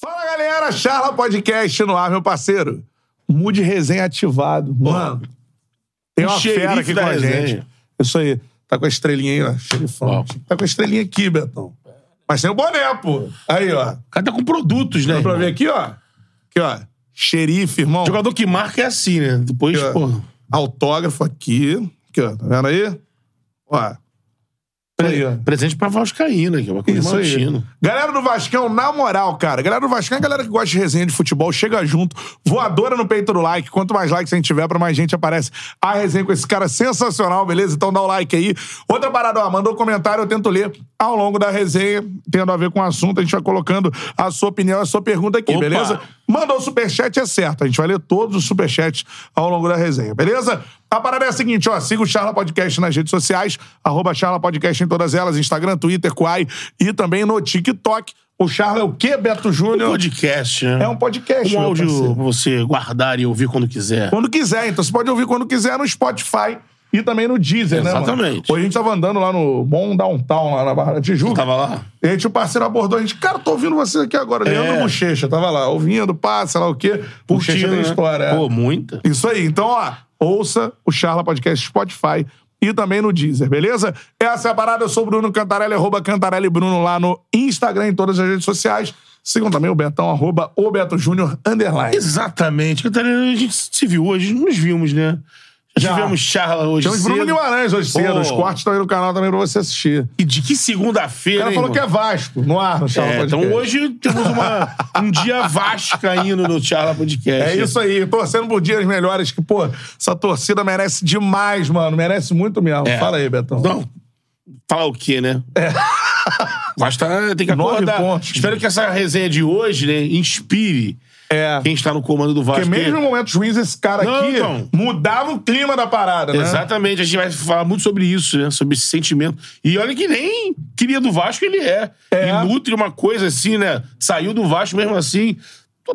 Fala galera, Charla Podcast no ar, meu parceiro. Mude resenha ativado. Mano, tem uma xerife fera aqui com a gente. Isso aí. Tá com a estrelinha aí, ó. Xerifão. Tá com a estrelinha aqui, Betão. Mas tem o boné, pô. Aí, ó. O cara tá com produtos, né? Dá pra ver aqui, ó. Aqui, ó. Xerife, irmão. Jogador que marca é assim, né? Depois, Aqui, pô. Autógrafo aqui. Aqui, ó. Tá vendo aí? Ó. Aí, ó. Presente pra Vascaína, que é uma coisa Isso aí. Galera do Vascão, na moral, cara. Galera do Vascão é a galera que gosta de resenha de futebol. Chega junto, voadora no peito do like. Quanto mais likes a gente tiver, pra mais gente aparece a resenha com esse cara sensacional, beleza? Então dá o like aí. Outra parada, ó, mandou comentário, eu tento ler ao longo da resenha, tendo a ver com o assunto. A gente vai colocando a sua opinião, a sua pergunta aqui, Opa. beleza? Mandou o superchat, é certo. A gente vai ler todos os superchats ao longo da resenha, beleza? A parada é a seguinte, ó. Siga o Charla Podcast nas redes sociais, arroba Charla Podcast em todas elas, Instagram, Twitter, Quai e também no TikTok. O Charla é o quê, Beto Júnior? Podcast, né? É um podcast, Um áudio você guardar e ouvir quando quiser. Quando quiser, então você pode ouvir quando quiser no Spotify e também no Deezer, né, mano? Exatamente. Hoje a gente tava andando lá no Bom Downtown, lá na Barra da Tijuca. Tava lá? E a gente, o parceiro abordou a gente, cara, tô ouvindo você aqui agora. Leandro Bochecha, tava lá, ouvindo, pá, sei lá o quê. Bochecha tem né? história. é. Pô, muita. Isso aí. Então, ó, ouça o Charla Podcast Spotify e também no Deezer, beleza? Essa é a parada. Eu sou o Bruno Cantarelli, arroba Cantarelli Bruno lá no Instagram, em todas as redes sociais. Sigam também o Betão, arroba o Beto Júnior, underline. Exatamente. Catarina, a gente se viu hoje, nos vimos, né? Já tivemos charla hoje Bruno cedo. Guimarães hoje cedo. Pô. Os cortes estão aí no canal também pra você assistir. E de que O segunda-feira, cara hein, falou que é? Vasco, no ar, no Charla É, Podcast. então hoje temos uma, um dia vascaíno no Charla Podcast. É isso aí, torcendo por dias melhores, que, pô, essa torcida merece demais, mano. Merece muito mesmo. É. Fala aí, Betão. Não, falar o quê, né? É. Vasco tá- tem que acordar. pontos. Espero que essa resenha de hoje, né, inspire É. quem está no comando do Vasco. Porque mesmo em momentos ruins, esse cara Não, aqui então. mudava o clima da parada, né? Exatamente, a gente vai falar muito sobre isso, né? Sobre esse sentimento. E olha que nem queria do Vasco ele é. É. E nutre uma coisa assim, né? Saiu do Vasco mesmo assim.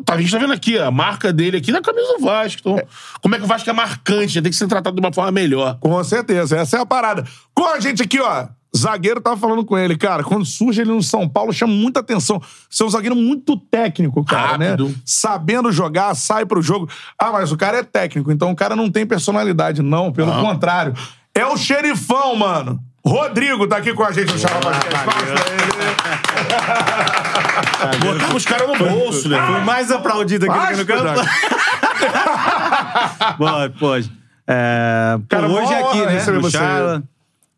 Tá, a gente tá vendo aqui a marca dele aqui na camisa do Vasco. Então, como é que o Vasco é marcante? né? Tem que ser tratado de uma forma melhor. Com certeza, essa é a parada. Com a gente aqui, ó. Zagueiro tava falando com ele, cara. Quando surge ele no São Paulo, chama muita atenção. Você é um zagueiro muito técnico, cara, Rápido. né? Sabendo jogar, sai pro jogo. Ah, mas o cara é técnico, então o cara não tem personalidade, não. Pelo Não. contrário. É o xerifão, mano. Rodrigo tá aqui com a gente no Charla Podcast. Ele. Botamos os caras no bolso, né? Fui mais aplaudido aqui Vasco, no campo. Pode, pode. É, Cara, hoje mó aqui, né? você. Charla.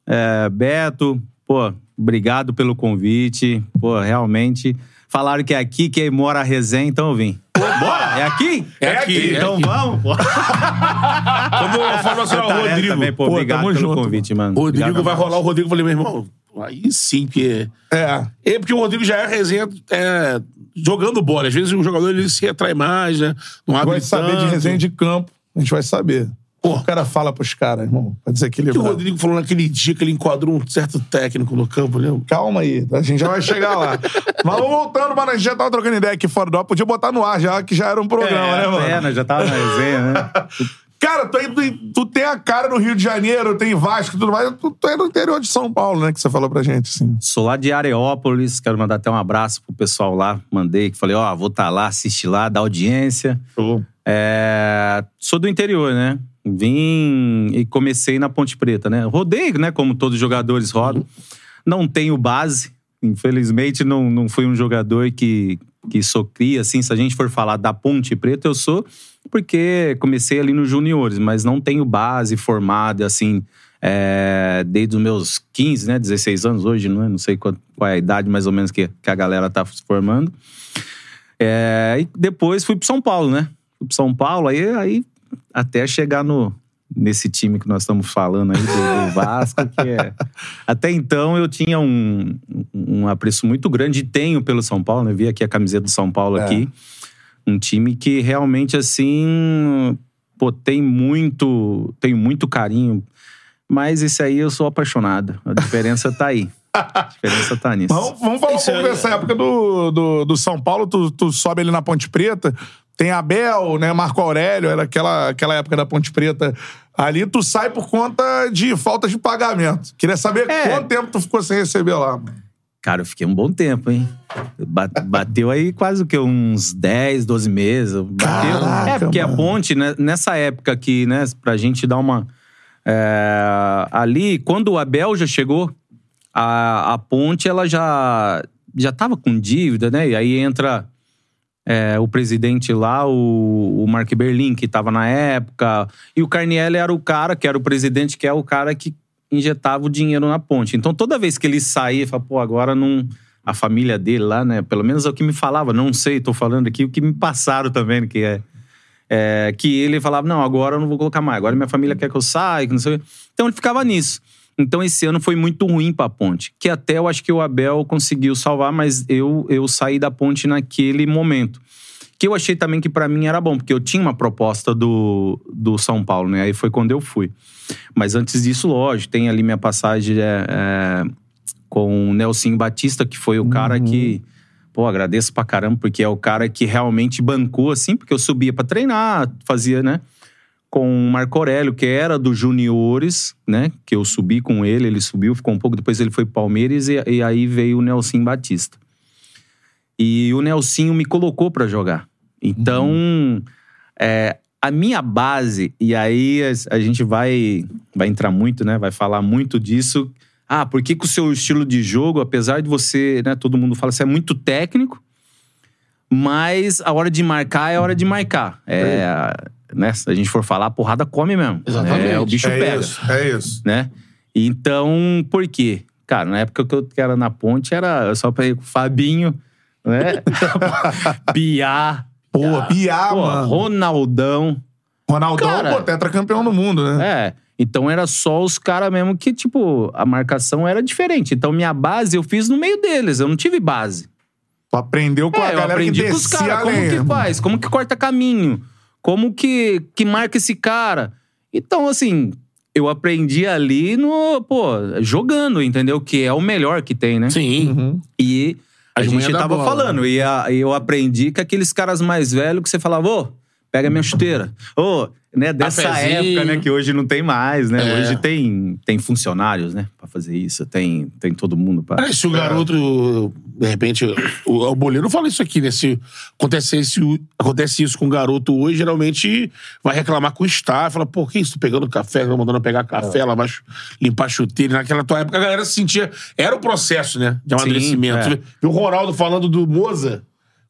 É, Beto, pô, obrigado pelo convite. Pô, realmente. Falaram que é aqui que mora a resenha, então eu vim. Bora! É aqui? É aqui, é Então aqui. vamos, pô. Quando eu falo assim, ó, Cantarelli Rodrigo. também, pô, Pô, obrigado pelo junto, convite, mano. Rodrigo Obrigado vai mesmo. rolar o Rodrigo. Eu falei, meu irmão, aí sim que é. É. É porque o Rodrigo já é resenha é, jogando bola. Às vezes o jogador ele se atrai mais, né? Não abre Vai saber de tanto. resenha de campo. A gente vai saber. Pô. O cara fala pros caras, irmão, pra O que o desequilibrar. Rodrigo falou naquele dia que ele enquadrou um certo técnico no campo, né? Calma aí, a gente já vai chegar lá. Mas vamos voltando, mano. A gente já tava trocando ideia aqui fora do ar. Podia botar no ar já, que já era um programa, né, mano? É, nós já tava na resenha, né? Cara, tu, tu, tu tem a cara no Rio de Janeiro, tem Vasco e tudo mais. Tu, tu é do interior de São Paulo, né? Que você falou pra gente, assim. Sou lá de Areópolis, quero mandar até um abraço pro pessoal lá. Mandei, que falei, ó, vou estar lá, assistir lá, dar audiência. É, Sou do interior, né? Vim e comecei na Ponte Preta, né? Rodei, né? Como todos os jogadores rodam. Não tenho base. Infelizmente, não, não fui um jogador que que sou cria, assim, se a gente for falar da Ponte Preta, eu sou porque comecei ali nos juniores, mas não tenho base formada, assim, é, desde os meus 15, né, 16 anos hoje, não, é? não sei qual, qual, é a idade mais ou menos que, que a galera tá se formando. É, e depois fui pro São Paulo, né? Fui pro São Paulo, aí, aí até chegar no, nesse time que nós estamos falando aí do, do Vasco, que é... Até então eu tinha um, um apreço muito grande, e tenho pelo São Paulo, né? Vi aqui a camiseta do São Paulo é. aqui. Um time que realmente, assim, pô, tem muito, tem muito carinho. Mas esse aí eu sou apaixonado. A diferença tá aí. A diferença tá nisso. Vamos, vamos falar um pouco dessa época do, do, do São Paulo. Tu, tu sobe ali na Ponte Preta. Tem Abel, né? Marco Aurélio, era aquela, aquela época da Ponte Preta. Ali tu sai por conta de falta de pagamento. Queria saber é. quanto tempo tu ficou sem receber lá, Cara, eu fiquei um bom tempo, hein? Bateu aí quase o que? Uns 10, 12 meses. Bateu. Caraca, é, porque mano. a ponte, né, nessa época aqui, né, pra gente dar uma. É, ali, quando o Abel já chegou, a, a ponte ela já, já tava com dívida, né? E aí entra é, o presidente lá, o, o Mark Berlin, que estava na época, e o Carnielli era o cara, que era o presidente, que é o cara que injetava o dinheiro na ponte. Então toda vez que ele saía, falava, pô, agora não. A família dele lá, né? Pelo menos é o que me falava, não sei, tô falando aqui o que me passaram também, que é. é que ele falava, não, agora eu não vou colocar mais, agora minha família quer que eu saia, que não sei o quê. Então ele ficava nisso. Então esse ano foi muito ruim para a ponte, que até eu acho que o Abel conseguiu salvar, mas eu eu saí da ponte naquele momento. Que eu achei também que para mim era bom, porque eu tinha uma proposta do, do São Paulo, né? Aí foi quando eu fui. Mas antes disso, lógico, tem ali minha passagem é, é, com o Nelson Batista, que foi o uhum. cara que. Pô, agradeço pra caramba, porque é o cara que realmente bancou, assim, porque eu subia para treinar, fazia, né? Com o Marco Aurélio, que era dos juniores, né? Que eu subi com ele, ele subiu, ficou um pouco, depois ele foi pro Palmeiras e, e aí veio o Nelson Batista. E o Nelsinho me colocou para jogar. Então, uhum. é, a minha base, e aí a, a, gente vai, vai entrar muito, né? Vai falar muito disso. Ah, por que, que o seu estilo de jogo, apesar de você, né? Todo mundo fala, você é muito técnico, mas a hora de marcar é a hora de marcar. É, é né? Se a gente for falar, a porrada come mesmo. Exatamente. É, o bicho é pega. Isso, é isso. Né? Então, por quê? Cara, na época que eu era na ponte, era só pra ir com o Fabinho, né? Piá. Pô, Piá, mano. Ronaldão. Ronaldão, cara, pô, tetracampeão do mundo, né? É. Então era só os caras mesmo que, tipo, a marcação era diferente. Então minha base eu fiz no meio deles, eu não tive base. Tu aprendeu com é, a galera eu aprendi que com os caras, como que faz, como que corta caminho, como que, que marca esse cara. Então, assim, eu aprendi ali no, pô, jogando, entendeu? Que é o melhor que tem, né? Sim. Uhum. E a, gente tava bola, falando, né? e, a, e eu aprendi que aqueles caras mais velhos que você falava, ô, pega minha chuteira. Ô, né, dessa Cafezinho. época, né, que hoje não tem mais, né? É. Hoje tem, tem funcionários, né, pra fazer isso, tem, tem todo mundo pra... Cara, se o garoto, de repente, o, o Boleiro fala isso aqui, né? Se acontece isso, acontece isso com o garoto hoje, geralmente vai reclamar com o staff, fala, pô, que isso? Tu pegando café, mandando pegar café, lavar, chu- limpar chuteira. Naquela tua época, a galera se sentia. Era o processo, né? De amadurecimento. é. Vê- Viu o Ronaldo falando do Moza?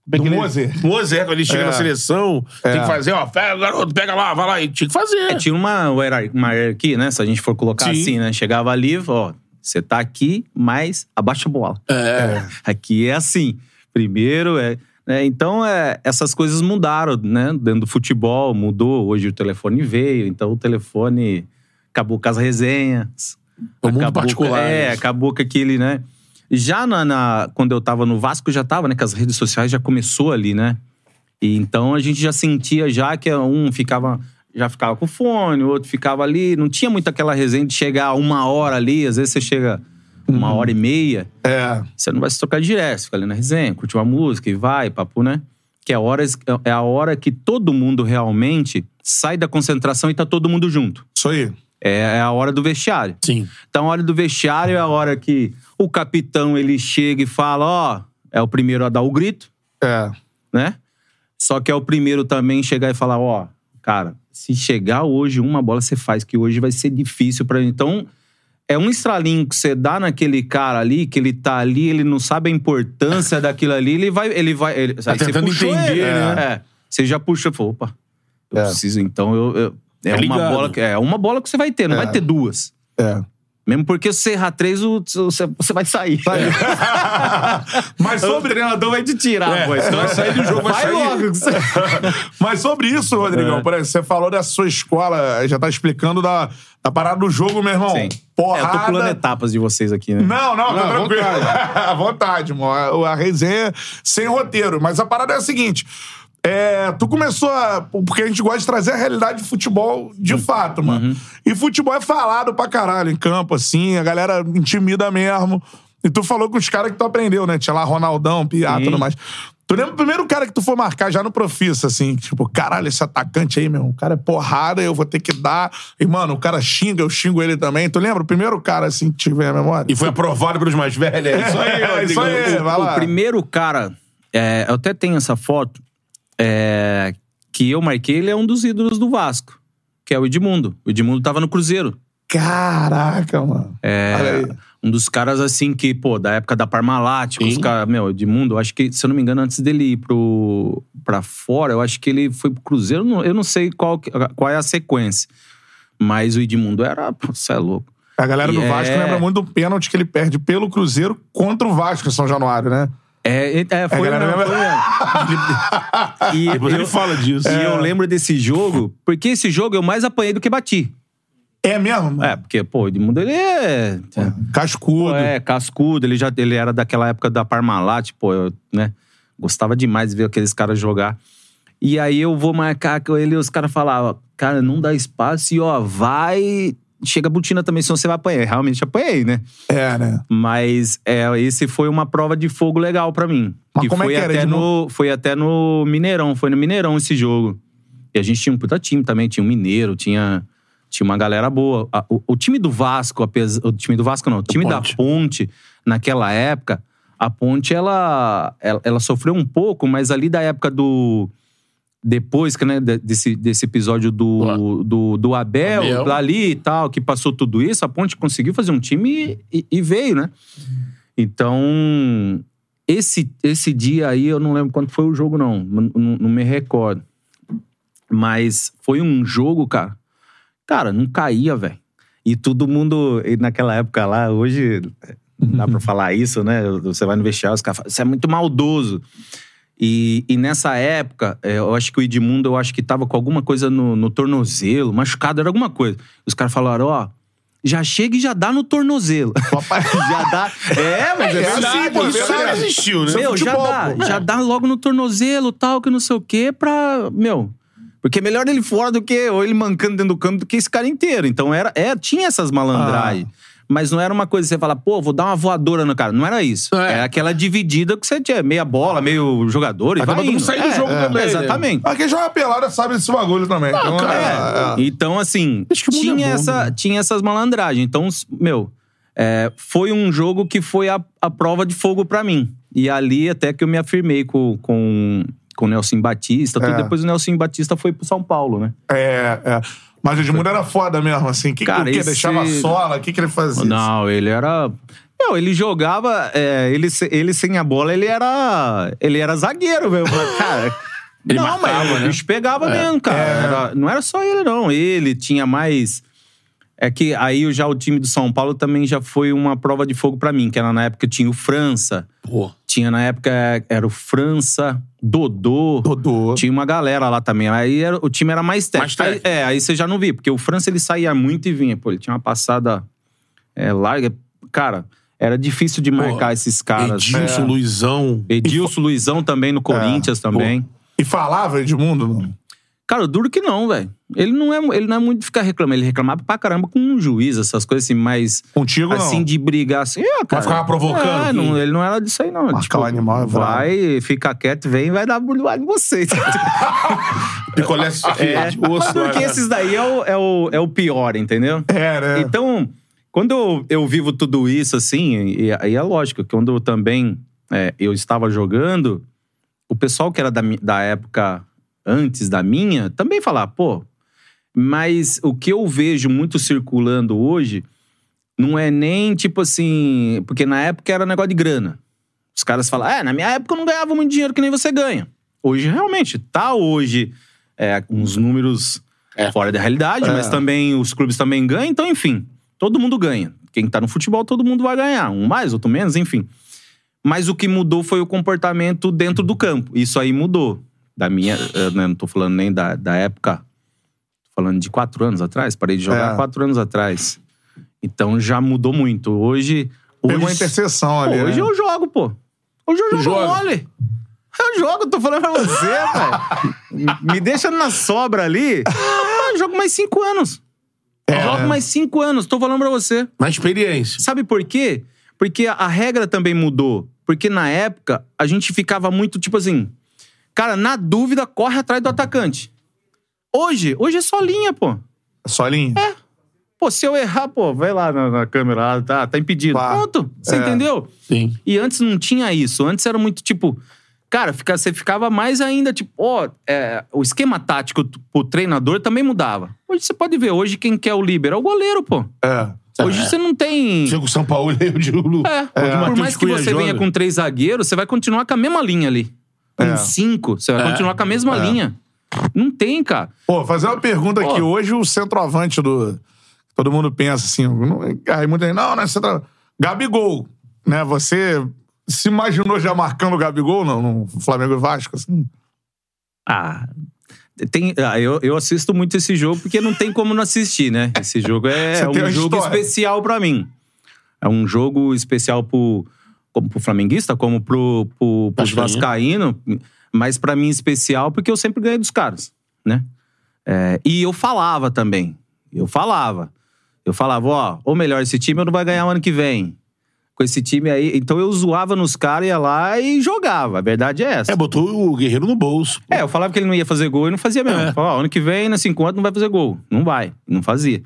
Do Moser. Mozer, quando ele chega É. na seleção, tem É. que fazer, ó, pega, garoto, pega lá, vai lá. E tinha que fazer. É, tinha uma, uma hierar- uma hierarquia, né, se a gente for colocar Sim. assim, né? Chegava ali, ó, você tá aqui, mas abaixa a bola. É. Aqui é assim. Primeiro é. né, então, é, essas coisas mudaram, né? Dentro do futebol, mudou. Hoje o telefone veio, então o telefone acabou com as resenhas. O mundo acabou, particular, É, isso. acabou com aquele, né? Já na, na- quando eu tava no Vasco, já tava, né? Que as redes sociais já começou ali, né? E então a gente já sentia já que um ficava. Já ficava com fone, o outro ficava ali. Não tinha muito aquela resenha de chegar uma hora ali. Às vezes você chega uma hora e meia. É. Você não vai se trocar direto, você fica ali na resenha, curte uma música e vai, papo, né? Que é a, hora, é a hora que todo mundo realmente sai da concentração e tá todo mundo junto. Isso aí. É a hora do vestiário. Sim. Então, a hora do vestiário é a hora que o capitão ele chega e fala: ó, é o primeiro a dar o grito, É. né? Só que é o primeiro também chegar e falar: ó, cara, se chegar hoje uma bola, você faz, que hoje vai ser difícil pra. Então, é um estralinho que você dá naquele cara ali, que ele tá ali, ele não sabe a importância daquilo ali, ele vai. Ele vai ele, Tá aí você puxou entender, ele, né? É. Você já puxa e falou, opa, eu É. preciso, então eu. eu- é, Tá uma bola, que- é uma bola que você vai ter, não É. vai ter duas. É. Mesmo porque se você errar três, o- você, vai sair. Mas O sobre, treinador vai te tirar, É, pô. você vai sair do jogo, vai sair. logo. mas sobre isso, É. Rodrigão, por exemplo, você falou da sua escola, já tá explicando da, da parada do jogo, meu irmão. Sim. Porrada. É, eu tô pulando etapas de vocês aqui, né? Não, não, tá Não, à tranquilo. À vontade, irmão. A, a resenha sem roteiro. Mas a parada é a seguinte. É, tu começou a. Porque a gente gosta de trazer a realidade de futebol de fato, mano. Uhum. E futebol é falado pra caralho em campo, assim, a galera intimida mesmo. E tu falou com os caras que tu aprendeu, né? Tinha lá Ronaldão, Piá e tudo mais. Tu lembra o primeiro cara que tu foi marcar já no Profissa, assim? Tipo, caralho, esse atacante aí, meu, o cara é porrada, eu vou ter que dar. E, mano, o cara xinga, eu xingo ele também. Tu lembra o primeiro cara, assim, que tiver a memória? E foi aprovado pelos mais velhos. É isso aí, É, isso aí, vai lá. O primeiro cara, é, eu até tenho essa foto, é, que eu marquei, ele é um dos ídolos do Vasco, que é o Edmundo. O Edmundo tava no Cruzeiro. Caraca, mano. É, um dos caras assim que, pô, da época da Parmalat, os caras, meu, Edmundo, eu acho que, se eu não me engano, antes dele ir pro, pra fora, eu acho que ele foi pro Cruzeiro, eu não sei qual, qual é a sequência. Mas o Edmundo era, pô, você é louco. A galera do E Vasco é- lembra muito do pênalti que ele perde pelo Cruzeiro contra o Vasco em São Januário, né? É, é, é, foi, galera mesmo, lembra- foi mesmo. E Depois eu- ele fala disso. E eu lembro desse jogo, porque esse jogo eu mais apanhei do que bati. É mesmo? É, porque, pô, o Edmundo, ele é. Cascudo. Pô, é, cascudo, ele já ele era daquela época da Parmalat, pô, eu, né? Gostava demais de ver aqueles caras jogar. E aí eu vou marcar com ele e os caras falavam, cara, não dá espaço e ó, vai. Chega a botina também, senão você vai apanhar. Realmente apanhei, né? É, né? Mas é, esse foi uma prova de fogo legal pra mim. Mas que como é foi que era, até no Foi até no Mineirão, foi no Mineirão esse jogo. E a gente tinha um puta time também, tinha um Mineiro, tinha, tinha uma galera boa. O, o time do Vasco, apesar, o time do Vasco não, o time da Ponte. Ponte, naquela época, a Ponte, ela, ela, ela sofreu um pouco, mas ali da época do... Depois que, né, de- desse, desse episódio do, do, do Abel, Abel. ali e tal, que passou tudo isso, a Ponte conseguiu fazer um time e, e veio, né? Então, esse, esse dia aí, eu não lembro quanto foi o jogo, não. Não, não- me recordo. Mas foi um jogo, cara. Cara, não caía, velho. E todo mundo, naquela época lá, hoje não dá pra falar isso, né? Você vai no vestiário, os caras falam, você é muito maldoso. E, e nessa época, é, eu acho que o Edmundo, eu acho que tava com alguma coisa no, no tornozelo, machucado, era alguma coisa. Os caras falaram, ó, já chega e já dá no tornozelo. já dá. É, mas é, É assim, pô, é Isso verdade. sempre existiu, né? Meu, já dá, já dá logo no tornozelo, tal, que não sei o quê, pra. Meu. Porque é melhor ele fora do que. Ou ele mancando dentro do campo do que esse cara inteiro. Então era, é, tinha essas malandragens. Mas não era uma coisa que você fala, pô, vou dar uma voadora no cara. Não era isso. É. Era aquela dividida que você tinha meia bola, meio jogador e Acaba vai todo mundo indo. sair do É, jogo é, também, né? Exatamente. Mas quem joga pelada sabe desse bagulho também. então, cara, é, é. Então, assim, tinha, é bom, essa, né? tinha essas malandragens. Então, meu, é, foi um jogo que foi a, a prova de fogo pra mim. E ali até que eu me afirmei com, com, com o Nelson Batista. tudo. É. Depois o Nelson Batista foi pro São Paulo, né? É, é. Mas o Edmundo era foda mesmo, assim. Que, Cara, o quê? esse- Deixava sola? O que, que ele fazia? Não, ele era. Meu, ele jogava. é, ele, ele sem a bola, ele era. Ele era zagueiro, falei, Cara. Ele não, marcava, mas o né? bicho pegava mesmo, cara. Era- não era só ele, não. Ele tinha mais. É que aí já o time do São Paulo também já foi uma prova de fogo pra mim, que era na época tinha o França, Pô. Tinha na época era o França, Dodô. Dodô. Tinha uma galera lá também. Aí era- o time era mais técnico. Mais técnico. Aí- é, aí você já não via, porque o França ele saía muito e vinha. Pô, ele tinha uma passada é, larga. Cara, era difícil de marcar esses caras. Edilson, É. Luizão. Edilson, Luizão também no Corinthians também. E falava Edmundo? Não? Cara, duro que não, velho. Ele não é, ele não é muito de ficar reclamando. Ele reclamava pra caramba com um juiz, essas coisas assim, mas Contigo, assim não. de brigar assim. É, cara. ficava provocando, É, não, ele não era disso aí, não. Marcar tipo, o animal é vai, fica quieto, vem e vai dar burdoada em vocês. Picolé É, de osso. porque né? esses daí é o, é, o, é o pior, entendeu? É, né? Então, quando eu, eu vivo tudo isso assim, e aí é lógico, que quando eu também é, eu estava jogando, o pessoal que era da, da época antes da minha também falava, pô, mas o que eu vejo muito circulando hoje não é nem tipo assim. Porque na época era negócio de grana. Os caras falam, é, na minha época eu não ganhava muito dinheiro que nem você ganha. Hoje, realmente, tá hoje é, uns números É. fora da realidade, mas também os clubes também ganham, então, enfim, todo mundo ganha. Quem tá no futebol, todo mundo vai ganhar. Um mais, outro menos, enfim. Mas o que mudou foi o comportamento dentro do campo. Isso aí mudou. Da minha. eh, né, não tô falando nem da, da época. Tô falando de quatro anos atrás. Parei de jogar É. quatro anos atrás. Então já mudou muito. Hoje. Pegou hoje a interseção Pô, ali. hoje né? eu jogo, pô. Hoje eu jogo joga? mole. Eu jogo, tô falando pra você, velho. Me deixa na sobra ali. Eu jogo mais cinco anos. Eu jogo mais cinco anos, tô falando pra você. Na experiência. Sabe por quê? Porque a regra também mudou. Porque na época, a gente ficava muito tipo assim. Cara, na dúvida, corre atrás do atacante. Hoje, hoje é só linha, pô. Só linha. Pô, se eu errar, pô, vai lá na, na câmera, lá, tá, tá impedido. Pá. Pronto, você É. entendeu? Sim. E antes não tinha isso. Antes era muito tipo. Cara, fica, você ficava mais ainda, tipo, ó, é, o esquema tático pro treinador também mudava. Hoje você pode ver, hoje quem quer o líbero é o goleiro, pô. É. Hoje você não tem. Chega o São Paulo e o Diego É, o por mais que você venha com três zagueiros, você vai continuar com a mesma linha ali. Com É. cinco, você vai É. continuar com a mesma linha. Não tem, cara. Pô, fazer uma pergunta aqui. Pô. Hoje o centroavante do. Todo mundo pensa assim. Não, aí muita gente, não, não é centroavante. Gabigol. Né? Você se imaginou já marcando o Gabigol no, no Flamengo e Vasco? Assim? Ah. Tem, ah, eu, eu assisto muito esse jogo porque não tem como não assistir, né? Esse jogo é tem um jogo especial pra mim. É um jogo especial pro, como pro flamenguista, como pro, pro, pros Vascaíno. vascaíno, mas pra mim especial porque eu sempre ganhei dos caras, né? É, e eu falava também. Eu falava. Eu falava, ó, ou melhor, esse time eu não vai ganhar o ano que vem. Com esse time aí. Então eu zoava nos caras, ia lá e jogava. A verdade é essa. É, botou o Guerreiro no bolso. É, eu falava que ele não ia fazer gol e não fazia mesmo. É. Falava, ó, ano que vem, na 50, não vai fazer gol. Não vai. Não fazia.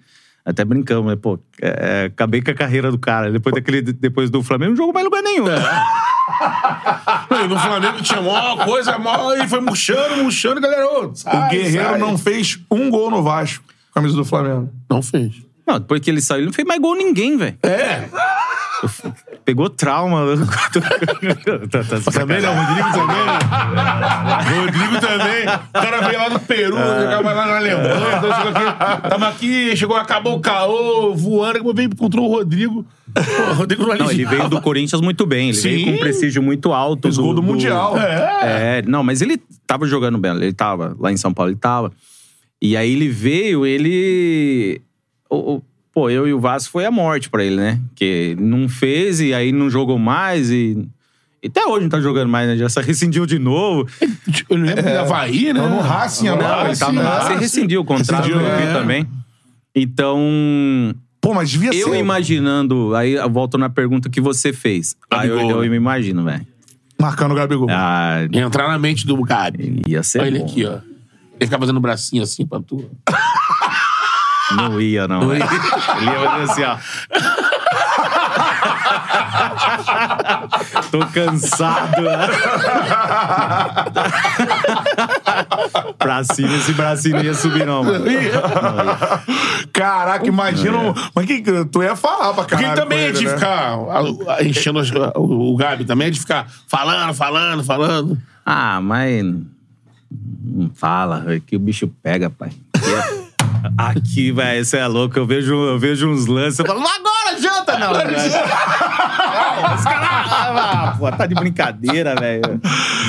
Até brincamos, né? Pô, é, acabei com a carreira do cara. Depois, daquele, depois do Flamengo, não jogou mais lugar nenhum. É. E no Flamengo tinha mó coisa, mó, e foi murchando, murchando, galera. Ô, o sai, Guerreiro sai. não fez um gol no Vasco. Camisa do Flamengo. Não fez. Não, depois que ele saiu, ele não fez mais gol ninguém, velho. É. Pegou trauma. tá, tá, Também, né? O Rodrigo também, né? O Rodrigo também. O cara veio lá do Peru, jogava lá na Alemanha, então chegou aqui. Tamo aqui, chegou, acabou o caô, voando, veio, encontrou o Rodrigo. Pô, Rodrigo não Não, ele veio do Corinthians muito bem. Ele Sim. veio com um prestígio muito alto. Fez gol do Mundial. É, não, mas ele tava jogando bem. Ele tava lá em São Paulo, ele tava. E aí ele veio, ele. o- o- pô, eu e o Vasco foi a morte pra ele, né? Que ele não fez e aí não jogou mais e. e até hoje não tá jogando mais, né? Já se rescindiu de novo. Eu lembro do Havaí, né? Tá no Racing agora. Não, ele lá, você Racing. rescindiu o contrato Rescindiu, eu vi é. também. Então, Pô, mas devia eu ser. imaginando, aí eu volto na pergunta que você fez. Aí eu, eu né? me imagino, velho. Marcando o Gabigol. Ah, Entrar na mente do Gabi. ia ser Olha ele bom. aqui, ó. Ele fica fazendo bracinho assim pra tu. Não ia, não. Não ia. Ele ia fazer assim, ó. Tô cansado. né? pra cima, esse bracinho ia subir, não, mano. Caraca, imagina. um- Mas que, que- tu ia falar pra Porque caralho. ele também é ele, de né? ficar a- a- enchendo as- o, o Gabi também, é de ficar falando, falando, falando. Ah, mas. Não fala, que o bicho pega, pai. Aqui, é- Aqui, velho, você é louco. Eu vejo, eu vejo uns lances. Eu falo, agora janta, não. Os caras. Ah, pô, tá de brincadeira, velho.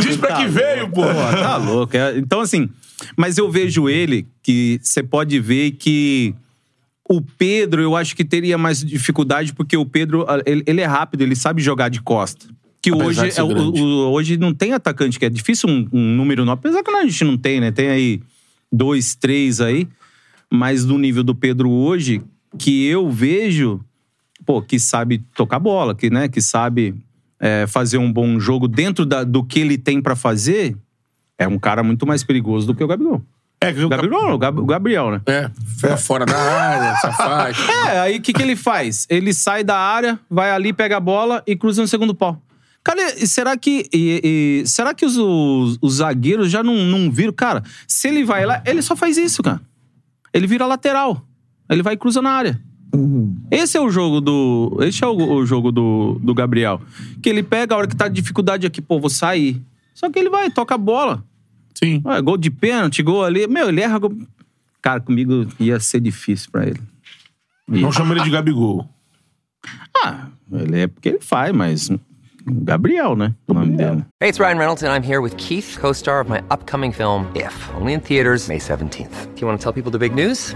Diz pra Tá que veio, pô. Pô, tá louco. É, Então, assim, mas eu vejo ele que você pode ver que o Pedro, eu acho que teria mais dificuldade, porque o Pedro, ele, ele é rápido, ele sabe jogar de costa. Que Apesar hoje, é o- o- hoje não tem atacante, que é difícil um, um número não. Apesar que a gente não tem, né? Tem aí dois, três aí. Mas no nível do Pedro hoje, que eu vejo, pô, que sabe tocar bola, que, né, que sabe é, fazer um bom jogo dentro da- do que ele tem pra fazer, é um cara muito mais perigoso do que o Gabigol. É, o Gabriel, o Gab- o Gabriel, né? É, fora da área, se afasta. É, aí o que, que ele faz? Ele sai da área, vai ali, pega a bola e cruza no segundo pau. Cara, e será que. e- e- será que os, os- os zagueiros já não, não viram? Cara, se ele vai lá, ele só faz isso, cara. Ele vira lateral. Ele vai e cruza na área. Esse é o jogo do. Esse é o, o jogo do, do Gabriel. Que ele pega a hora que tá de dificuldade aqui, pô, vou sair. Só que ele vai, toca a bola. Sim. Ah, gol de pênalti, gol ali. Meu, ele erra. gol- Cara, comigo ia ser difícil pra ele. Não chama ele de Gabigol. Ah, ele é porque ele faz, mas. Gabriel, né? O nome dele. Hey, it's Ryan Reynolds, and I'm here with Keith, co star of my upcoming film, If, only in theaters, May 17th. Do you want to tell people the big news?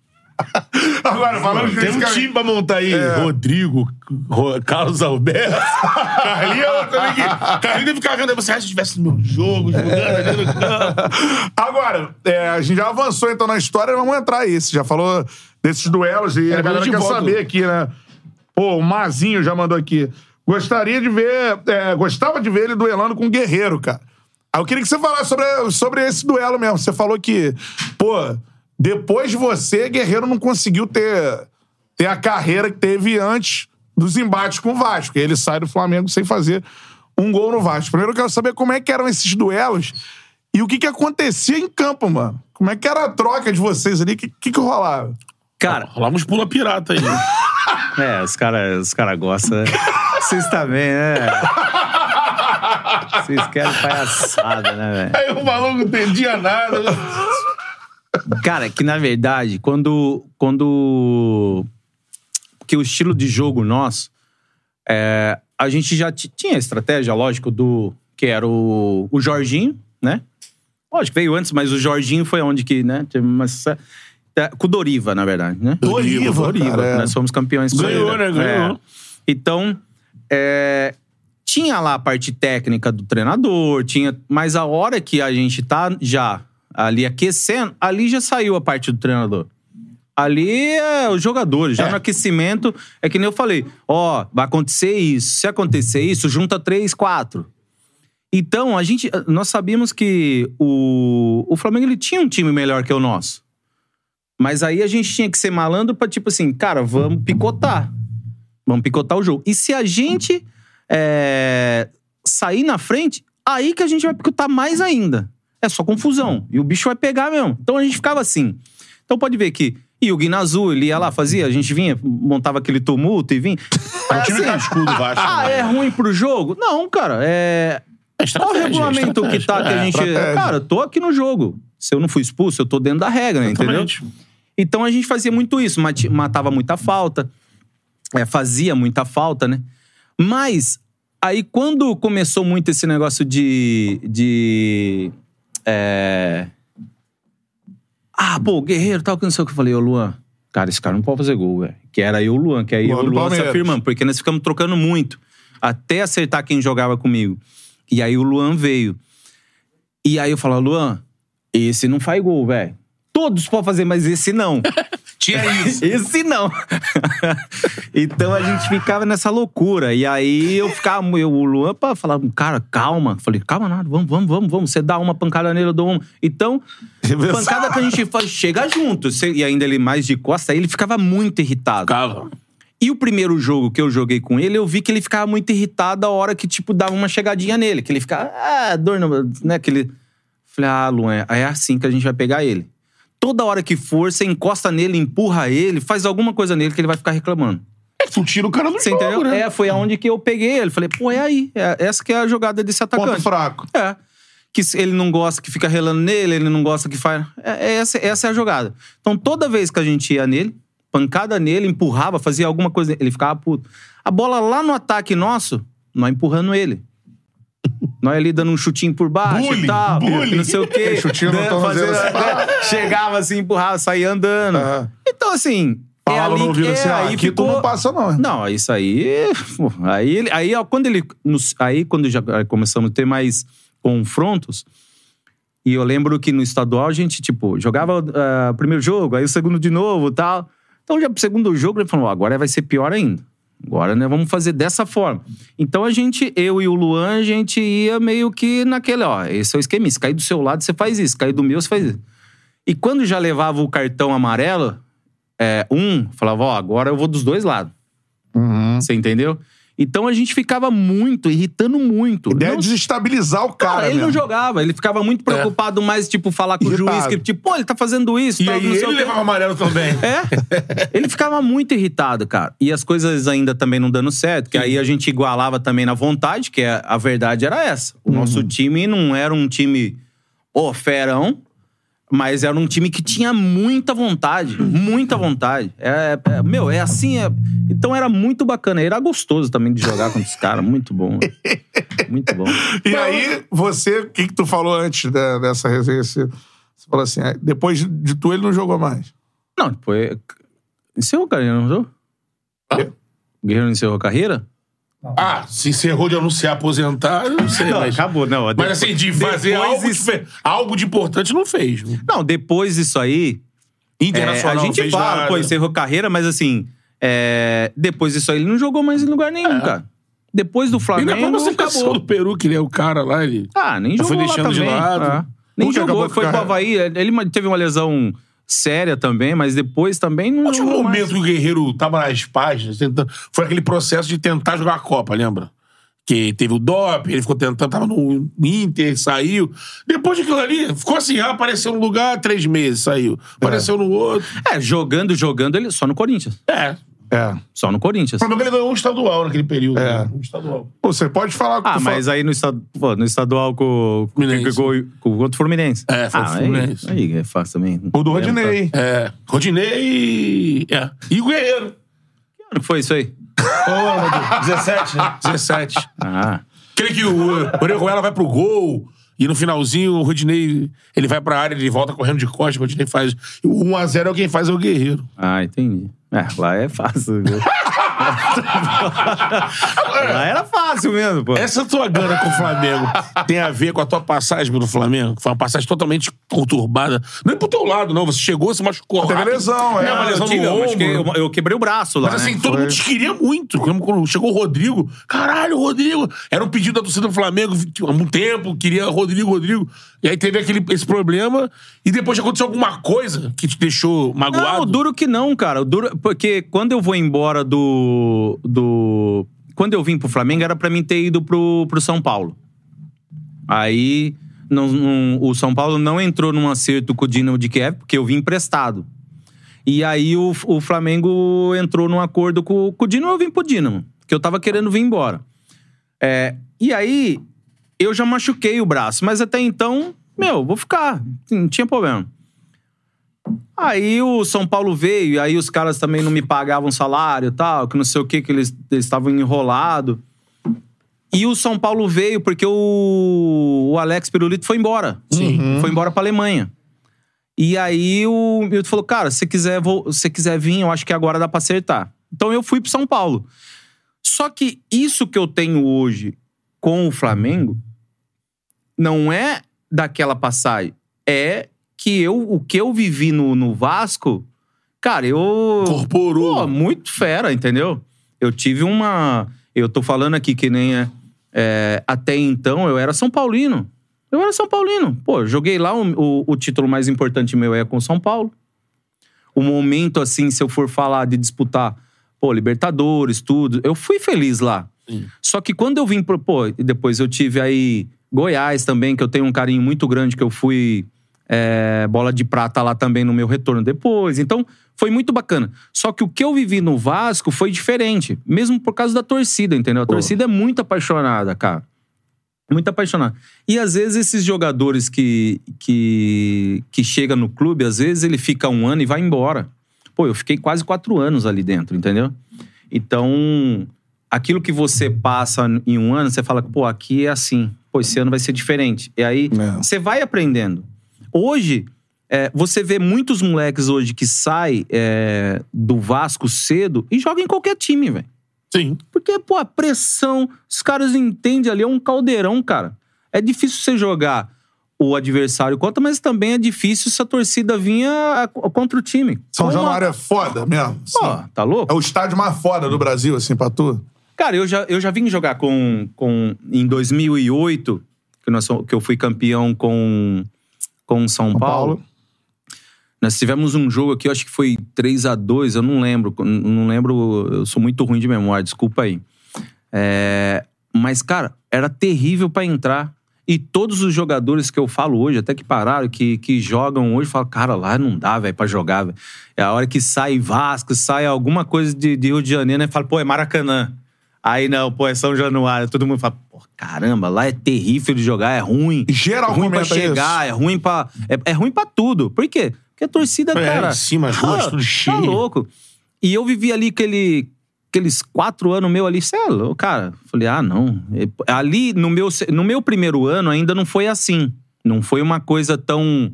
Agora, falando Tem um time pra montar aí. Rodrigo, Ro- Carlos Alberto, Carlinhos. também que- Carlinhos deve ficar vendo. Você acha que estivesse no meu jogo, jogando campo? Agora, é, a gente já avançou então na história, vamos entrar aí. Você já falou desses duelos e a É, galera quer volta. saber aqui, né? Pô, o Mazinho já mandou aqui. Gostaria de ver. é, gostava de ver ele duelando com o Guerreiro, cara. Aí eu queria que você falasse sobre, sobre esse duelo mesmo. Você falou que, pô, depois de você, Guerreiro não conseguiu ter, ter a carreira que teve antes dos embates com o Vasco. E ele sai do Flamengo sem fazer um gol no Vasco. Primeiro eu quero saber como é que eram esses duelos e o que que acontecia em campo, mano. Como é que era a troca de vocês ali? O que, que que rolava? Cara, Rolava uns pula pirata aí. é, os caras os cara gostam. né? Vocês também, né? Vocês querem palhaçada, né, velho? Aí o maluco não entendia nada. Cara, que na verdade, quando. quando porque o estilo de jogo nosso, é, a gente já ti- tinha a estratégia, lógico, do. que era o, o Jorginho, né? Lógico, veio antes, mas o Jorginho foi onde que, né? Teve uma, é, com o Doriva, na verdade, né? Doriva, Doriva. cara, é. Nós fomos campeões com Ganhou, né? Ganhou. É. Então, é, tinha lá a parte técnica do treinador, tinha, mas a hora que a gente tá já ali aquecendo, ali já saiu a parte do treinador. Ali é os jogadores, já no aquecimento, é que nem eu falei, ó, vai acontecer isso. Se acontecer isso, junta três, quatro. Então, a gente, nós sabíamos que o, o Flamengo ele tinha um time melhor que o nosso. Mas aí a gente tinha que ser malandro pra, tipo assim, cara, vamos picotar. Vamos picotar o jogo. E se a gente é, sair na frente, aí que a gente vai picotar mais ainda. É só confusão. E o bicho vai pegar mesmo. Então a gente ficava assim. Então pode ver que. E o Guinazu, ele ia lá, fazia, a gente vinha, montava aquele tumulto e vinha. É um time cascudo, Vasco. Ah, né? é ruim pro jogo? Não, cara. É. É Qual o regulamento que tá que a estratégia. gente. estratégia. Cara, eu tô aqui no jogo. Se eu não fui expulso, eu tô dentro da regra, entendeu? Exatamente. Então a gente fazia muito isso, matava muita falta, é, fazia muita falta, né? Mas aí quando começou muito esse negócio de. de é... Ah, pô, o Guerreiro tal, que não sei o que eu falei, ô Luan, cara, esse cara não pode fazer gol, velho. Que era eu, o Luan, que aí Luan eu e o Luan se afirmando, porque nós ficamos trocando muito, até acertar quem jogava comigo. E aí o Luan veio. E aí eu falo, Luan, esse não faz gol, velho. Todos podem fazer, mas esse não. Tinha isso. Esse não. então a gente ficava nessa loucura. E aí eu ficava, eu, o Luan falava, cara, calma. Falei, calma nada, vamos, vamos, vamos, vamos. Você dá uma pancada nele, eu dou uma. Então, pancada que a gente faz, chega junto. E ainda ele mais de costa, aí ele ficava muito irritado. Ficava. E o primeiro jogo que eu joguei com ele, eu vi que ele ficava muito irritado a hora que, tipo, dava uma chegadinha nele. Que ele ficava, ah, dor no... Né, que ele... Falei, ah, Luan, é assim que a gente vai pegar ele. Toda hora que for, você encosta nele, empurra ele, faz alguma coisa nele que ele vai ficar reclamando. É tu tira o cara do Você jogo, entendeu? né? É, foi aonde que eu peguei ele. Falei, pô, é aí. É, essa que é a jogada desse atacante. Ponto fraco. É. Que ele não gosta que fica relando nele, ele não gosta que faz. É, é essa, essa é a jogada. Então, toda vez que a gente ia nele, pancada nele, empurrava, fazia alguma coisa, ele ficava puto. A bola lá no ataque nosso, nós empurrando ele. Nós ali dando um chutinho por baixo Bullying, e tal, bullying. não sei o quê. Chutinho no dando- tornozelo, assim, né? Chegava assim, empurrava, saía andando. Aham. Então, assim. é Falava ali no ouvido assim, é, ah, aí aqui tu não passa não. não, isso aí. pô, Aí, aí ó, quando ele. nos- aí, quando já começamos a ter mais confrontos. E eu lembro que no estadual a gente, tipo, jogava ah, o primeiro jogo, aí o segundo de novo e tal. Então, já pro segundo jogo, ele falou: agora vai ser pior ainda. Agora, né, vamos fazer dessa forma. Então a gente, eu e o Luan, a gente ia meio que naquele, ó, esse é o esquema. Se cair do seu lado, você faz isso. Cair do meu, você faz isso. E quando já levava o cartão amarelo, é, um falava, ó, agora eu vou dos dois lados. Você entendeu? Então a gente ficava muito, irritando muito. A ideia Não- é desestabilizar o cara. Cara, ele não mesmo. jogava, ele ficava muito preocupado mais, tipo, falar com o Irritado. juiz, que, tipo, pô, ele tá fazendo isso, E tal, aí não sei ele o quê. levava amarelo também. É. Ele ficava muito irritado, cara. E as coisas ainda também não dando certo, que aí a gente igualava também na vontade, que é- a verdade era essa. O nosso time não era um time, ô, ferão, mas era um time que tinha muita vontade, muita vontade. É, é- meu, é assim. é- Então era muito bacana. Era gostoso também de jogar contra os caras. Muito bom. Muito bom. E aí, você, o que, que tu falou antes da- dessa resenha? Você, você falou assim, ah, depois de tu, ele não jogou mais. Não, depois. Encerrou a carreira, não encerrou? O Guerreiro não encerrou a carreira? Ah, se encerrou de anunciar aposentar, eu não sei. mas, acabou, não. mas Depois- assim, de fazer algo, isso- difer- algo de importante não fez. Não, depois disso aí. é, Internacional a não gente fala, nada. pô, encerrou carreira, mas assim. é, depois disso aí, ele não jogou mais em lugar nenhum, cara. Depois do É. E Flamengo. na própria acabou. do Peru, que ele é o cara lá, ele... Ah, nem jogou foi deixando de lado. Ah, Nem Nunca jogou, foi pro a Havaí. Ele teve uma lesão séria também, mas depois também não o mais. momento que o Guerreiro tava nas páginas, tentando, foi aquele processo de tentar jogar a Copa, lembra? Que teve o DOP, ele ficou tentando, tava no Inter, saiu. Depois daquilo ali, ficou assim, ah, apareceu num lugar, três meses, saiu. Apareceu no outro. É, jogando, jogando, ele só no Corinthians. É. É. Só no Corinthians. O problema é que ele ganhou um estadual naquele período. É. né? Um estadual. Pô, você pode falar o que Ah, mas aí no, estadu... pô, no estadual com, com, com, com, contra o Fluminense. É, foi ah, o Fluminense. Aí, aí é fácil também. O do Rodinei. É. Rodinei. É. E o Guerreiro. Que ano que foi isso aí? 17, né? 17. Ah. Aquele que o Orejuela vai pro gol e no finalzinho o Rodinei ele vai pra área, ele volta correndo de costas, o Rodinei faz. O 1x0 é quem faz é o Guerreiro. Ah, entendi. É, lá é fácil. lá era fácil mesmo, pô. Essa tua gana com o Flamengo tem a ver com a tua passagem pelo Flamengo? Foi uma passagem totalmente conturbada. Não é pro teu lado, não. Você chegou, se machucou. Teve rápido. lesão, é. É, uma eu, lesão tive, no eu, ombro. machuquei- eu, eu quebrei o braço lá. Mas assim, né? todo mundo te queria muito. Quando chegou o Rodrigo, caralho, Rodrigo. Era um pedido da torcida do Flamengo há muito tempo, queria Rodrigo, Rodrigo. E aí teve aquele, esse problema. E depois aconteceu alguma coisa que te deixou magoado. Não, duro que não, cara. Duro, porque quando eu vou embora do. Do quando eu vim pro Flamengo, era pra mim ter ido pro, pro São Paulo. Aí não- não- o São Paulo não entrou num acerto com o Dinamo de Kiev, porque eu vim emprestado. E aí o, o Flamengo entrou num acordo com, com o Dinamo, eu vim pro Dinamo, que eu tava querendo vir embora. É, e aí eu já machuquei o braço, mas até então, meu, vou ficar, não tinha problema. Aí o São Paulo veio, e aí os caras também não me pagavam salário e tal, que não sei o que, que eles estavam enrolados. E o São Paulo veio porque o, o Alex Pirulito foi embora. Sim. Foi embora pra Alemanha. E aí o Milton falou: cara, se quiser, vo- se quiser vir, eu acho que agora dá pra acertar. Então eu fui pro São Paulo. Só que isso que eu tenho hoje com o Flamengo não é daquela passagem. É que eu, o que eu vivi no, no Vasco, cara, eu. Incorporou. Pô, muito fera, entendeu? Eu tive uma. Eu tô falando aqui que nem é. é, até então eu era São Paulino. Eu era São Paulino. Pô, joguei lá, o, o, o título mais importante meu é com São Paulo. O momento, assim, se eu for falar de disputar, pô, Libertadores, tudo, eu fui feliz lá. Só que quando eu vim pro. Pô, e depois eu tive aí Goiás também, que eu tenho um carinho muito grande, que eu fui é, bola de prata lá também no meu retorno depois. Então, foi muito bacana. Só que o que eu vivi no Vasco foi diferente, mesmo por causa da torcida, entendeu? A torcida é muito apaixonada, cara. Muito apaixonada. E às vezes esses jogadores que, que, que chegam no clube, às vezes ele fica um ano e vai embora. Pô, eu fiquei quase quatro anos ali dentro, entendeu? Então, aquilo que você passa em um ano, você fala, pô, aqui é assim. Pô, esse ano vai ser diferente. E aí, É. você vai aprendendo. Hoje, é, você vê muitos moleques hoje que saem é, do Vasco cedo e jogam em qualquer time, velho. Sim. Porque, pô, a pressão, os caras entendem ali, é um caldeirão, cara. É difícil você jogar o adversário contra, mas também é difícil se a torcida vinha contra o time. São Uma- Januário é foda mesmo. Pô, assim. tá louco? É o estádio mais foda do Brasil, assim, pra tu. Cara, eu já, eu já vim jogar com, com. Em 2008, que, nós, que eu fui campeão com, com São, São Paulo. Paulo. Nós tivemos um jogo aqui, acho que foi 3 a 2 eu não lembro. Não lembro, eu sou muito ruim de memória, desculpa aí. É, mas, cara, era terrível pra entrar. E todos os jogadores que eu falo hoje, até que pararam, que, que jogam hoje, falam, cara, lá não dá, velho, pra jogar, velho. É a hora que sai Vasco, sai alguma coisa de, de Rio de Janeiro, né? Fala, pô, é Maracanã. Aí não, pô, é São Januário. Todo mundo fala, pô, caramba, lá é terrível de jogar, é ruim. Geral é ruim pra chegar, é ruim pra. É, é ruim pra tudo. Por quê? Porque a torcida, É, cara. em cima, as ruas, ah, tudo cheio. Tá louco. E eu vivi ali aquele, aqueles quatro anos meu ali, cê é louco, cara. Falei, ah, não. Ali, no meu, no meu primeiro ano, ainda não foi assim. Não foi uma coisa tão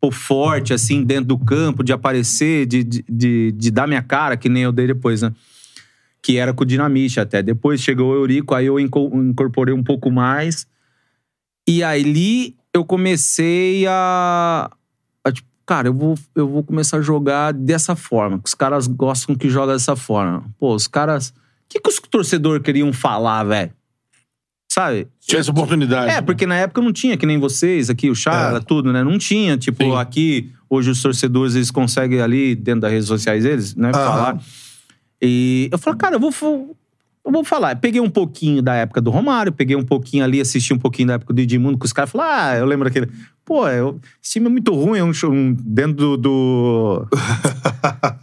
pô, forte, assim, dentro do campo, de aparecer, de, de, de, de dar minha cara, que nem eu dei depois, né? Que era com o Dinamite até. Depois chegou o Eurico, aí eu inco- incorporei um pouco mais. E ali eu comecei a, a, tipo, cara, eu vou, eu vou começar a jogar dessa forma. que Os caras gostam que joga dessa forma. Pô, os caras. O que, que os torcedores queriam falar, velho? Sabe? Tinha essa oportunidade. É, porque na época não tinha, que nem vocês aqui, o Charla, É. tudo, né? Não tinha. Tipo, Sim. aqui, hoje os torcedores, eles conseguem ali, dentro das redes sociais deles, né, Aham. falar. E eu falei, cara, eu vou, eu vou falar. Eu peguei um pouquinho da época do Romário, peguei um pouquinho ali, assisti um pouquinho da época do Edmundo, que os caras falaram, ah, eu lembro aquele. Pô, eu- esse time é muito ruim, é um, um- dentro do. do,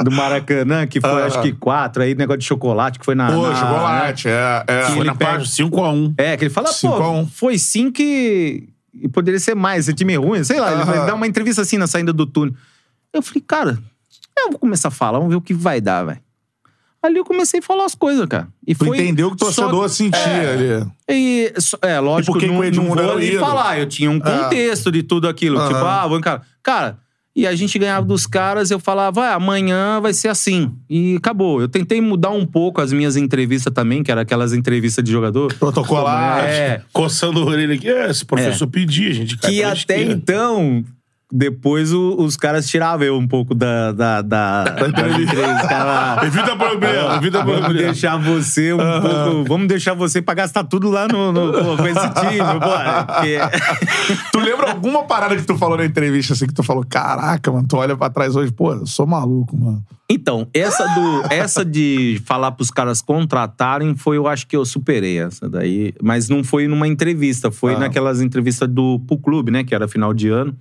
do Maracanã, que foi Aham. acho que quatro, aí negócio de chocolate, que foi na. Pô, na- chocolate, é. é. Que Foi ele na página 5x1. é, que ele fala, Cinco a pô, um. foi sim que. E poderia ser mais, esse time é ruim, sei lá. Ele Aham. vai dar uma entrevista assim na saída do túnel. Eu falei, cara, eu vou começar a falar, vamos ver o que vai dar, velho. Ali eu comecei a falar as coisas, cara. E Tu foi entendeu o que o torcedor só- sentia é, ali. E, é, lógico, que não, o não vou o ali falar. Eu tinha um contexto de tudo aquilo. Aham. Tipo, ah, vamos, cara. Cara, e a gente ganhava dos caras, eu falava, ah, amanhã vai ser assim. E acabou. Eu tentei mudar um pouco as minhas entrevistas também, que era aquelas entrevistas de jogador. Protocolar. É, Coçando a orelha aqui. É, se o professor pedir, a gente que até esquerda. então, depois o- os caras tiravam eu um pouco da, da, da, da entrevista. Cara, Evita problema, evita Vamos problema. deixar você um pouco. Vamos deixar você pra gastar tudo lá no, no- pô, com esse time, pô. Porque- Tu lembra alguma parada que tu falou na entrevista, assim, que tu falou, caraca, mano, tu olha pra trás hoje, pô, eu sou maluco, mano. Então, essa, do, essa de falar pros caras contratarem foi, eu acho que eu superei essa daí. Mas não foi numa entrevista, foi Ah. naquelas entrevistas do pro clube, né? Que era final de ano.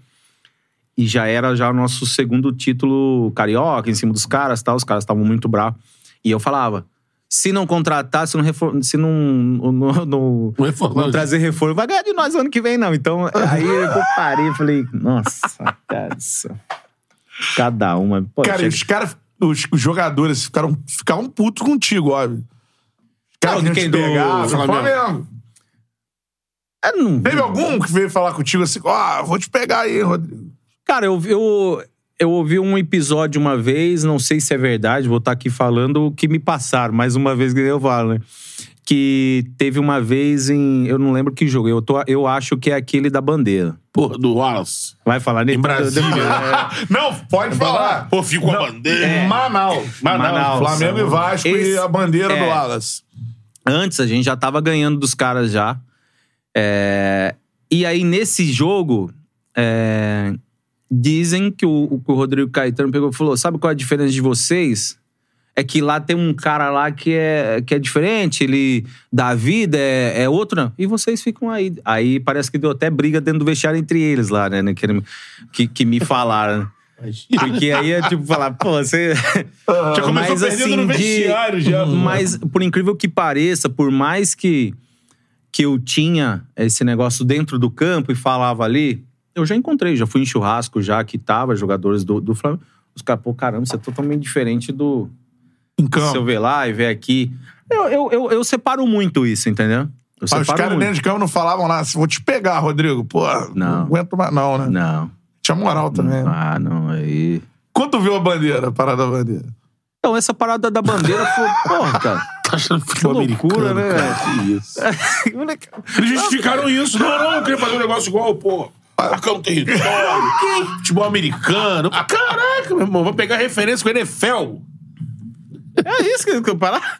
E já era já o nosso segundo título carioca em cima dos caras tal. Os caras estavam muito bravos. E eu falava: se não contratar, se não, refor- se não, não, não- Não não trazer reforço, vai ganhar de nós ano que vem, não. Então, aí eu parei e falei: nossa, cara. isso- Cada uma. Pô, cara, chega- os caras, os, os jogadores ficaram, ficaram putos contigo, óbvio. Não, vinham quem do pegar, Flamengo? É, não- Teve algum que veio falar contigo assim, ó, vou te pegar aí, Rodrigo. Cara, eu, eu, eu ouvi um episódio uma vez, não sei se é verdade, vou estar aqui falando o que me passaram, mais uma vez que eu falo, né? Que teve uma vez em. Eu não lembro que jogo, eu, tô, eu acho que é aquele da bandeira. Porra, do Wallace. Vai falar nele? Em Brasília. Não, pode falar. Pô, fico com a bandeira. É. Manaus. Manaus. Flamengo e Vasco Esse- e a bandeira é. do Alas. Antes a gente já tava ganhando dos caras já. É, E aí, nesse jogo, é, dizem que o, que o Rodrigo Caetano pegou e falou: sabe qual é a diferença de vocês? É que lá tem um cara lá que é, que é diferente, ele dá vida, é, é outro. E vocês ficam aí. Aí parece que deu até briga dentro do vestiário entre eles lá, né? né, Que, que, me falaram. Porque aí é tipo falar, pô, você. Já começou Mas, assim, no de- vestiário já. pô. Mas, por incrível que pareça, por mais que, que eu tinha esse negócio dentro do campo e falava ali, eu já encontrei, já fui em churrasco já que tava, jogadores do, do Flamengo. Os caras, pô, caramba, você é totalmente diferente do. Em Se campo. eu ver lá e ver aqui. Eu, eu, eu, eu separo muito isso, entendeu? Eu Mas os caras muito. dentro de campo não falavam lá, vou te pegar, Rodrigo. Pô, não, Não. aguento mais não, né? Não. Tinha moral também. né? Ah, não, aí. Quando tu viu a bandeira, a parada da bandeira? Então, essa parada da bandeira foi. Porra, cara. Tá achando Que loucura, né, cara? Que isso. Eles justificaram isso. Não, não, eu queria fazer um negócio igual, pô. Marcar um território. Futebol americano. Caraca, meu irmão, vou pegar referência com o NFL. É isso que eu parar?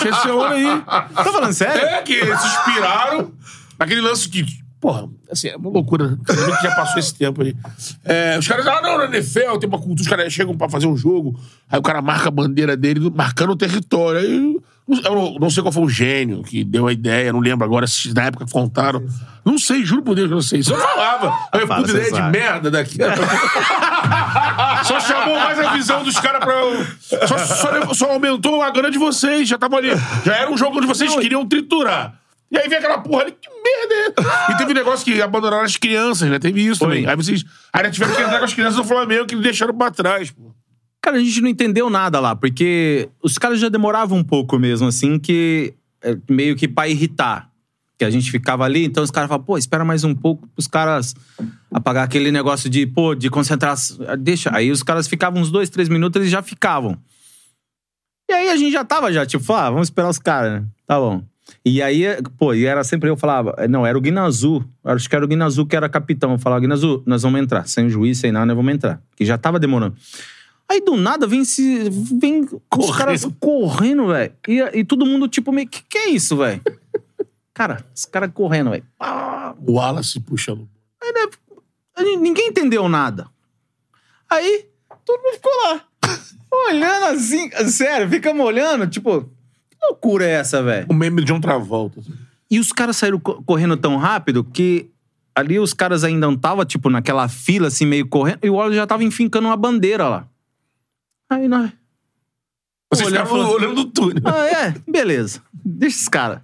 Tinha esse aí. Tá falando sério? É, que se inspiraram naquele lance que. Porra, assim, é uma loucura. Ainda bem que já passou esse tempo aí. É, os caras, ah, não, na NFL tem uma cultura, os caras chegam pra fazer um jogo, aí o cara marca a bandeira dele, marcando o território. Aí, eu não, não sei qual foi o gênio que deu a ideia, não lembro agora se na época contaram. Não sei, juro por Deus que eu não sei. Isso eu falava. Aí eu, puta ideia de merda daqui. Só chamou mais a visão dos caras pra. eu- Só, só, só aumentou a grana de vocês. Já tava ali. Já era um jogo onde vocês queriam triturar. E aí vem aquela porra ali, que merda é? E teve um negócio que abandonaram as crianças, né? Teve isso também. Aí vocês. Aí tiveram que entrar com as crianças do Flamengo que deixaram pra trás, pô. Cara, a gente não entendeu nada lá, porque os caras já demoravam um pouco mesmo, assim, que é, meio que pra irritar. Que a gente ficava ali, então os caras falavam, pô, espera mais um pouco pros caras apagar aquele negócio de, pô, de concentração. Deixa. Aí os caras ficavam uns dois, três minutos, eles já ficavam. E aí a gente já tava, já, tipo, ah, vamos esperar os caras, né? Tá bom. E aí, pô, e era sempre eu falava, não, era o Guinazu, acho que era o Guinazu que era capitão. Eu falava, Guinazu, nós vamos entrar, sem juiz, sem nada, nós vamos entrar. Que já tava demorando. Aí do nada vem se. Vem os caras correndo, velho. E, e todo mundo, tipo, meio. Que que é isso, velho? Cara, os caras correndo, velho. O Wallace puxando. Aí Ninguém entendeu nada. Aí, todo mundo ficou lá. Olhando assim. Sério, ficamos olhando, tipo. Que loucura é essa, velho? O meme de John Travolta. assim. E os caras saíram co- correndo tão rápido que ali os caras ainda não estavam, tipo, naquela fila, assim, meio correndo, e o Wallace já tava enfincando uma bandeira lá. Aí nós. Vocês Olhando, ficavam falou- olhando do túnel. Ah, é? Beleza. Deixa esses caras.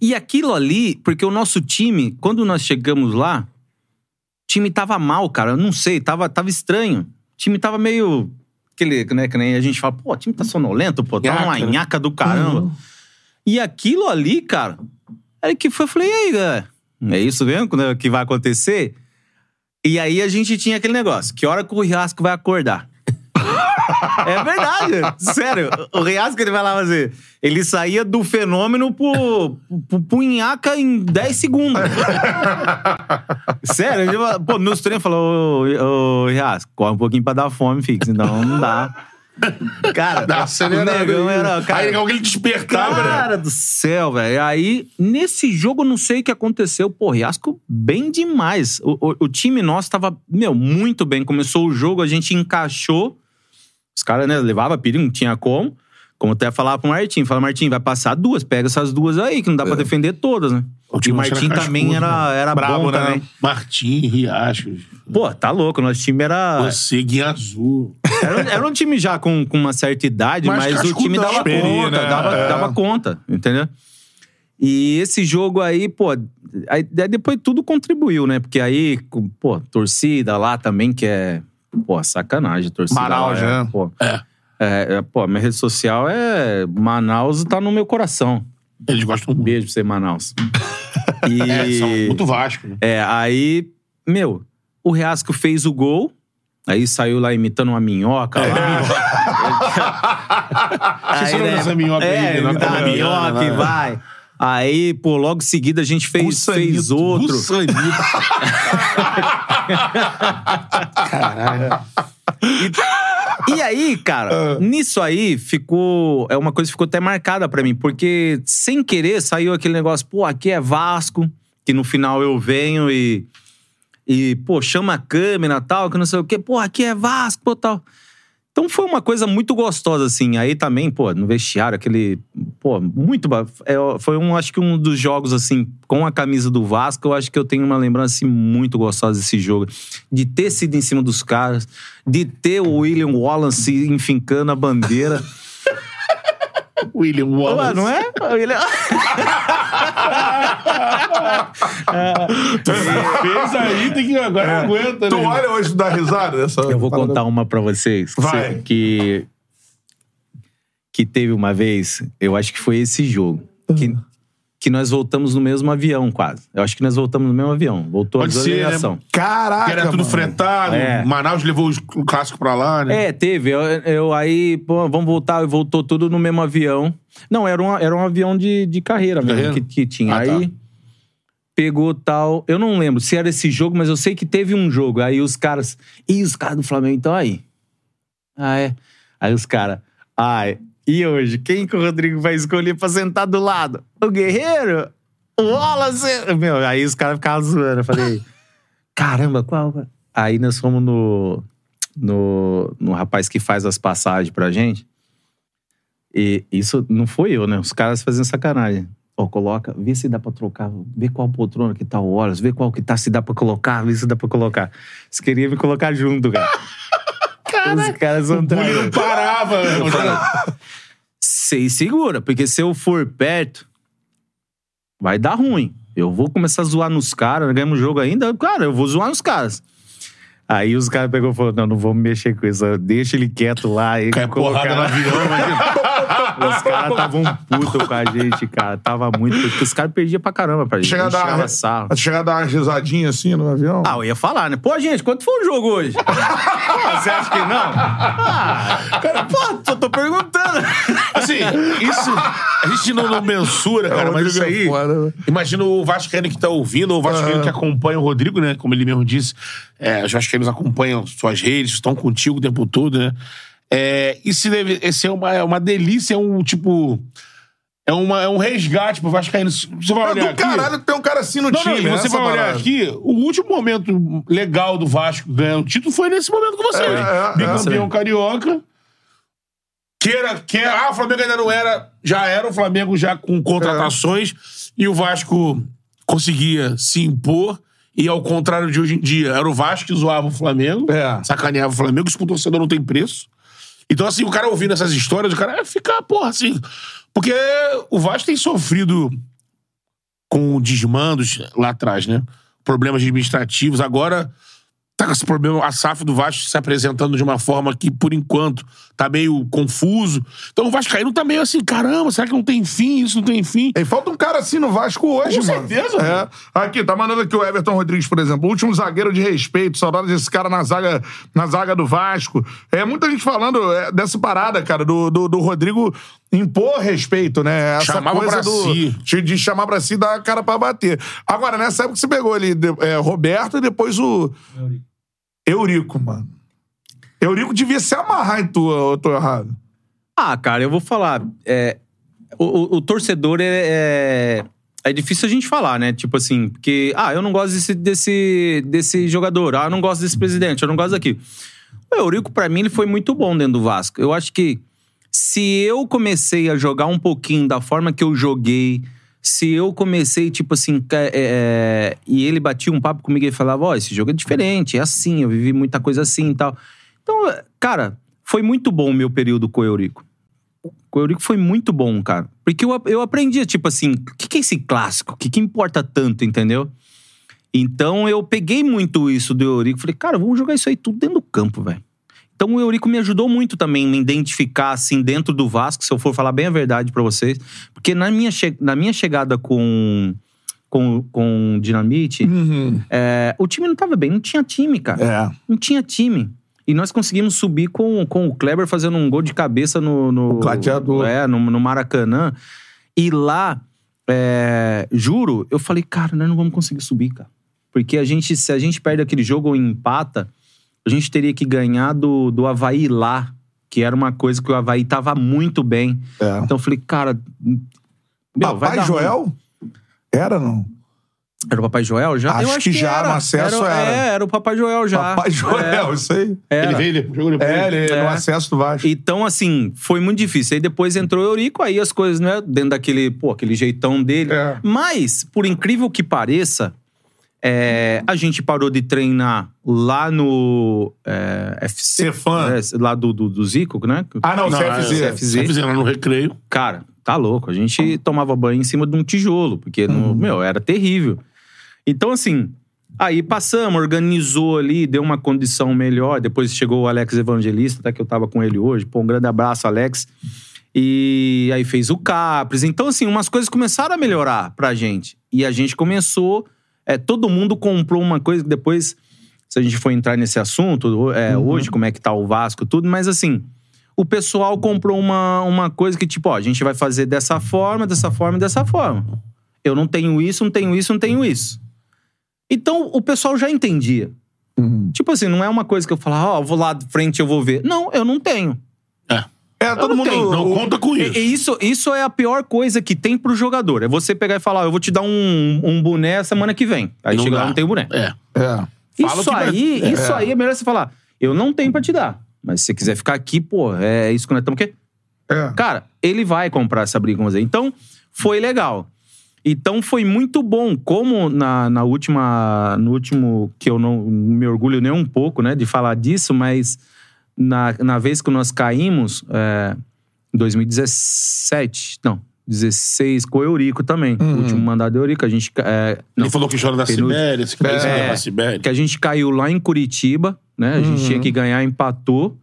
E aquilo ali, porque o nosso time, quando nós chegamos lá, o time tava mal, cara. Eu não sei, tava, tava estranho. O time tava meio. Aquele, né, que nem a gente fala, pô, o time tá sonolento, pô, tá uma Nhaca, né? do caramba. E aquilo ali, cara, aí que foi, eu falei, e aí, galera? É isso mesmo né, que vai acontecer? E aí a gente tinha aquele negócio, que hora que o Riasco vai acordar? É verdade, sério. O Riasco, ele vai lá fazer. Ele saía do fenômeno pro, pro, Inhaca em 10 segundos. sério, ele, fala- pô, nos treinos falou, ô, ô Riasco, corre um pouquinho pra dar fome, fixa, senão não dá. Cara, Dá o acelerada negão era. Cara, Aí alguém despertava, né? Cara do céu, velho. Aí, nesse jogo, eu não sei o que aconteceu. Pô, Riasco, bem demais. O, o- o time nosso tava, meu, muito bem. Começou o jogo, a gente encaixou. Os caras, né, levava perigo, não tinha como. Como até falava pro Martim, fala, Martim, vai passar duas, pega essas duas aí, que não dá pra defender todas, né? O E o Martim era também cascudo, era, né? era Brabo, bom né? também. Martim, Riachos. Pô, tá louco, nosso time era. Você, Guia Azul. Era, era um time já com, com uma certa idade, Mas mas, o time dava conta, né? dava, É. dava conta, entendeu? E esse jogo aí, pô, aí, depois tudo contribuiu, né? Porque aí, pô, torcida lá também, que é, pô, sacanagem, torcida Manaus, é, né? Pô, é. é, pô, minha rede social é Manaus tá no meu coração. Eles gostam muito. Beijo pra você, Manaus. E... É, são muito Vasco, né? É, aí, meu, o Reasco fez o gol, aí saiu lá imitando uma minhoca lá. Vocês Aí, né, minhoca aí, É, né? imitar a Colombiana, minhoca e né? vai. Aí, pô, logo em seguida a gente fez, Russanito, fez outro. Russanito. Caralho. E aí, cara, nisso aí ficou. É uma coisa que ficou até marcada pra mim, porque sem querer saiu aquele negócio, pô, aqui é Vasco, que no final eu venho e. E, pô, chama a câmera tal, que não sei o quê, pô, aqui é Vasco, pô, tal. Então foi uma coisa muito gostosa, assim. Aí também, pô, no vestiário, aquele. Pô, muito. é, foi um, acho que um dos jogos, assim, com a camisa do Vasco, eu acho que eu tenho uma lembrança assim, muito gostosa desse jogo. De ter sido em cima dos caras, de ter o William Wallace enfincando a bandeira. William Ué, Wallace. não é? O William- Fez aí, tem que agora não aguenta, Tu né? olha hoje dá risada dessa. Eu vou contar uma pra vocês. que Vai. Que, que teve uma vez, eu acho que foi esse jogo, que, que nós voltamos no mesmo avião quase. Eu acho que nós voltamos no mesmo avião. Voltou Pode a ser, né? Caraca, Era tudo mano. fretado. É. Manaus levou o clássico pra lá, né? É, teve. Eu, eu aí, pô, vamos voltar, e voltou tudo no mesmo avião. Não, era um, era um avião de, de carreira mesmo que, que tinha. Ah, tá. Pegou tal. Eu não lembro se era esse jogo, mas eu sei que teve um jogo. Aí os caras. Ih, os caras do Flamengo, então aí. Ah, é. Aí os caras. Ai, e hoje? Quem que o Rodrigo vai escolher pra sentar do lado? O Guerreiro? O Wallace? Meu, aí os caras ficavam zoando. Eu falei, caramba, qual? Aí nós fomos no, no, no rapaz que faz as passagens pra gente. E isso não foi eu, né? Os caras fazendo sacanagem. Ó, coloca, vê se dá pra trocar, vê qual poltrona que tá o Wallace, vê qual que tá, se dá pra colocar, vê se dá pra colocar. Eles queriam me colocar junto, cara. Os caras são O não parava. Sei segura, porque se eu for perto, vai dar ruim. Eu vou começar a zoar nos caras, ganhamos o jogo ainda, cara, eu vou zoar nos caras. Aí os caras pegou e falou: não, não vamos mexer com isso, deixa ele quieto lá. Ele Cai porrada no avião, imagina. Os caras estavam putos com a gente, cara. Tava muito. Porque os caras perdiam pra caramba pra gente. Chega a dar, sarro. chegar a dar uma risadinha assim no avião. Ah, eu ia falar, né? Pô, gente, quanto foi o jogo hoje? Pô, você acha que não? Ah, cara, pô, tô, tô perguntando. Assim, isso. A gente não, não mensura, cara, mas isso aí. Foda, né? Imagina o Vascaíno que tá ouvindo, ou o Vascaíno que acompanha o Rodrigo, né? Como ele mesmo disse. É, os Vascaínos acompanham suas redes, estão contigo o tempo todo, né? É, isso deve, esse é uma, é uma delícia, é um tipo. É, uma, é um resgate pro Vascaíno. Você vai É olhar do aqui. caralho ter um cara assim no Não, time. não, e você vai olhar parada. aqui, o último momento legal do Vasco ganhando o título foi nesse momento com você. É, é, Bicampeão é. carioca. Que era, que era, ah, o Flamengo ainda não era, já era o Flamengo já com contratações e o Vasco conseguia se impor. E ao contrário de hoje em dia, era o Vasco que zoava o Flamengo, É. sacaneava o Flamengo, isso pro torcedor não tem preço. Então, assim, o cara ouvindo essas histórias, o cara fica, porra, assim. Porque o Vasco tem sofrido com desmandos lá atrás, né? Problemas administrativos. Agora tá com esse problema, a SAF do Vasco se apresentando de uma forma que, por enquanto, tá meio confuso. Então o Vascaíno tá meio assim, caramba, será que não tem fim? Isso não tem fim? E falta um cara assim no Vasco hoje, Com mano. certeza, É. Aqui, tá mandando aqui o Everton Rodrigues, por exemplo. Último zagueiro de respeito. Saudades desse cara na zaga, na zaga do Vasco. É muita gente falando é, dessa parada, cara, do, do, do Rodrigo impor respeito, né? Essa Chamava coisa pra do, si. De, de chamar pra si e dar a cara pra bater. Agora, nessa época você pegou ali de- é, Roberto e depois o. Eurico, mano. Eurico devia se amarrar tu, eu tô errado. Ah, cara, eu vou falar. é, o, o- torcedor é, é. é difícil a gente falar, né? Tipo assim, porque. Ah, eu não gosto desse, desse, desse jogador. Ah, eu não gosto desse presidente. Eu não gosto daquilo. O Eurico, pra mim, ele foi muito bom dentro do Vasco. Eu acho que se eu comecei a jogar um pouquinho da forma que eu joguei. Se eu comecei, tipo assim, é, é, e ele batia um papo comigo e falava: Ó, esse jogo é diferente, é assim, eu vivi muita coisa assim e tal. Então, cara, foi muito bom o meu período com o Eurico. Com o Eurico foi muito bom, cara. Porque eu, eu aprendi, tipo assim, o que, que é esse clássico? O que, que importa tanto, entendeu? Então eu peguei muito isso do Eurico. Falei, cara, vamos jogar isso aí tudo dentro do campo, velho. Então o Eurico me ajudou muito também a me identificar, assim, dentro do Vasco, se eu for falar bem a verdade pra vocês. Porque na minha, che- na minha chegada com, com, com o Dinamite, é, o time não tava bem, não tinha time, cara. É. Não tinha time. E nós conseguimos subir com, com o Kleber fazendo um gol de cabeça no. no O gladiador. É, no, no Maracanã. E lá, é, juro, eu falei, cara, nós não vamos conseguir subir, cara. Porque a gente, se a gente perde aquele jogo ou empata, a gente teria que ganhar do, do Havaí lá, que era uma coisa que o Havaí tava muito bem. É. Então eu falei, cara. Meu, Papai dar ruim. Joel? Era, não? Era o Papai Joel já? Acho eu acho que já, era. no acesso era. É, era o Papai Joel já. Papai Joel, É. isso aí. Era. Ele veio, ele jogou depois. É, ele, É. no acesso do Vasco. Então, assim, foi muito difícil. Aí depois entrou o Eurico, aí as coisas, né? Dentro daquele, pô, aquele jeitão dele. É. Mas, por incrível que pareça, é, a gente parou de treinar lá no é, FC. Cefam. é, lá do, do, do Zico, né? Ah, não, Não, CFZ. é, CFZ. CFZ lá no recreio. Cara, tá louco. A gente tomava banho em cima de um tijolo, porque, no, meu, era terrível. Então, assim, aí passamos, organizou ali, deu uma condição melhor. Depois chegou o Alex Evangelista, até que eu tava com ele hoje. Pô, um grande abraço, Alex. E aí fez o Capres. Então, assim, umas coisas começaram a melhorar pra gente. E a gente começou. é, todo mundo comprou uma coisa que depois, se a gente for entrar nesse assunto, é, hoje, como é que tá o Vasco, tudo, mas assim o pessoal comprou uma, uma coisa que, tipo, ó, a gente vai fazer dessa forma, dessa forma e dessa forma. Eu não tenho isso, não tenho isso, não tenho isso. Então, o pessoal já entendia. Tipo assim, não é uma coisa que eu falar, ó, eu vou lá de frente eu vou ver. Não, eu não tenho. É. É, todo não mundo. tenho. Não conta com isso. E- e isso, isso é a pior coisa que tem pro jogador. É você pegar e falar, ó, eu vou te dar um, um boné semana que vem. Aí Não chega dá. lá, não tem o boné. É. É. Isso vai- aí, é. isso aí é melhor você falar, eu não tenho pra te dar. Mas se você quiser ficar aqui, pô, é isso que nós estamos quê? É. Cara, ele vai comprar essa briga com você. Então, foi legal. Então, foi muito bom. Como na, na última... No último... Que eu não me orgulho nem um pouco, né? De falar disso, mas... Na, na vez que nós caímos... É, em 2017... Não. 16 com o Eurico também. O último mandato do Eurico. A gente... É, não, Ele falou que chora da penúltimo. Sibéria, se É. da Sibéria. que a gente caiu lá em Curitiba, né? A gente tinha que ganhar, empatou.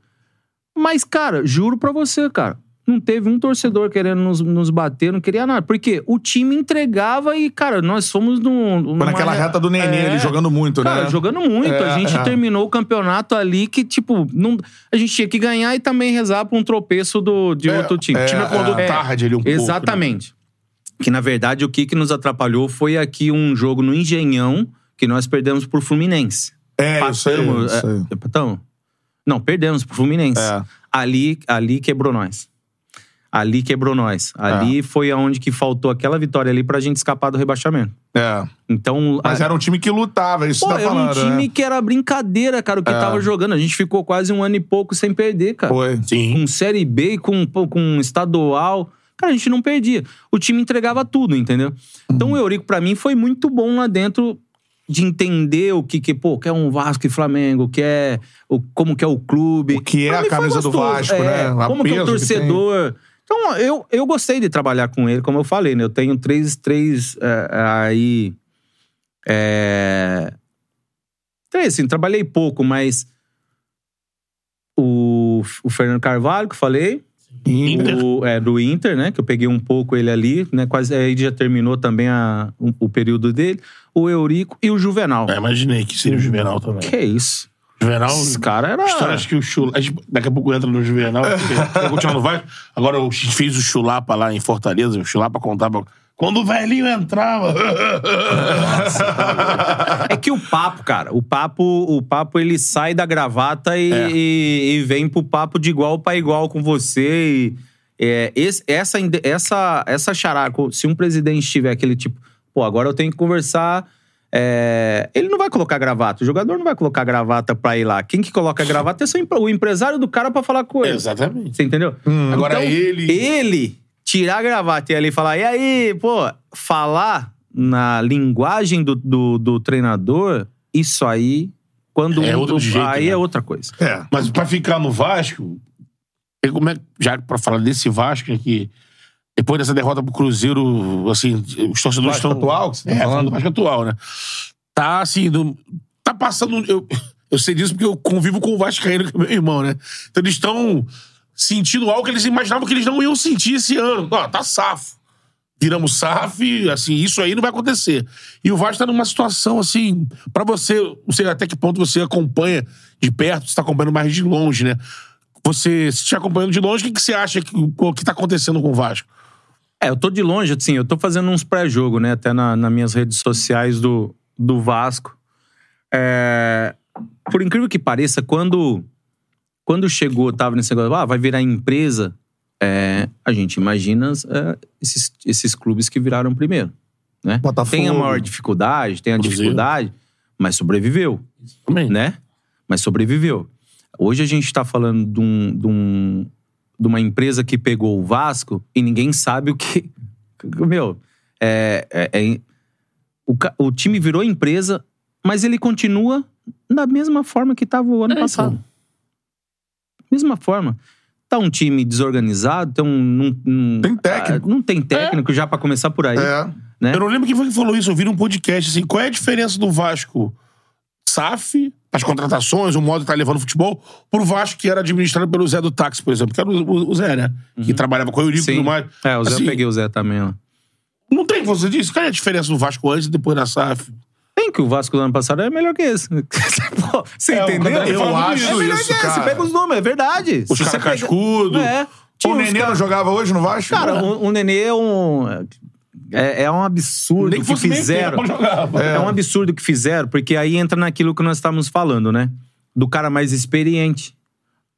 Mas, cara, juro pra você, cara, não teve um torcedor querendo nos, nos bater, não queria nada. Porque o time entregava e, cara, nós fomos num. Foi naquela reta do Nenê, É. ele jogando muito, Cara, né? jogando muito. É, a gente é. terminou o campeonato ali que, tipo, não, a gente tinha que ganhar e também rezar pra um tropeço do, de É, outro time. é, O time acordou É. tarde ali um pouco. né? Exatamente. Que, na verdade, o que, que nos atrapalhou foi aqui um jogo no Engenhão que nós perdemos por Fluminense. É, isso aí, Passamos, isso aí. é, então, não, perdemos pro Fluminense. É. Ali, ali quebrou nós. Ali quebrou nós. Ali É. foi aonde que faltou aquela vitória ali pra gente escapar do rebaixamento. É. Então, Mas a- era um time que lutava, isso Pô, tá era um time né? que era brincadeira, cara, o que É. tava jogando. A gente ficou quase um ano e pouco sem perder, cara. Foi. Sim. Com Série B, com, com estadual. Cara, a gente não perdia. O time entregava tudo, entendeu? Então Uhum. o Eurico, pra mim, foi muito bom lá dentro de entender o que, que pô, que é um Vasco e Flamengo, que é o, como que é o clube. O que é a camisa do. Vasco, É, né? A Como que é o torcedor. Então, eu, eu gostei de trabalhar com ele, como eu falei, né? Eu tenho três, três é, aí. É, três, assim, trabalhei pouco, mas. O, o Fernando Carvalho, que eu falei. Inter. O, é, do Inter, né? Que eu peguei um pouco ele ali, né? Quase aí já terminou também a, o, o período dele. O Eurico e o Juvenal. É, imaginei que seria o Juvenal também. Que isso? Juvenal. Esse cara era. Histórias que o Chula. a gente Daqui a pouco entra no Juvenal. Vai. Agora gente fez o Chulapa lá em Fortaleza. O Chulapa contava. Quando o velhinho entrava. É que o papo, cara, o papo, o papo ele sai da gravata e, É. e- e vem pro papo de igual pra igual com você. E, é, esse- essa, essa, essa charada, se um presidente tiver aquele tipo, pô, agora eu tenho que conversar. É, ele não vai colocar gravata, o jogador não vai colocar gravata pra ir lá. Quem que coloca gravata é só o empresário do cara pra falar com ele. Exatamente. Você entendeu? Agora Então, ele- Ele tirar a gravata e ali falar, e aí, pô, falar na linguagem do, do, do treinador, isso aí, quando. É um- outro jeito, aí né? é outra coisa. É. Mas pra ficar no Vasco, é- já pra falar desse Vasco aqui, depois dessa derrota pro Cruzeiro, assim, os torcedores estão. atual que você tá é, falando? do Vasco atual, né? Tá assim, do- tá passando. Eu, eu sei disso porque eu convivo com o Vascaíno, que é meu irmão, né? Então eles estão sentindo algo que eles imaginavam que eles não iam sentir esse ano. Ó, tá safo. Viramos SAF, assim, isso aí não vai acontecer. E o Vasco tá numa situação, assim, pra você, não sei até que ponto você acompanha de perto, você tá acompanhando mais de longe, né? Você, se estiver acompanhando de longe, o que, que você acha que, o que tá acontecendo com o Vasco? É, eu tô de longe, assim, eu tô fazendo uns pré-jogo, né? Até na, nas minhas redes sociais do, do Vasco. É, por incrível que pareça, quando, quando chegou, tava nesse negócio, ah, vai virar empresa, é, a gente imagina é, esses, esses clubes que viraram primeiro, né? Botafogo. Tem a maior dificuldade, tem a Cruzeiro. dificuldade, mas sobreviveu Também. né? Mas sobreviveu. Hoje a gente tá falando de, um, de, um- de uma empresa que pegou o Vasco e ninguém sabe o que. Meu, é, é- é- o, o time virou empresa, mas ele continua da mesma forma que tava o ano É, passado. então. Mesma forma. Tá um time desorganizado, tem um. Não, não- Tem técnico. ah, não tem técnico já pra começar por aí. É. Né? Eu não lembro quem foi que falou isso, eu vi num podcast, assim, qual é a diferença do Vasco SAF, as contratações, o modo que tá levando o futebol, pro Vasco que era administrado pelo Zé do Táxi, por exemplo, que era o, o- Zé, né? Que trabalhava com o Eurico e Uhum. Tudo mais. É, o Zé Assim, eu peguei o Zé também, ó. Não tem, você disse, qual é a diferença do Vasco antes e depois da SAF? Tem que o Vasco do ano passado é melhor que esse. Pô, você É, entendeu? Eu muito acho É melhor isso, que esse. cara. Pega os números, é verdade. Os caras pega- cascudo. É. O Nenê não jogava hoje no Vasco? Cara, o, o Nenê é um. É, é um absurdo Nem o que que fizeram. jogava. É. um absurdo o que fizeram, porque aí entra naquilo que nós estávamos falando, né? Do cara mais experiente.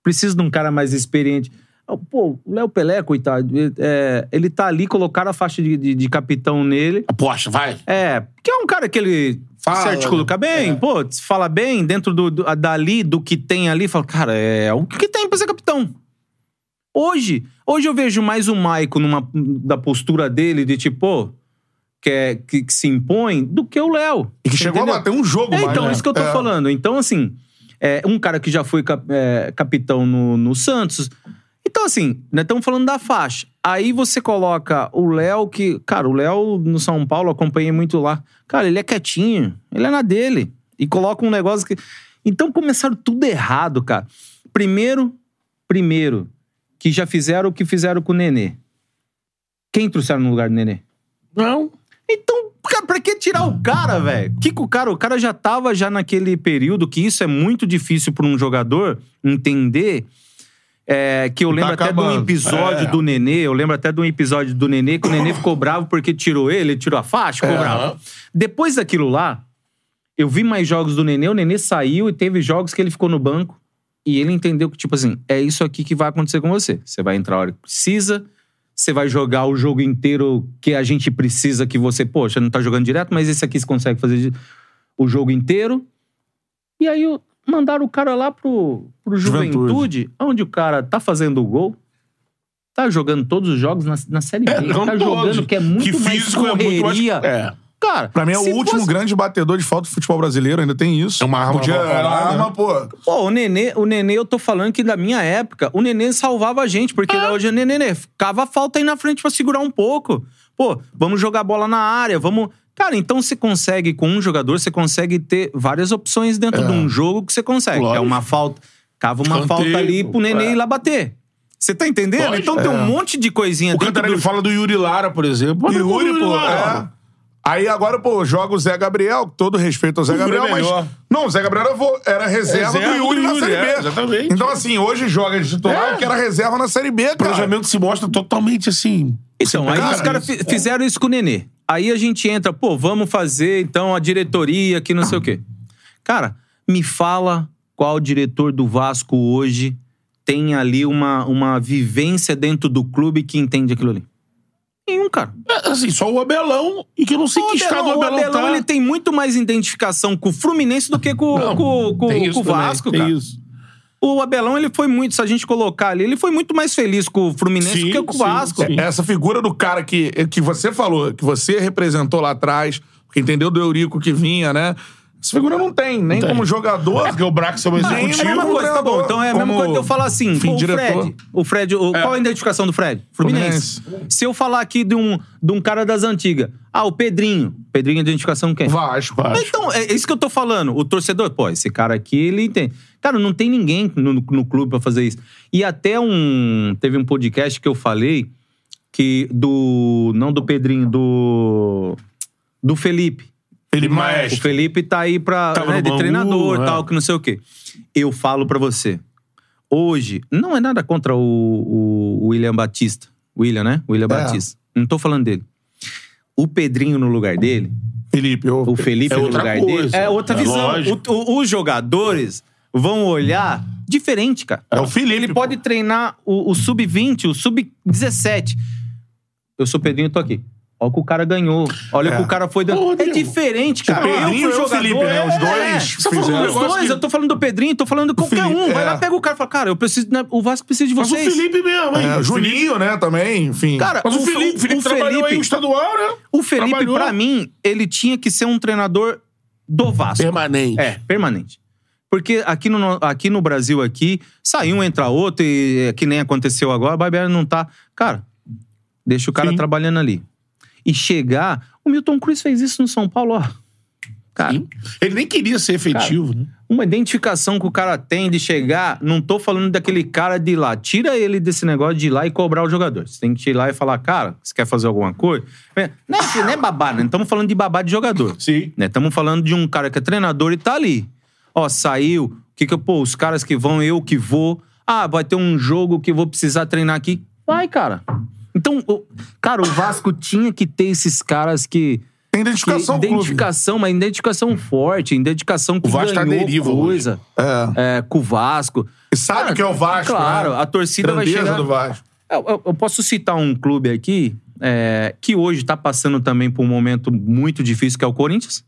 Precisa de um cara mais experiente. Ah, Pô, o Léo Pelé, coitado, ele- é, ele tá ali, colocaram a faixa de, de- de capitão nele. Aposta, vai. É, porque é um cara que ele Fala, se articula bem, pô, se fala bem dentro do, do- dali, do que tem ali, fala, cara, é o que tem pra ser capitão. Hoje, hoje eu vejo mais o Maico numa, da postura dele, de tipo, pô, que, é- que, que se impõe, do que o Léo. E que chegou Entendeu? a bater um jogo, É, mais, então, né? isso que eu tô É. falando. Então, assim, é, um cara que já foi cap- é, capitão no, no Santos. Então, assim, nós estamos falando da faixa. Aí você coloca o Léo, que. Cara, o Léo no São Paulo, acompanhei muito lá. Cara, ele é quietinho. Ele é na dele. E coloca um negócio que. Então começaram tudo errado, cara. Primeiro, primeiro, que já fizeram o que fizeram com o Nenê. Quem trouxeram no lugar do Nenê? Não. Então, cara, pra que tirar o cara, velho? Que que o cara, o cara já tava já naquele período que isso é muito difícil pra um jogador entender. é, que eu Tá lembro até de um episódio É. do Nenê, eu lembro até de um episódio do Nenê, que o Nenê ficou bravo porque tirou ele, ele tirou a faixa, ficou É. bravo. Depois daquilo lá, eu vi mais jogos do Nenê, o Nenê saiu e teve jogos que ele ficou no banco e ele entendeu que, tipo assim, é isso aqui que vai acontecer com você. Você vai entrar a hora que precisa, você vai jogar o jogo inteiro que a gente precisa que você, poxa, não tá jogando direto, mas esse aqui você consegue fazer o jogo inteiro. E aí mandaram o cara lá pro, pro Juventude. Juventude, onde o cara tá fazendo o gol, tá jogando todos os jogos na, na Série B, É, tá todos. jogando, que é muito que mais físico é muito mais. correria. É. Cara, Pra mim é o último fosse- grande batedor de falta do futebol brasileiro, ainda tem isso. É uma arma Podia, é uma arma, né? pô. Pô, o Nenê, o Nenê, eu tô falando que da minha época, o Nenê salvava a gente, porque hoje o Nenê ficava a falta aí na frente pra segurar um pouco. Pô, vamos jogar bola na área, vamos. Cara, então você consegue, com um jogador, você consegue ter várias opções dentro de um jogo que você consegue. Lógico. É uma falta. Cava uma Escanteio, falta ali pro Nenê é. ir lá bater. Você tá entendendo? Lógico. então tem um monte de coisinha O dentro Cantarelli do... fala do Yuri Lara, por exemplo. Yuri, o pô, Lara. é. Aí agora, pô, joga o Zé Gabriel, todo respeito ao Zé O Yuri Gabriel, é mas. Não, o Zé Gabriel era, era reserva, Reserva do Yuri do na Série B. é, exatamente. Então, assim, hoje joga de titular, É. o que era reserva na Série B, O cara. planejamento se mostra totalmente assim. Então, aí Cara, os caras fizeram isso com o Nenê. Aí a gente entra, pô, vamos fazer então a diretoria que não sei o quê. Cara, me fala qual diretor do Vasco hoje tem ali uma, uma vivência dentro do clube que entende aquilo ali. Nenhum, cara. É, assim, só o Abelão, e que eu não sei O que estado o Abelão, o Abelão, tá. ele tem muito mais identificação com o Fluminense do que com, Não, com, com- tem com isso o também, Vasco, tem cara. isso. O Abelão, ele foi muito, se a gente colocar ali, ele foi muito mais feliz com o Fluminense Sim, do que com o sim, Vasco. sim. Essa figura do cara que, que você falou, que você representou lá atrás, que entendeu do Eurico que vinha, né? Essa figura não tem, nem como jogador. É porque o Brax é um É a executivo. mesma coisa, tá bom. Então é a mesma coisa de eu falar assim, o. Fred. O Fred, o- qual é a identificação do Fred? Fluminense. Se eu falar aqui de um, de um cara das antigas, ah, o Pedrinho. Pedrinho é identificação quem? Vasco. Então, é isso que eu tô falando. O torcedor, pô, esse cara aqui, ele entende. Cara, não tem ninguém no, no clube pra fazer isso. E até um. Teve um podcast que eu falei que do. Não do Pedrinho, do. Do Felipe. O maestro. Felipe tá aí pra, né, de Bangu, treinador é. tal, que não sei o quê. Eu falo pra você. Hoje, não é nada contra o, o William Batista. William, né? William Batista. Não tô falando dele. O Pedrinho no lugar dele, Felipe, ô. o Felipe É no lugar coisa. dele, é outra É visão. O- o- os jogadores vão olhar diferente, cara. É o Felipe, Ele pô. pode treinar o, o sub-20, o sub-17. Eu sou Pedrinho, tô aqui. Olha o que o cara ganhou. Olha o É. que o cara foi dando. Ô, É diferente, cara. O Pedrinho eu fui e o jogador, Felipe, né? Os é, dois Você tá falando dos dois, que- eu tô falando do Pedrinho, tô falando de qualquer Felipe, um. Vai é. lá, pega o cara e fala, cara, eu preciso. né, O Vasco precisa de Mas o vocês. Felipe mesmo, hein? É, Juninho, né, também, enfim. Cara, Mas o, o Felipe, o- Felipe o trabalhou Felipe- aí no estadual, né? O Felipe, Trabalhou. pra mim, ele tinha que ser um treinador do Vasco. Permanente. É, permanente. Porque aqui no, aqui no Brasil, aqui, sai um, entra outro, e é, que nem aconteceu agora, o Barbieri não tá. Cara, deixa o cara Sim. trabalhando ali. E chegar. O Milton Cruz fez isso no São Paulo, ó. Cara, Sim. Ele nem queria ser efetivo, né? uma identificação que o cara tem de chegar, não tô falando daquele cara de ir lá. Tira ele desse negócio de ir lá e cobrar o jogador. Você tem que ir lá e falar, cara, você quer fazer alguma coisa? Não é, não é babá, né? Não estamos falando de babá de jogador. Sim. né? Estamos falando de um cara que é treinador e tá ali. Ó, saiu. O que que, pô, os caras que vão, eu que vou. Ah, vai ter um jogo que vou precisar treinar aqui. Vai, cara. Então, o- cara, o Vasco tinha que ter esses caras que. Tem que identificação com o clube. identificação, uma identificação forte, identificação que O Vasco tá ganhou deriva coisa é, com o Vasco. E sabe que é o Vasco, Claro, né? a torcida vai Grandeza chegar... do Vasco. Eu, eu- eu posso citar um clube aqui é, que hoje tá passando também por um momento muito difícil, que é o Corinthians.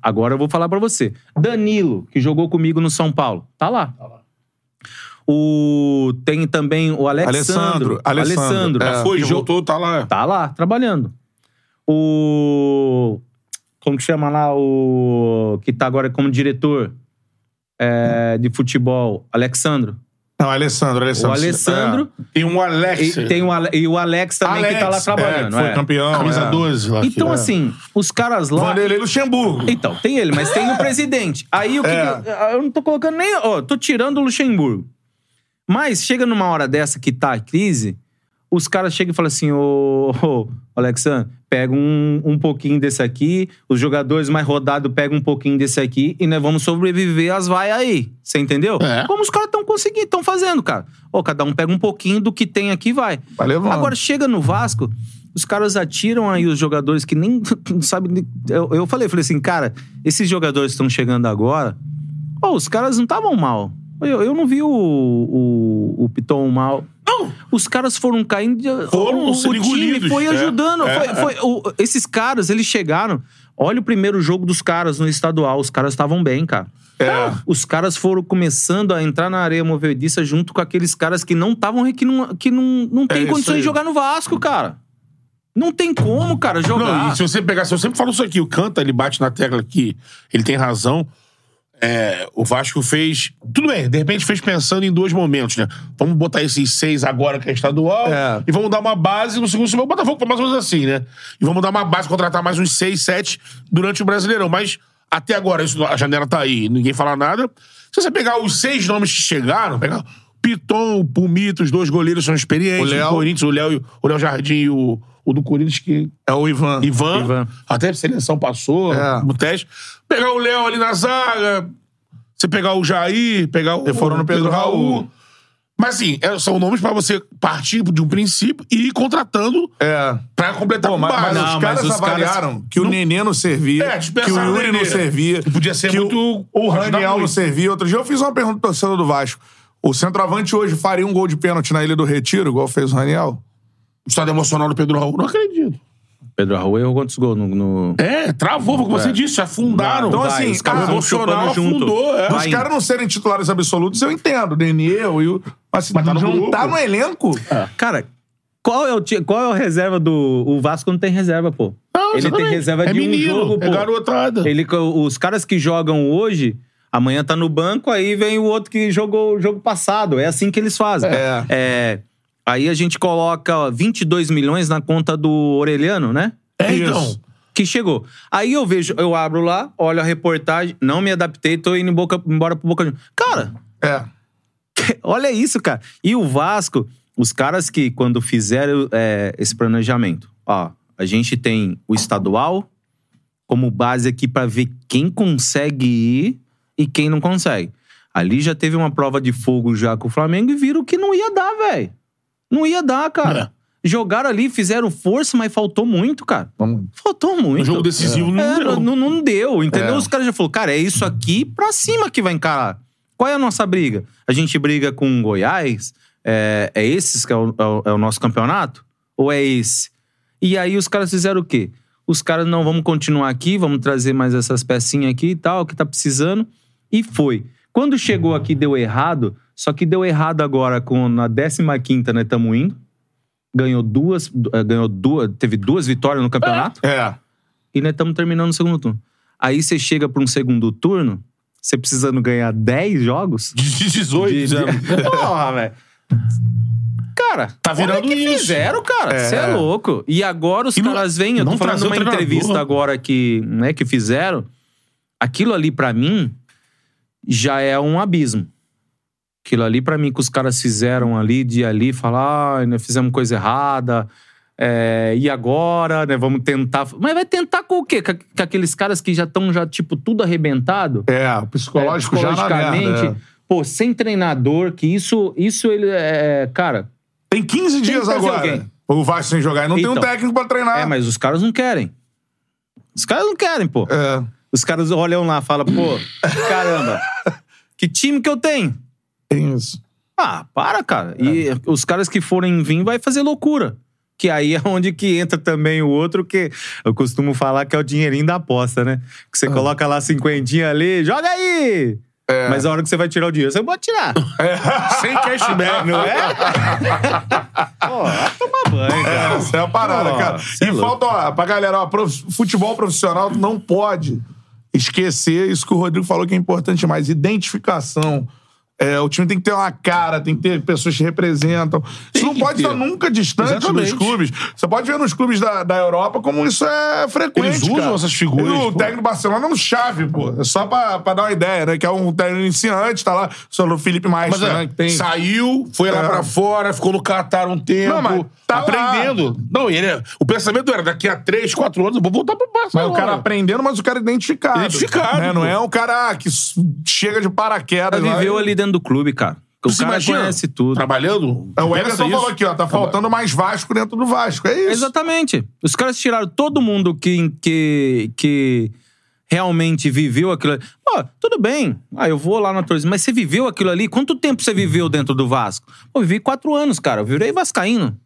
Agora eu vou falar pra você. Danilo, que jogou comigo no São Paulo, tá lá. O, tem também o Alexandro. Alessandro, Alessandro, Já É. foi, voltou, tá lá. Tá lá, trabalhando. O. Como que chama lá? O. Que tá agora como diretor é, de futebol, Alexandro. Não, Alessandro, O Alessandro. Alessandro. Tem um Alex. E, tem o, Ale- e o Alex também que tá lá Alex, trabalhando. é, foi é. campeão. Camisa é. 12 lá. Então, que- assim, os caras lá. Vanderlei Luxemburgo. Então, tem ele, mas tem o presidente. Aí o que. É. que- eu não tô colocando nem. Ó, tô tirando o Luxemburgo. Mas chega numa hora dessa que tá a crise, os caras chegam e falam assim: ô, ô Alexandre, pega um, um pouquinho desse aqui, os jogadores mais rodados pegam um pouquinho desse aqui e nós vamos sobreviver às vaias aí. Você entendeu? É. Como os caras estão conseguindo, estão fazendo, cara. Ô, cada um pega um pouquinho do que tem aqui e vai. Vai levando. Agora chega no Vasco, os caras atiram aí os jogadores que nem não sabem. Eu, eu falei, falei assim, cara, esses jogadores estão chegando agora, ó, os caras não estavam mal. Eu, eu não vi o, o, o Piton mal. Não. Os caras foram caindo. Foram o, o time foi é. ajudando. É, foi- é. foi- o- esses caras, eles chegaram. Olha o primeiro jogo dos caras no estadual. Os caras estavam bem, cara. É. Os caras foram começando a entrar na areia movediça junto com aqueles caras que não estavam que não, que não, não tem É condições de jogar no Vasco, cara. Não tem como, cara, jogar. Não, se você pegar, se eu sempre falo isso aqui, o Canta, ele bate na tecla que ele tem razão. É, o Vasco fez. Tudo bem, de repente fez pensando em dois momentos, né? Vamos botar esses seis agora que é estadual É. e vamos dar uma base no segundo semestre. O Botafogo foi mais ou menos assim, né? E vamos dar uma base, contratar mais uns seis, sete durante o Brasileirão. Mas até agora, isso, a janela tá aí, ninguém fala nada. Se você pegar os seis nomes que chegaram, pegar o Piton, o Pumito, os dois goleiros são experientes. O Léo. Corinthians, o Léo, o- o Léo Jardim e o, o do Corinthians, que É o Ivan. Ivan, Ivan. até a seleção passou É. no teste. Pegar o Léo ali na zaga, você pegar o Jair, pegar o foram no Pedro Raul. Mas assim, é- são nomes pra você partir de um princípio e ir contratando É. pra completar Pô, com mas, base. mas Não, os mas caras os caras- avaliaram que o Nenê não servia, É, que o o Yuri não servia. Que podia ser que muito- O, o Raniel não servia. Outro dia eu fiz uma pergunta pro torcedor do Vasco. O centroavante hoje faria um gol de pênalti na Ilha do Retiro, igual fez o Raniel? O estado emocional do Pedro Raul, não acredito. Pedro Raul errou quantos gols no. no- É, travou, como você disse, afundaram. Então, Vai, assim, os caras ah, chupando junto. afundou, é. Os caras não serem titulares absolutos, eu entendo. O Nenê, o Yuri. Mas, assim, Mas tá não grupo. tá no elenco. Cara, qual é, o, qual é a reserva do. O Vasco não tem reserva, pô. Não, Ele tem reserva é de menino, um jogo, pô. É garotada. Ele, os caras que jogam hoje, amanhã tá no banco, aí vem o outro que jogou o jogo passado. É assim que eles fazem. É. É, aí a gente coloca ó, 22 milhões na conta do Orelhano, né? É, então. Isso. Que chegou. Aí eu vejo, eu abro lá, olho a reportagem, não me adaptei, tô indo boca- embora pro Boca Juniors. Cara, É. olha isso, cara. E o Vasco, os caras que quando fizeram é, esse planejamento, ó, a gente tem o estadual como base aqui pra ver quem consegue ir e quem não consegue. Ali já teve uma prova de fogo já com o Flamengo e viram que não ia dar, velho. Não ia dar, cara. Jogaram ali, fizeram força, mas faltou muito, cara. Vamos. Faltou muito. No jogo decisivo não É, deu. não, não deu, entendeu? É. Os caras já falaram, cara, é isso aqui pra cima que vai encarar. Qual é a nossa briga? A gente briga com o Goiás? É, é esses que é o, é o- é o nosso campeonato? Ou é esse? E aí os caras fizeram o quê? Os caras, não, vamos continuar aqui, vamos trazer mais essas pecinhas aqui e tal, que tá precisando. E foi. Quando chegou aqui, deu errado, só que deu errado agora com na 15ª, né, estamos indo. Ganhou duas, eh, ganhou duas, teve duas vitórias no campeonato É. e nós estamos terminando o segundo turno. Aí você chega para um segundo turno, você precisando ganhar 10 jogos. De 18, De. Porra, velho. Cara, Tá virando olha que isso. fizeram, cara. É. Você é. louco. E agora os E não- caras vêm, eu tô falando de trazer o uma entrevista agora que, né, que fizeram. Aquilo ali, pra mim, já é um abismo. Aquilo ali, pra mim, que os caras fizeram ali, de ali, falar, ah, nós fizemos coisa errada. é, e agora, né? Vamos tentar. Mas vai tentar com o quê? Com, com aqueles caras que já estão, já, tipo, tudo arrebentado? É, o psicológico, É, já na psicologicamente. merda, é. Pô, sem treinador, que isso, isso ele é. Cara, Tem 15 tem que dias agora. O Vasco sem jogar. E não tem um Então. técnico pra treinar. É, mas os caras não querem. Os caras não querem, pô. É. Os caras olham lá e falam, pô, caramba, que time que eu tenho? Tem isso. Ah, para, cara. E os caras que forem vir vai fazer loucura. Que aí é onde que entra também o outro que eu costumo falar que é o dinheirinho da aposta, né? Que você coloca lá cinquentinha ali, joga aí! Mas a hora que você vai tirar o dinheiro, você pode tirar. Sem cashback, Não é? Pô, vai tomar banho, cara. Essa é a parada, Pô, cara. é E louco. falta, ó, pra galera, ó, prof- futebol profissional não pode esquecer isso que o Rodrigo falou que é importante mais, identificação. É, o time tem que ter uma cara, tem que ter pessoas que representam. Isso não pode ter. estar nunca distante Exatamente. dos clubes. Você pode ver nos clubes da, da Europa como isso é frequente. Eles usam cara. essas figuras, E O pô. técnico do Barcelona é um chave, pô. É só pra, pra dar uma ideia, né? Que é um técnico iniciante, tá lá. O Felipe Maestro, Mas é, né? Que tem... saiu, foi lá É. pra fora, ficou no Catar um tempo, Não, mas tá aprendendo. Não, e ele, é- o pensamento era, daqui a três, quatro anos eu vou voltar pro Mas Barcelona. o cara aprendendo, mas o cara identificado. Identificado, Né? Não é um cara que chega de paraquedas. Lá viveu e- ali dentro do clube, cara. O Você cara imagina conhece tudo. Trabalhando? É, O isso. falou aqui, ó. Tá faltando mais Vasco dentro do Vasco. É isso. Exatamente. Os caras tiraram todo mundo que, que, que realmente viveu aquilo ali. Pô, tudo bem. Ah, eu vou lá na torcida. Mas você viveu aquilo ali? Quanto tempo você viveu dentro do Vasco? Pô, eu vivi quatro anos, cara. Eu virei vascaíno.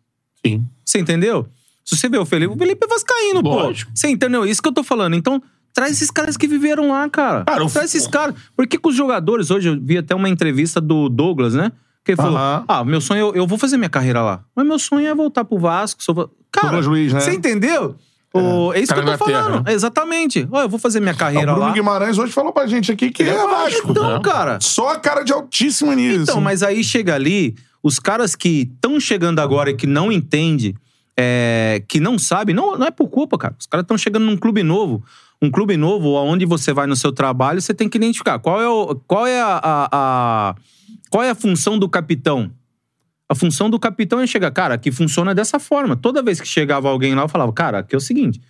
Sim. Você entendeu? Se você vê o Felipe, o Felipe é vascaíno, Lógico. pô. Você entendeu? Isso que eu tô falando. Então, traz esses caras que viveram lá, cara. Cara, o- traz esses caras. Por que, que os jogadores, hoje eu vi até uma entrevista do Douglas, né? Que ele falou: Aham. Ah, meu sonho, eu, eu vou fazer minha carreira lá. Mas meu sonho é voltar pro Vasco. Sou... Cara, Luiz, né? você entendeu? O- é isso Tá que eu na tô Inglaterra, falando. né? Exatamente. Ó, eu vou fazer minha O carreira Bruno lá. Guimarães hoje falou pra gente aqui que é, Vasco. Então, cara. Só a cara de altíssimo nível. Então, assim. mas aí chega ali, os caras que estão chegando agora e que não entendem, é, que não sabem, não, não é por culpa, cara. Os caras estão chegando num clube novo. Um clube novo, onde você vai no seu trabalho, você tem que identificar qual é, o, qual é a, a- a- qual é a função do capitão. A função do capitão é chegar, cara, aqui funciona dessa forma. Toda vez que chegava alguém lá, eu falava, cara, aqui é o seguinte: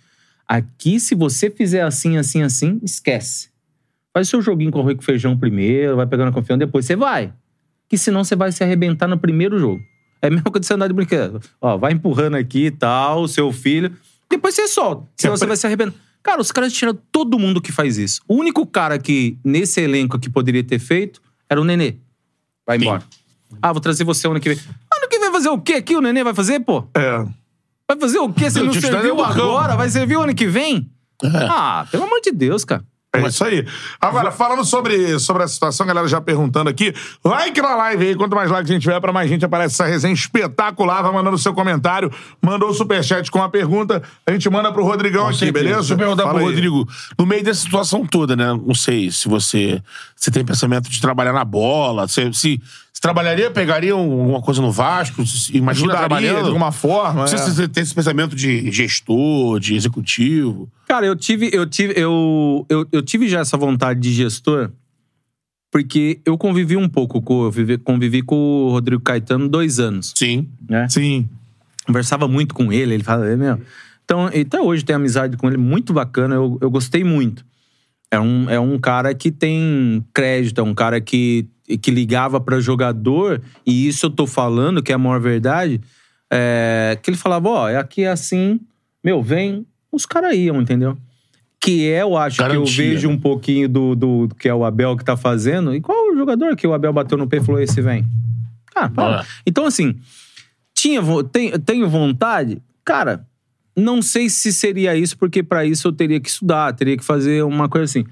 aqui, se você fizer assim, assim, assim, esquece. Faz o seu joguinho com arroz com feijão primeiro, vai pegando a confiança, depois você vai que senão você vai se arrebentar no primeiro jogo. É a mesma coisa de você andar de brinquedo. Ó, vai empurrando aqui e tal, o seu filho. Depois você solta. Senão você vai se arrebentar. Cara, os caras tiram todo mundo que faz isso. O único cara que, nesse elenco que poderia ter feito, era o Nenê. Vai embora. Ah, vou trazer você ano que vem. Ano que vem fazer o quê aqui? O Nenê vai fazer, pô? É. Vai fazer o quê? Você não serviu agora? Vai servir o ano que vem? Ah, pelo amor de Deus, cara. É isso aí. Agora, falando sobre, sobre a situação, a galera já perguntando aqui. Like na live aí. Quanto mais like a gente tiver, pra mais gente aparece essa resenha espetacular. Vai mandando seu comentário. Mandou o superchat com uma pergunta. A gente manda pro Rodrigão aqui, certeza. beleza? Deixa eu perguntar Fala pro aí. Rodrigo. No meio dessa situação toda, né? Não sei se você, você tem pensamento de trabalhar na bola. Se, se, se trabalharia, pegaria um- alguma coisa no Vasco? Imagina Ajudaria trabalhando. de alguma forma. Não sei é. se você tem esse pensamento de gestor, de executivo. Cara, eu tive, eu tive, eu, eu, eu tive já essa vontade de gestor, porque eu convivi um pouco com, eu vivi- convivi com o Rodrigo Caetano dois anos, Sim. né? Sim. Conversava muito com ele, ele fala, é meu. Então, até hoje tenho amizade com ele, muito bacana, eu, eu gostei muito. É um, é um cara que tem crédito, é um cara que, que ligava pra jogador, e isso eu tô falando, que é a maior verdade, é, que ele falava, ó, é aqui assim, meu, vem, os caras iam, entendeu? Que é, eu acho que eu Garantia. vejo um pouquinho do, do, do que é o Abel que tá fazendo. E qual o jogador que o Abel bateu no pé e falou, esse vem? Ah, para. É. Então, assim, tinha, vo- tenho, vontade? Cara, não sei se seria isso, porque pra isso eu teria que estudar, teria que fazer uma coisa assim.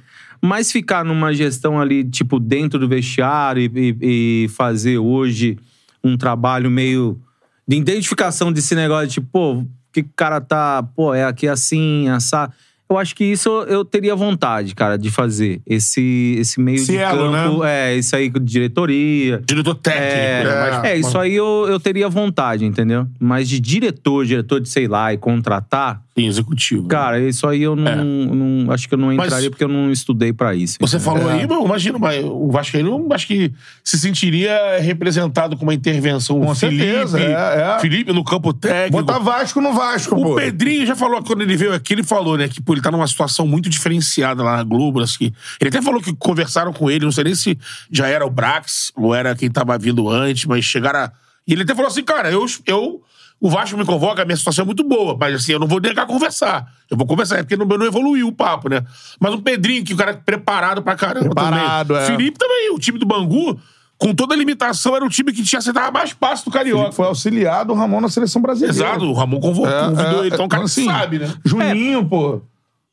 Mas ficar numa gestão ali, tipo, dentro do vestiário e, e- e fazer hoje um trabalho meio de identificação desse negócio, tipo, pô, que o cara tá, pô, é aqui assim, assar. Eu acho que isso eu teria vontade, cara, de fazer. Esse, esse meio Esse de elo, campo. né? É, isso aí com diretoria. Diretor técnico. É, né? Mas- é, isso aí eu, eu teria vontade, entendeu? Mas de diretor, diretor de sei lá, e contratar, Sim, executivo. cara, isso aí eu não. É. não- acho que eu não Mas- entraria porque eu não estudei pra isso. Você entendeu? falou aí, mas imagina, mas o Vascaíno acho que se sentiria representado com uma intervenção. Com Felipe, certeza, é, é. Felipe no campo técnico. Botar Vasco no Vasco, O pô. Pedrinho já falou, quando ele veio aqui, ele falou, né, que pô, ele tá numa situação muito diferenciada lá na Globo. Acho que, ele até falou que conversaram com ele, não sei nem se já era o Brax ou era quem tava vindo antes, mas chegaram a... E ele até falou assim, cara, eu, eu O Vasco me convoca, a minha situação é muito boa, mas assim, eu não vou negar conversar. Eu vou conversar, é porque não, não evoluiu o papo, né? Mas o Pedrinho, que o cara é preparado pra caramba Preparado, também. é. Felipe também, o time do Bangu, com toda a limitação, era o time que tinha acertava mais passos do Carioca. Foi auxiliar do Ramon na seleção brasileira. Exato, o Ramon convocou, É, convidou é, ele, então o cara então, assim, sabe, né? Juninho, pô.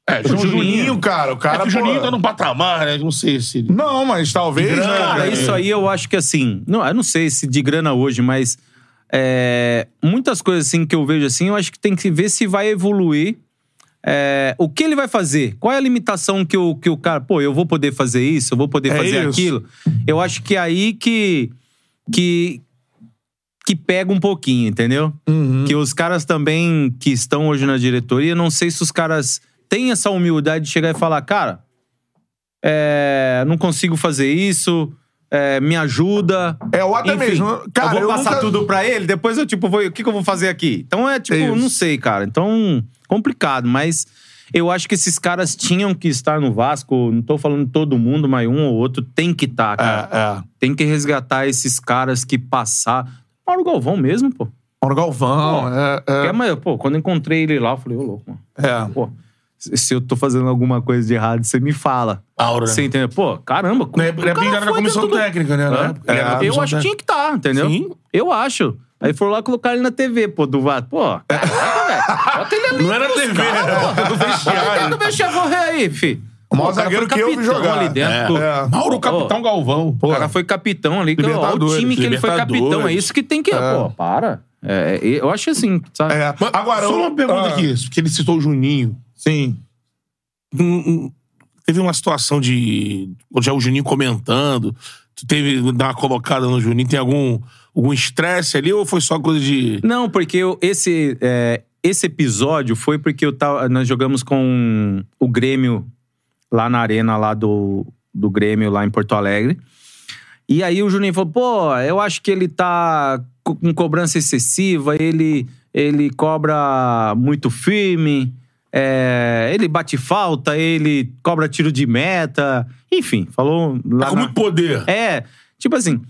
É, O Juninho, cara, o É cara. que o Juninho pô, tá num patamar, né? Não sei se... Não, mas talvez. De grana, né, Cara, É. isso aí eu acho que assim. Não, eu não sei se de grana hoje, mas é, muitas coisas assim que eu vejo assim, eu acho que tem que ver se vai evoluir. É, o que ele vai fazer? Qual é a limitação que o, que o cara. Pô, eu vou poder fazer isso, eu vou poder É fazer isso. aquilo. Eu acho que é aí que. que que pega um pouquinho, entendeu? Uhum. Que os caras também que estão hoje na diretoria, não sei se os caras têm essa humildade de chegar e falar, cara, é, não consigo fazer isso, é, me ajuda. É, ou até Enfim, mesmo. Cara, eu vou passar nunca- tudo pra ele, depois eu, tipo, vou, o que, que eu vou fazer aqui? Então é, tipo, É isso. não sei, cara. Então, complicado, mas eu acho que esses caras tinham que estar no Vasco. Não tô falando todo mundo, mas um ou outro tem que estar, cara. É, é. Tem que resgatar esses caras que passar. Mauro Galvão mesmo, pô. Mauro Galvão, é. é. É, mas, pô, quando eu encontrei ele lá, eu falei, ô, louco, mano. É. Pô, se eu tô fazendo alguma coisa de errado, você me fala. Aura. Você entendeu? Pô, caramba. Na época, o ele cara era da foi comissão dentro do- técnica, né? Na época, era da eu comissão acho que tinha que estar, entendeu? Sim. Eu acho. Aí foram lá colocar ele na TV, pô, do VAR. Pô, caraca, velho. Bota ele ali Não era TV, caras, né? pô. Do Bota ele vestiário. vestiário, correr aí, fi. O maior Pô, cara zagueiro foi que eu vi capitão jogar. ali dentro. É. Mauro, Capitão Galvão. O cara foi capitão ali. que, ó, o Libertadores, time que ele foi capitão. É isso que tem que... Pô, para. É, eu acho assim, sabe? É. Mas, Agora, só uma pergunta ah, aqui, porque ele citou o Juninho. Sim. Hum, hum, Teve uma situação de. Já o Juninho comentando, tu teve que dar uma colocada no Juninho, tem algum algum estresse ali ou foi só coisa de. Não, porque eu- esse, é, esse episódio foi porque eu tava, nós jogamos com o Grêmio lá na arena lá do, do Grêmio lá em Porto Alegre. E aí o Juninho falou, pô, eu acho que ele tá co- com cobrança excessiva, ele, ele cobra muito firme, é, ele bate falta, ele cobra tiro de meta, enfim, falou lá Tá com na- muito poder. é, tipo assim,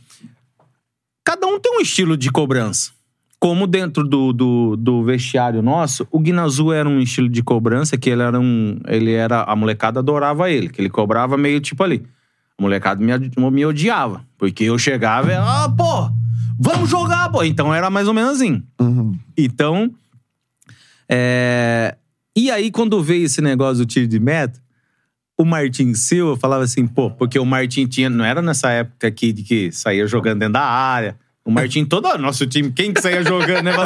cada um tem um estilo de cobrança. Como dentro do, do, do vestiário nosso, o Guinazu era um estilo de cobrança que ele era um. Ele era. A molecada adorava ele, que ele cobrava meio tipo ali. A molecada me, me odiava. Porque eu chegava e. Ah, pô! Vamos jogar, pô! Então era mais ou menos assim. Então. é, E aí, quando veio esse negócio do tiro de meta, o Martin Silva falava assim, pô, porque o Martin tinha. Não era nessa época aqui de que saía jogando dentro da área. O Martin, todo o nosso time, quem que saía jogando, né?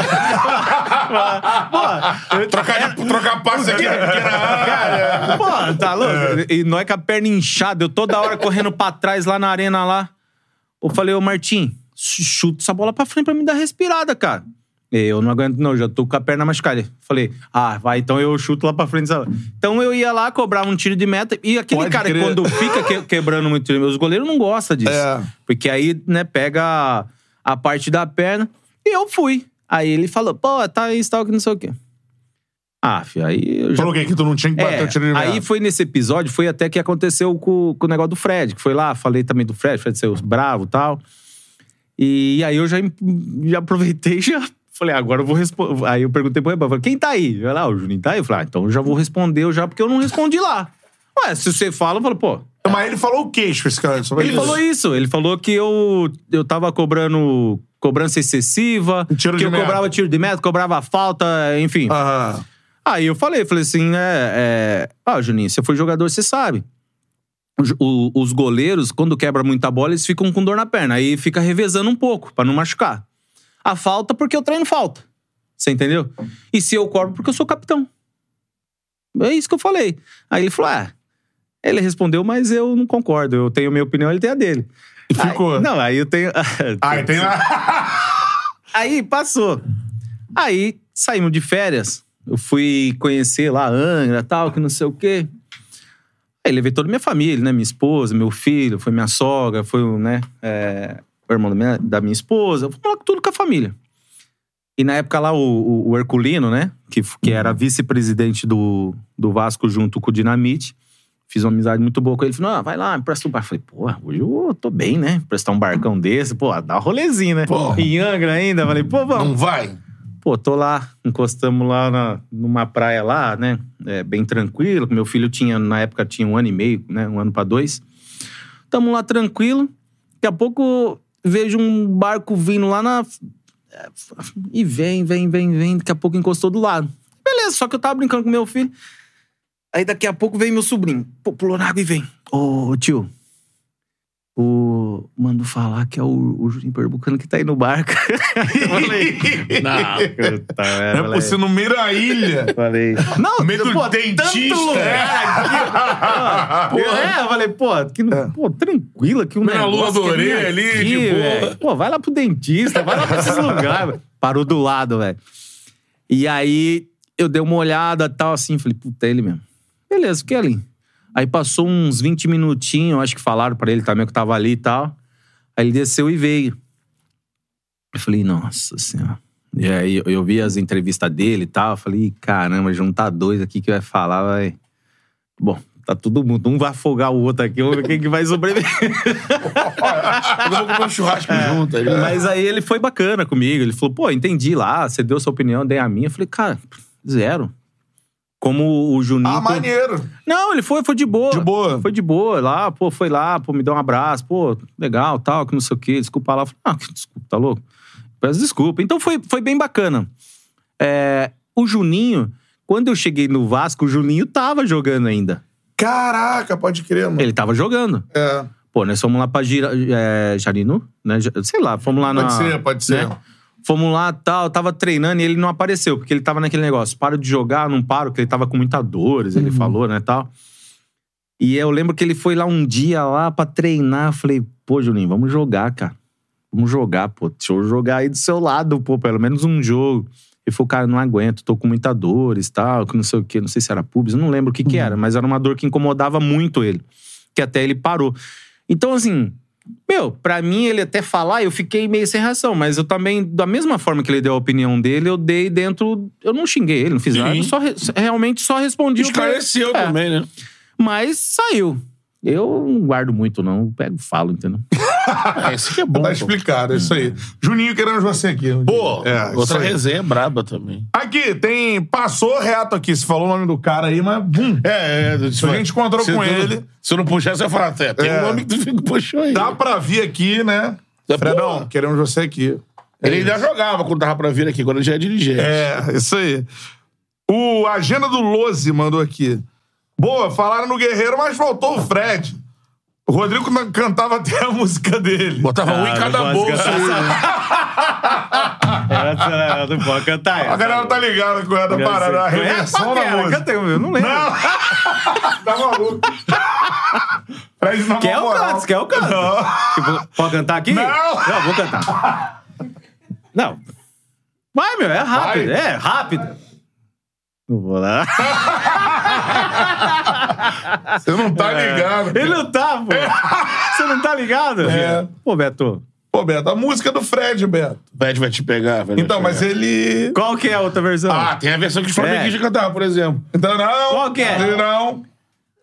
Pô, Trocar, trocar passe aqui, aqui era. Pô, tá louco? E nós com a perna inchada, eu toda hora correndo pra trás lá na arena lá. Eu falei, ô Martim, chuta essa bola pra frente pra me dar respirada, cara. Eu não aguento, não, já tô com a perna machucada. Falei, ah, vai, então eu chuto lá pra frente. Então eu ia lá, cobrava um tiro de meta. E aquele Pode cara, crer. quando fica que- quebrando muito tiro, os goleiros não gostam disso. É. Porque aí, né, pega a, a parte da perna. E eu fui. Aí ele falou, pô, tá isso, tal, que não sei o quê. Ah, filho, aí eu já Falou que tu não tinha que bater é, o tiro de meta. aí foi nesse episódio, foi até que aconteceu com, com o negócio do Fred, que foi lá, falei também do Fred, Fred ser bravo e tal. E aí eu já, já aproveitei e já falei, ah, agora eu vou responder. Aí eu perguntei pro Rebão, falei, quem tá aí? Vai lá, o Juninho tá aí? Eu falei, ah, então eu já vou responder eu já, porque eu não respondi lá. Ué, se você fala, eu falo, pô. Mas ele falou o quê, esse cara? Ele isso? falou isso, ele falou que eu, eu tava cobrando cobrança excessiva, que eu meta. cobrava tiro de meta, cobrava falta, enfim. Aham. Aí eu falei, falei assim, é, é... Ah, Juninho, você foi jogador, você sabe. Os, o- os goleiros, quando quebra muita bola, eles ficam com dor na perna. Aí fica revezando um pouco, pra não machucar. A falta porque eu treino falta. Você entendeu? E se eu cobro porque eu sou capitão. É isso que eu falei. Aí ele falou, ah... Ele respondeu, mas eu não concordo. Eu tenho a minha opinião, ele tem a dele. E ficou. Aí- não, aí eu tenho... Aí tem lá. Aí passou. Aí saímos de férias. Eu fui conhecer lá Angra tal, que não sei o quê. Aí levei toda a minha família, né? Minha esposa, meu filho, foi minha sogra, foi o, né, é, o irmão da minha, da minha esposa. Fui lá com tudo com a família. E na época lá, o, o- Herculino, né? Que, que era vice-presidente do, do Vasco junto com o Dinamite. Fiz uma amizade muito boa com ele. Falei, ah, vai lá, empresta um barco. Falei, pô, hoje eu tô bem, né? Emprestar um barcão desse, pô, dá um rolezinho, né? Pô. Em Angra ainda. Falei, pô, vamos. Não vai? pô, tô lá, encostamos lá na, numa praia lá, né? É, bem tranquilo. Meu filho tinha, na época, tinha um ano e meio, né? Um ano pra dois. Tamo lá tranquilo. Daqui a pouco vejo um barco vindo lá na. E vem, vem, vem, vem. Daqui a pouco encostou do lado. Beleza, só que eu tava brincando com meu filho. Aí daqui a pouco vem meu sobrinho. Pô, pulou na água e vem. Ô, tio. O. Mando falar que é o, o Juninho Pernambucano que tá aí no barco. falei. Não, puta, é possível, no meio da ilha. Falei. Não, Meio do pô, dentista. tanto lugar aqui. Pô, é, eu falei, pô, que, pô, tranquilo aqui um na negócio lua do que é orelha ali, aqui, de boa. Pô, vai lá pro dentista, vai lá pra esses lugares. Parou do lado, velho. E aí, eu dei uma olhada e tal, assim, falei, puta, é ele mesmo. Beleza, fiquei ali. Aí passou uns 20 minutinhos, acho que falaram pra ele também que eu tava ali e tal. Aí ele desceu e veio. Eu falei, nossa senhora. E aí eu, eu vi as entrevistas dele e tal. Eu falei, caramba, juntar dois aqui que vai falar, vai. Bom, tá todo mundo. Um vai afogar o outro aqui, vamos ver quem que vai sobreviver. Eu vou comer um churrasco junto. Aí, Mas aí ele foi bacana comigo. Ele falou, pô, entendi lá, você deu sua opinião, dei a minha. Eu falei, cara, zero. Como o Juninho. Ah, maneiro. Não, ele foi, foi de boa. De boa. Foi de boa lá, pô, foi lá, pô, me deu um abraço, pô, legal, tal, que não sei o quê, desculpa lá. Falei, ah, desculpa, tá louco? Peço desculpa. Então foi, foi bem bacana. É, o Juninho, quando eu cheguei no Vasco, o Juninho tava jogando ainda. Caraca, pode crer, mano. Ele tava jogando. É. Pô, nós fomos lá pra Gira, é, Jarinu, né? Sei lá, fomos lá na... Pode ser, pode ser. né? Fomos lá tal, tava treinando e ele não apareceu, porque ele tava naquele negócio, paro de jogar, não paro, porque ele tava com muita dores, ele falou, né, tal. E eu lembro que ele foi lá um dia lá pra treinar, eu falei, pô, Juninho, vamos jogar, cara. Vamos jogar, pô, deixa eu jogar aí do seu lado, pô, pelo menos um jogo. Ele falou, cara, não aguento, tô com muita dores, tal, que não sei o quê, não sei se era pubis, eu não lembro o que que era, mas era uma dor que incomodava muito ele, que até ele parou. Então, assim, meu, pra mim, ele até falar, eu fiquei meio sem reação, mas eu também, da mesma forma que ele deu a opinião dele, eu dei dentro. Eu não xinguei ele, não fiz Sim. nada, eu só re- realmente só respondi. o que- Esclareceu É. também, né? Mas saiu. Eu não guardo muito, não. Eu pego e falo, entendeu? É, isso que é bom. Tá pô. explicado, é isso aí. Juninho querendo você aqui. Pô, é, outra resenha braba também. Aqui, tem. Passou reto aqui. Você falou o nome do cara aí, mas. Bum, É, é. Se a gente encontrou com ele- Se eu não puxar, você vai falar, "É, tem É. um nome que tu puxou aí. dá pra vir aqui, né? É, Fredão, pô. queremos você aqui. Ele ainda jogava quando tava pra vir aqui, quando ele já é dirigente. É, isso aí. O Agenda do Lose mandou aqui. Boa, falaram no Guerreiro, mas faltou o Fred. O Rodrigo cantava até a música dele. Botava um em cada não bolso. Ela não pode cantar A galera tá ligada com essa parada, a reversão da música. Canta, eu não lembro. Não! tá maluco. Fred na Quer o canto, quer o canto. Não. Tipo, pode cantar aqui? Não. Não, vou cantar. Não. Vai, meu, é rápido. Vai. É rápido. Não vou lá. Você não tá ligado. Ele não tá, pô. Você não tá ligado? É. Pô, Beto. Pô, Beto, a música do Fred, Beto. Fred vai te pegar, velho. Então, mas ele. Qual que é a outra versão? Ah, tem a versão que os flamenguistas cantavam, por exemplo. Então, não. Qual que é? Não.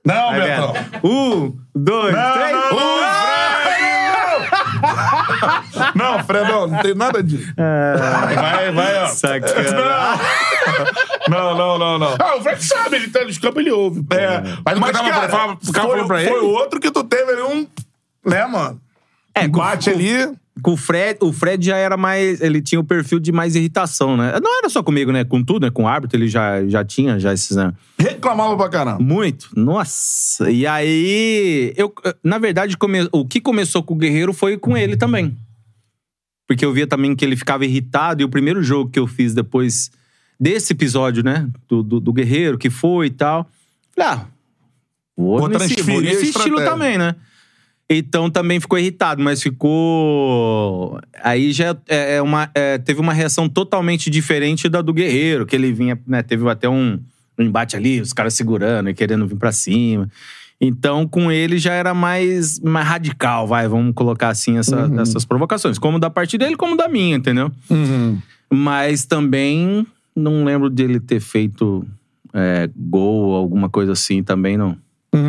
Não, Vai, Betão. Beto. Um, dois, Não, três. não, não, Não, Fredão, não tem nada disso. Vai, vai, ó. Sacana. Não, não, não, não. Ah, o Fred sabe, ele tá nos campos, ele ouve. É, mas, mas, cara, pra, falava, ficava foi, falando pra ele. foi outro que tu teve ali um... Né, mano? É, com, Bate ali... com o Fred, o Fred já era mais. Ele tinha o perfil de mais irritação, né? Não era só comigo, né? Com tudo, né? Com o árbitro, ele já, já tinha já esses. Né? Reclamava pra caramba. Muito. Nossa. E aí, eu, na verdade, come- o que começou com o Guerreiro foi com ele também. Porque eu via também que ele ficava irritado. E o primeiro jogo que eu fiz depois desse episódio, né? Do, do, do Guerreiro, que foi e tal. Falei, ah, vou, Vou nesse, vou nesse estilo também, né? Então também ficou irritado, mas ficou. Aí já é, é uma, é, teve uma reação totalmente diferente da do Guerreiro, que ele vinha, né? Teve até um, um embate ali, os caras segurando e querendo vir pra cima. Então, com ele já era mais, mais radical, vai, vamos colocar assim essa- essas provocações. Como da parte dele, como da minha, entendeu? Mas também não lembro dele ter feito é, gol ou alguma coisa assim, também não.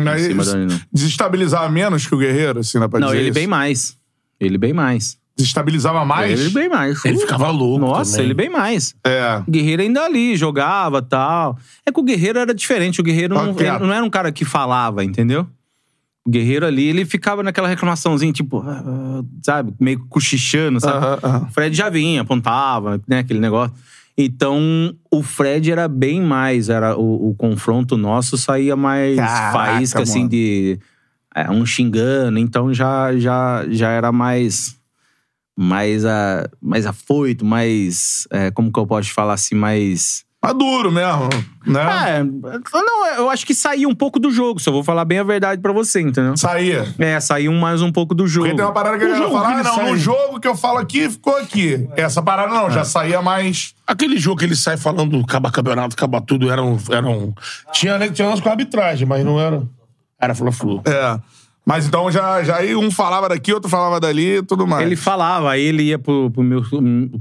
Mas cima da- não. desestabilizar menos que o Guerreiro, assim, na Não, ele isso? bem mais. Ele bem mais. Desestabilizava mais? Ele bem mais. Ele ficava louco Nossa, também. ele bem mais. É. O Guerreiro ainda ali, jogava tal. É que o Guerreiro era diferente. O Guerreiro não, ele não era um cara que falava, entendeu? O Guerreiro ali, ele ficava naquela reclamaçãozinha, tipo, ah, ah, sabe? Meio cochichando, sabe? Aham, aham. O Fred já vinha, apontava, né? Aquele negócio. Então, o Fred era bem mais. Era o, o confronto nosso saía mais Caraca, faísca, assim, mano. de. é, um xingando. Então, já, já, já era mais. Mais, a, mais afoito, mais. é, como que eu posso falar assim? Mais. Maduro mesmo, né? É, não, eu acho que saía um pouco do jogo, só vou falar bem a verdade pra você, entendeu? Saía. É, saiu mais um pouco do jogo. Porque tem uma parada que a O galera jogo fala, que ah, não, sai- no jogo que eu falo aqui, ficou aqui. Essa parada não, já saía mais... Aquele jogo que ele sai falando acaba campeonato, acaba tudo, era um. Era um... Tinha, né, tinha umas com arbitragem, mas não era. Era fla-flu. É. Mas então já, já aí um falava daqui, outro falava dali e tudo mais. Ele falava, aí ele ia pro, pro meu,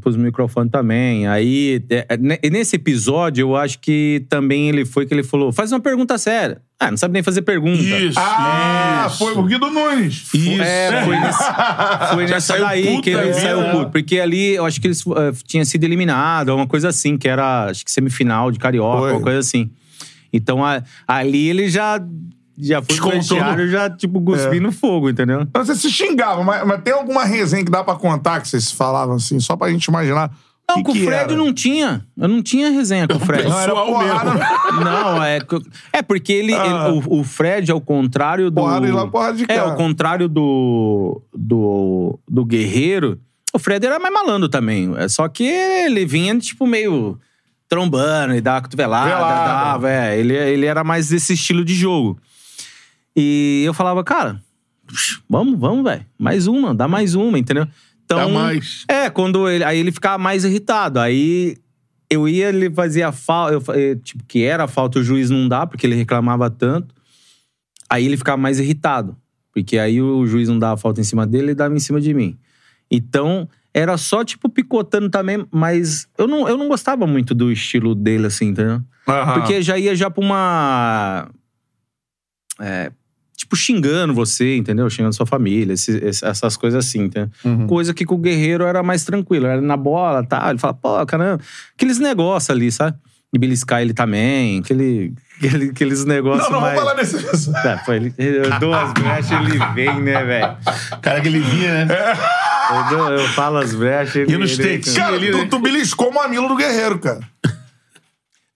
pros microfones também. Aí, é, é, ne- nesse episódio, eu acho que também ele foi que ele falou: faz uma pergunta séria. Ah, não sabe nem fazer pergunta. Isso. Ah, isso. foi o Guido Nunes. Isso. É, foi, nesse, foi nessa daí que ele da saiu vida, puto. né? Porque ali, eu acho que eles eh, tinha sido eliminado, uma coisa assim, que era, acho que semifinal de Carioca, Foi. uma coisa assim. Então, a- ali ele já, já foi pro Descontou no- vestiário, já, tipo, cuspindo fogo, entendeu? Então Vocês se xingavam, mas, mas tem alguma resenha que dá pra contar que vocês falavam assim, só pra gente imaginar? Não, que com o Fred era? não tinha. Eu não tinha resenha com o Fred. Não, era porrada, mesmo. Não, é. É porque ele. Ah. ele- o, o Fred, ao contrário do. Porrada de lá, porrada de É, cá. ao contrário do. Do, do Guerreiro, o Fred era mais malandro também. É só que ele vinha, tipo, meio trombando e dava cotovelada, Velada. dava. É, ele, ele era mais desse estilo de jogo. E eu falava, cara, vamos, vamos, velho. Mais uma, dá mais uma, entendeu? Então, Dá mais. É, quando ele. Aí ele ficava mais irritado. Aí eu ia, ele fazia falta. Eh, tipo, que era falta, o juiz não dá, porque ele reclamava tanto. Aí ele ficava mais irritado. Porque aí o juiz não dava falta em cima dele, ele dava em cima de mim. Então, era só, tipo, picotando também, mas eu não, eu não gostava muito do estilo dele, assim, entendeu? Aham. Porque já ia já pra uma. é, tipo, xingando você, entendeu? Xingando sua família, esse- esse- essas coisas assim, entendeu? Uhum. Coisa que com o Guerreiro era mais tranquilo, era na bola tá? Ele fala, pô, caramba, aqueles negócios ali, sabe? E beliscar ele também, aquele, aquele- aqueles negócios Não, não, mais. vamos falar desse... Tá, pô, ele, eu dou as brechas, ele vem, né, velho? Cara que ele vinha, né? Eu, dou- eu falo as brechas, ele. E nos ele-? Cara, Ele- tu, tu beliscou o mamilo do guerreiro, cara.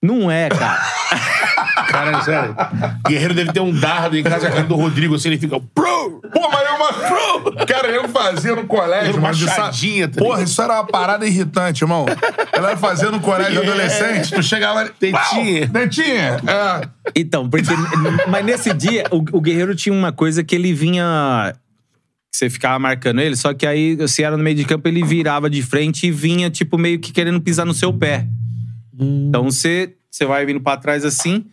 Não é, cara. Cara, sério. Guerreiro deve ter um dardo em casa, cara do Rodrigo, assim, ele fica. Pro! Pô, mas é uma... Cara, eu fazia no colégio, Uma machadinha, tá Porra, isso era uma parada irritante, irmão. Ela fazia no colégio É. adolescente, tu chegava ali... Dentinha. Dentinha! É. Então, porque. mas nesse dia, o, o Guerreiro tinha uma coisa que ele vinha. Você ficava marcando ele, só que aí, se era no meio de campo, ele virava de frente e vinha, tipo, meio que querendo pisar no seu pé. Então você, você vai vindo pra trás assim.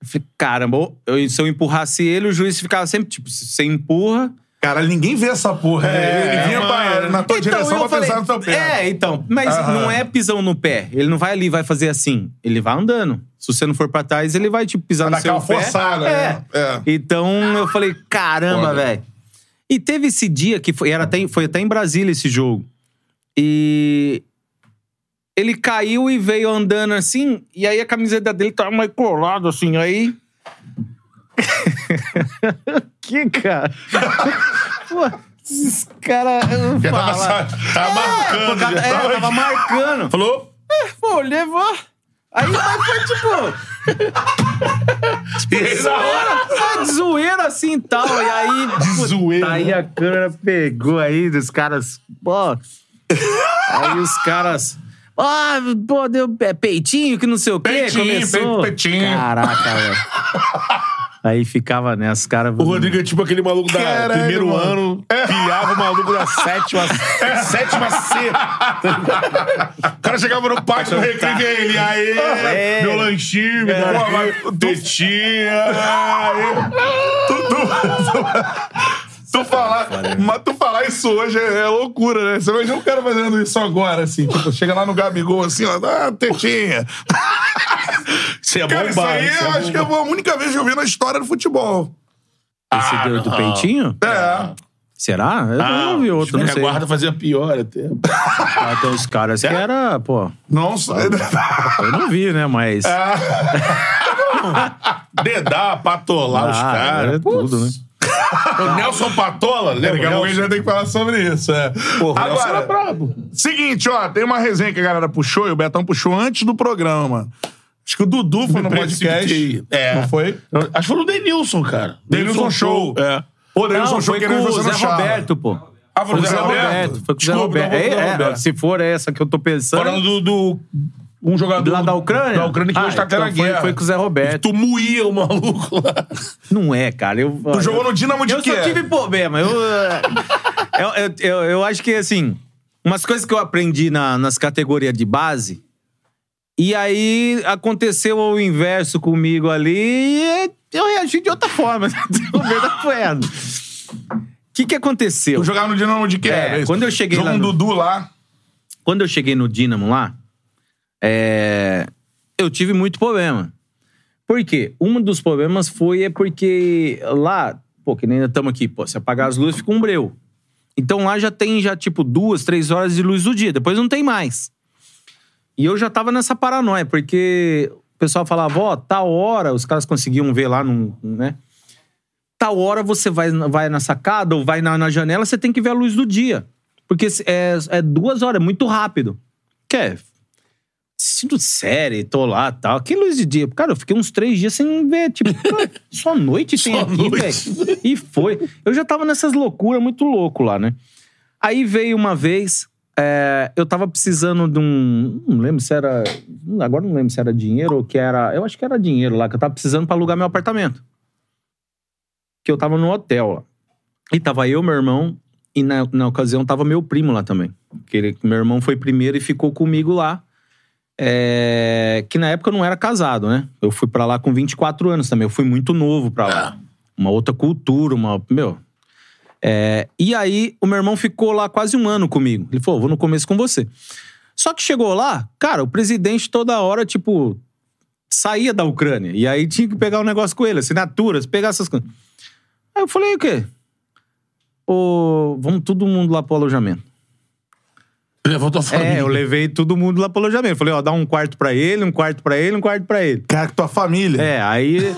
Eu falei, caramba, eu- se eu empurrasse ele, o juiz ficava sempre, tipo, se você empurra. Cara, ninguém vê essa porra. né? ele vinha pra, na tua direção eu pra pisar no teu pé. É, então. Mas Aham. não é pisão no pé. Ele não vai ali e vai fazer assim. Ele vai andando. Se você não for pra trás, ele vai, tipo, pisar Vai no seu pé. forçada, é. né? É. Então eu falei, caramba, velho. E teve esse dia que foi, era até, foi até em Brasília esse jogo. E ele caiu e veio andando assim, e aí a camiseta dele tava mais colada assim, aí. que cara? Pô, esses caras. Já tava, tava marcando. É, já tava- tava marcando. Falou? Pô, levou. Aí mas foi tipo. E hora. É de zoeira assim e tal. E aí. De zoeira, Aí a câmera pegou aí dos caras. Pô. Aí os caras. Ah, pô, deu pe- peitinho que não sei o quê. Peitinho, começou. pe- peitinho. Caraca, velho. Aí ficava nessa, os caras. O Rodrigo é tipo aquele maluco da Caralho, primeiro mano. ano, pilhava o maluco da sétima, sétima C. O cara chegava no pátio do recreio e ele, aê, É. meu lanchinho, me Pô, mas aqui, tetinha, aê. Tu, tu, tu, falar, mas tu falar isso hoje é, é loucura, né? Você imagina um cara fazendo isso agora, assim. Tipo, chega lá no Gabigol, assim, ó, ah, tetinha. Isso é Cara, isso aí isso é eu acho que é a única vez que eu vi na história do futebol. Esse deu do peitinho? É. Será? Eu não vi outro, não sei. guarda fazia pior até. Ah, tem uns caras que era, pô. Não sei. Eu não vi, né? Mas. Dedar, patolar os Ah, caras. é tudo, né? O Nelson Patola, lembra? Daqui a pouco a gente Nelson? vai ter que falar sobre isso. É. Porra, o Nelson era Agora, brabo. seguinte, ó, tem uma resenha que a galera puxou e o Betão puxou antes do programa. Acho que o Dudu foi no podcast. É. Não foi? Acho que foi no Denilson, cara. Denilson Show. É. Pô, Denilson Não, Show foi querendo com o você Zé Charla. Roberto, pô. Ah, foi o Zé Roberto? Roberto. Foi com o Zé Desculpa, Roberto. não, foi com o Zé É, é, Roberto. se for essa que eu tô pensando. Falando do, do- Um jogador. Lá da Ucrânia? Da Ucrânia que Ah, hoje tá então até na foi- guerra. foi com o Zé Roberto. Tu moía o maluco lá. Não é, cara. Eu, Tu jogou no Dinamo de Eu quê? só tive problema. Eu, eu, eu, eu, eu acho que, assim, umas coisas que eu aprendi na- nas categorias de base, e aí aconteceu o inverso comigo ali, e eu reagi de outra forma. O verdade foi essa. O que, que aconteceu? Tu jogava no Dinamo de quê? É, isso? quando eu cheguei Jogou lá um no- Dudu lá. Quando eu cheguei no Dínamo lá, é, eu tive muito problema. Por quê? Um dos problemas foi é porque lá, pô, que nem estamos aqui, pô, se apagar as luzes fica um breu. Então lá já tem já tipo duas, três horas de luz do dia, depois não tem mais. E eu já tava nessa paranoia, porque o pessoal falava, ó, tal hora, os caras conseguiam ver lá, num, né? Tal hora você vai, vai na sacada ou vai na, na janela, você tem que ver a luz do dia. Porque é, é duas horas, é muito rápido. Que é? Assistindo série, tô lá tal. Que luz de dia? Cara, eu fiquei uns três dias sem ver. Tipo, só noite tem Só aqui, velho. E foi. Eu já tava nessas loucuras muito louco lá, né? Aí veio uma vez, é, eu tava precisando de um. Não lembro se era. Agora não lembro se era dinheiro ou que era. Eu acho que era dinheiro lá, que eu tava precisando pra alugar meu apartamento. Que eu tava no hotel lá. E tava eu, meu irmão, e na, na ocasião tava meu primo lá também. Que ele- meu irmão foi primeiro e ficou comigo lá. É, que na época eu não era casado, né? Eu fui pra lá com 24 anos também. Eu fui muito novo pra lá. Uma outra cultura, uma. Meu. É, e aí, o meu irmão ficou lá quase um ano comigo. Ele falou: vou no começo com você. Só que chegou lá, cara, o presidente toda hora, tipo, saía da Ucrânia. E aí tinha que pegar um negócio com ele, assinaturas, pegar essas coisas. Aí eu falei: o quê? Ô, vamos todo mundo lá pro alojamento. Levou tua família. É, eu levei todo mundo lá pro alojamento. Falei, ó, dá um quarto pra ele, um quarto pra ele, um quarto pra ele. Cara, com tua família. É, aí.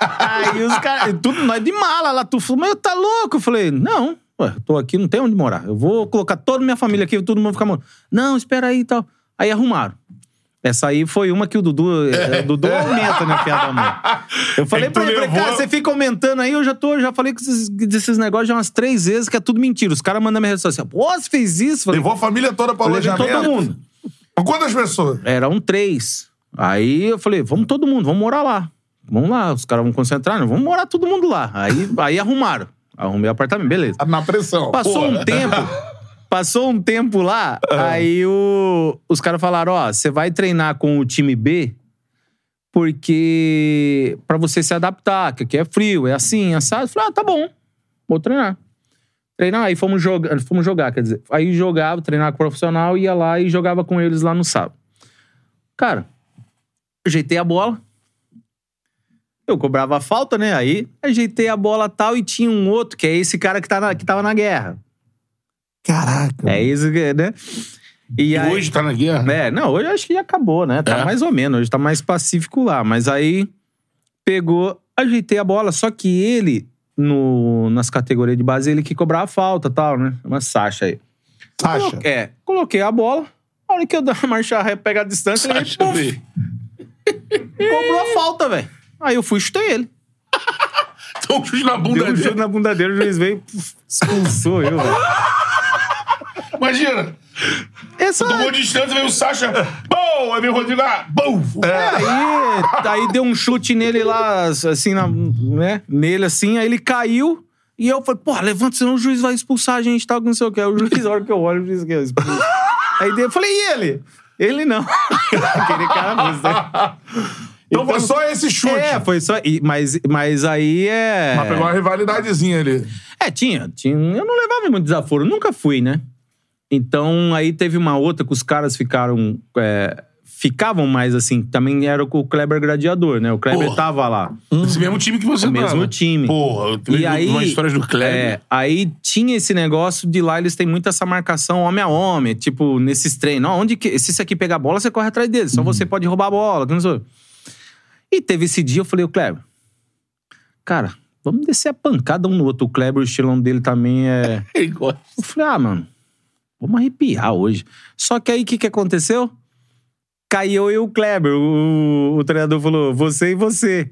aí os caras. Tudo nós de mala lá. Tu falou, mas tá louco? Eu falei, não, ué, tô aqui, não tem onde morar. Eu vou colocar toda minha família aqui, todo mundo ficar morando. Não, espera aí e tal. Aí arrumaram. Essa aí foi uma que o Dudu. eh, O Dudu aumenta, né, fiada da mãe. Eu falei É pra ele, levou- cara, você fica aumentando aí, eu já tô, já falei com esses, desses negócios já umas três vezes que é tudo mentira. Os caras mandam minha rede social. Pô, você fez isso? Falei, Levou a família toda pra alojamento. todo mundo. Com quantas pessoas? Eram três. Aí eu falei, vamos todo mundo, vamos morar lá. Vamos lá, os caras vão concentrar, né? vamos morar todo mundo lá. Aí, aí arrumaram. Arrumei o apartamento, beleza. Na pressão. Passou Pô. um tempo. Passou um tempo lá, aí o- os caras falaram: ó, você vai treinar com o time B porque. pra você se adaptar, que aqui é frio, é assim, assado. Eu falei: ah, tá bom, vou treinar. Treinar, aí fomos jogar, fomos jogar, quer dizer. Aí jogava, treinava com o profissional, ia lá e jogava com eles lá no sábado. Cara, ajeitei a bola. Eu cobrava a falta, né? Aí ajeitei a bola tal e tinha um outro, que é esse cara que, tá na, que tava na guerra. Caraca. É isso que, né? E E aí, hoje tá na guerra? é, não, hoje acho que já acabou, né? Tá É? mais ou menos, hoje tá mais pacífico lá. Mas aí pegou, ajeitei a bola, só que ele, no, nas categorias de base, ele que cobrava a falta e tal, né? Uma Sasha aí. Sasha. Colo- É, coloquei a bola, a hora que eu dar a marcha ré, pegar a distância, ele Sasha, velho. cobrou a falta, velho. Aí eu fui e chutei ele. Então um chute na Deu bunda um chute dele. na bunda dele, o juiz veio, expulsou eu, velho. Imagina. Essa, Tomou distância, veio o Sasha. Bom! Aí veio o Rodrigo lá. Bom! Aí, aí deu um chute nele lá, assim, na- né? Nele assim, aí ele caiu. E eu falei, porra, levanta, senão o juiz vai expulsar a gente, tal, não sei o que. Aí o juiz, a hora que eu olho, juiz que eu expulso. Aí eu falei, e ele? Ele não. Aquele cara mesmo, né? Então, foi só esse chute. É, foi só. mas, mas aí é. Mas pegou uma rivalidadezinha ali. É, tinha, tinha. Eu não levava muito desaforo, eu nunca fui, né? Então aí teve uma outra que os caras ficaram é, ficavam mais assim. Também era com o Kleber Gladiador, né? O Kleber Porra. tava lá. Esse mesmo time que você O mesmo tava. time. Porra, eu tenho E aí, umas histórias do Kleber. é, aí tinha esse negócio de lá, eles têm muito essa marcação homem a homem, tipo, nesses treinos. Ó, onde que, se esse aqui pegar a bola, você corre atrás dele. Só você pode roubar a bola. que não sei. E teve esse dia, eu falei, o Kleber, cara, vamos descer a pancada um no outro. O Kleber, o estilão dele também é. Ele gosta. Eu falei, ah, mano, vamos arrepiar hoje. Só que aí o que, que aconteceu? Caiu eu e o Kleber. O, o treinador falou, você e você.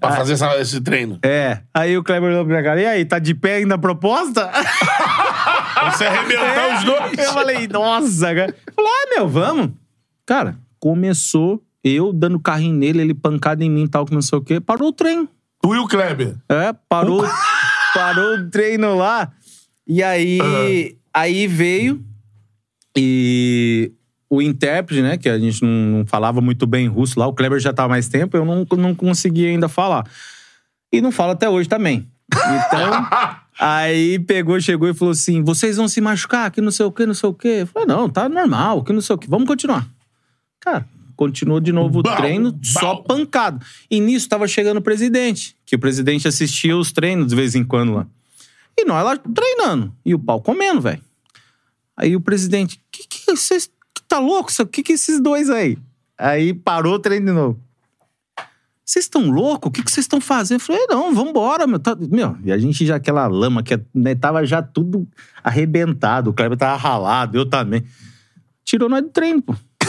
Pra fazer essa- esse treino. É. Aí o Kleber olhou pra minha cara, e aí, tá de pé ainda a proposta? Você arrebentar os dois. Eu falei, nossa, cara. Falei, ah, meu, vamos. Cara, começou eu dando carrinho nele, ele pancada em mim e tal, que não sei o quê. Parou o treino. Tu e o Kleber. É, parou, parou o treino lá. E aí, aí veio e o intérprete, né, que a gente não, não falava muito bem russo lá, o Kleber já tá há mais tempo, eu não, não conseguia ainda falar. E não falo até hoje também. Então, aí pegou, chegou e falou assim: vocês vão se machucar, que não sei o que, não sei o quê. Eu falei, não, tá normal, que não sei o que. Vamos continuar. Cara, continuou de novo o Bau, treino, bau. só pancada. E nisso tava chegando o presidente, que o presidente assistia os treinos de vez em quando lá. E nós lá treinando. E o pau comendo, velho. Aí o presidente, que que vocês. Que tá louco? O que que esses dois aí? Aí parou o treino de novo. Vocês estão loucos? O que que vocês estão fazendo? Eu falei, não, vambora, meu. Tá- meu. E a gente já, aquela lama que né, tava já tudo arrebentado. O Kleber tava ralado, eu também. Tirou nós do treino, pô.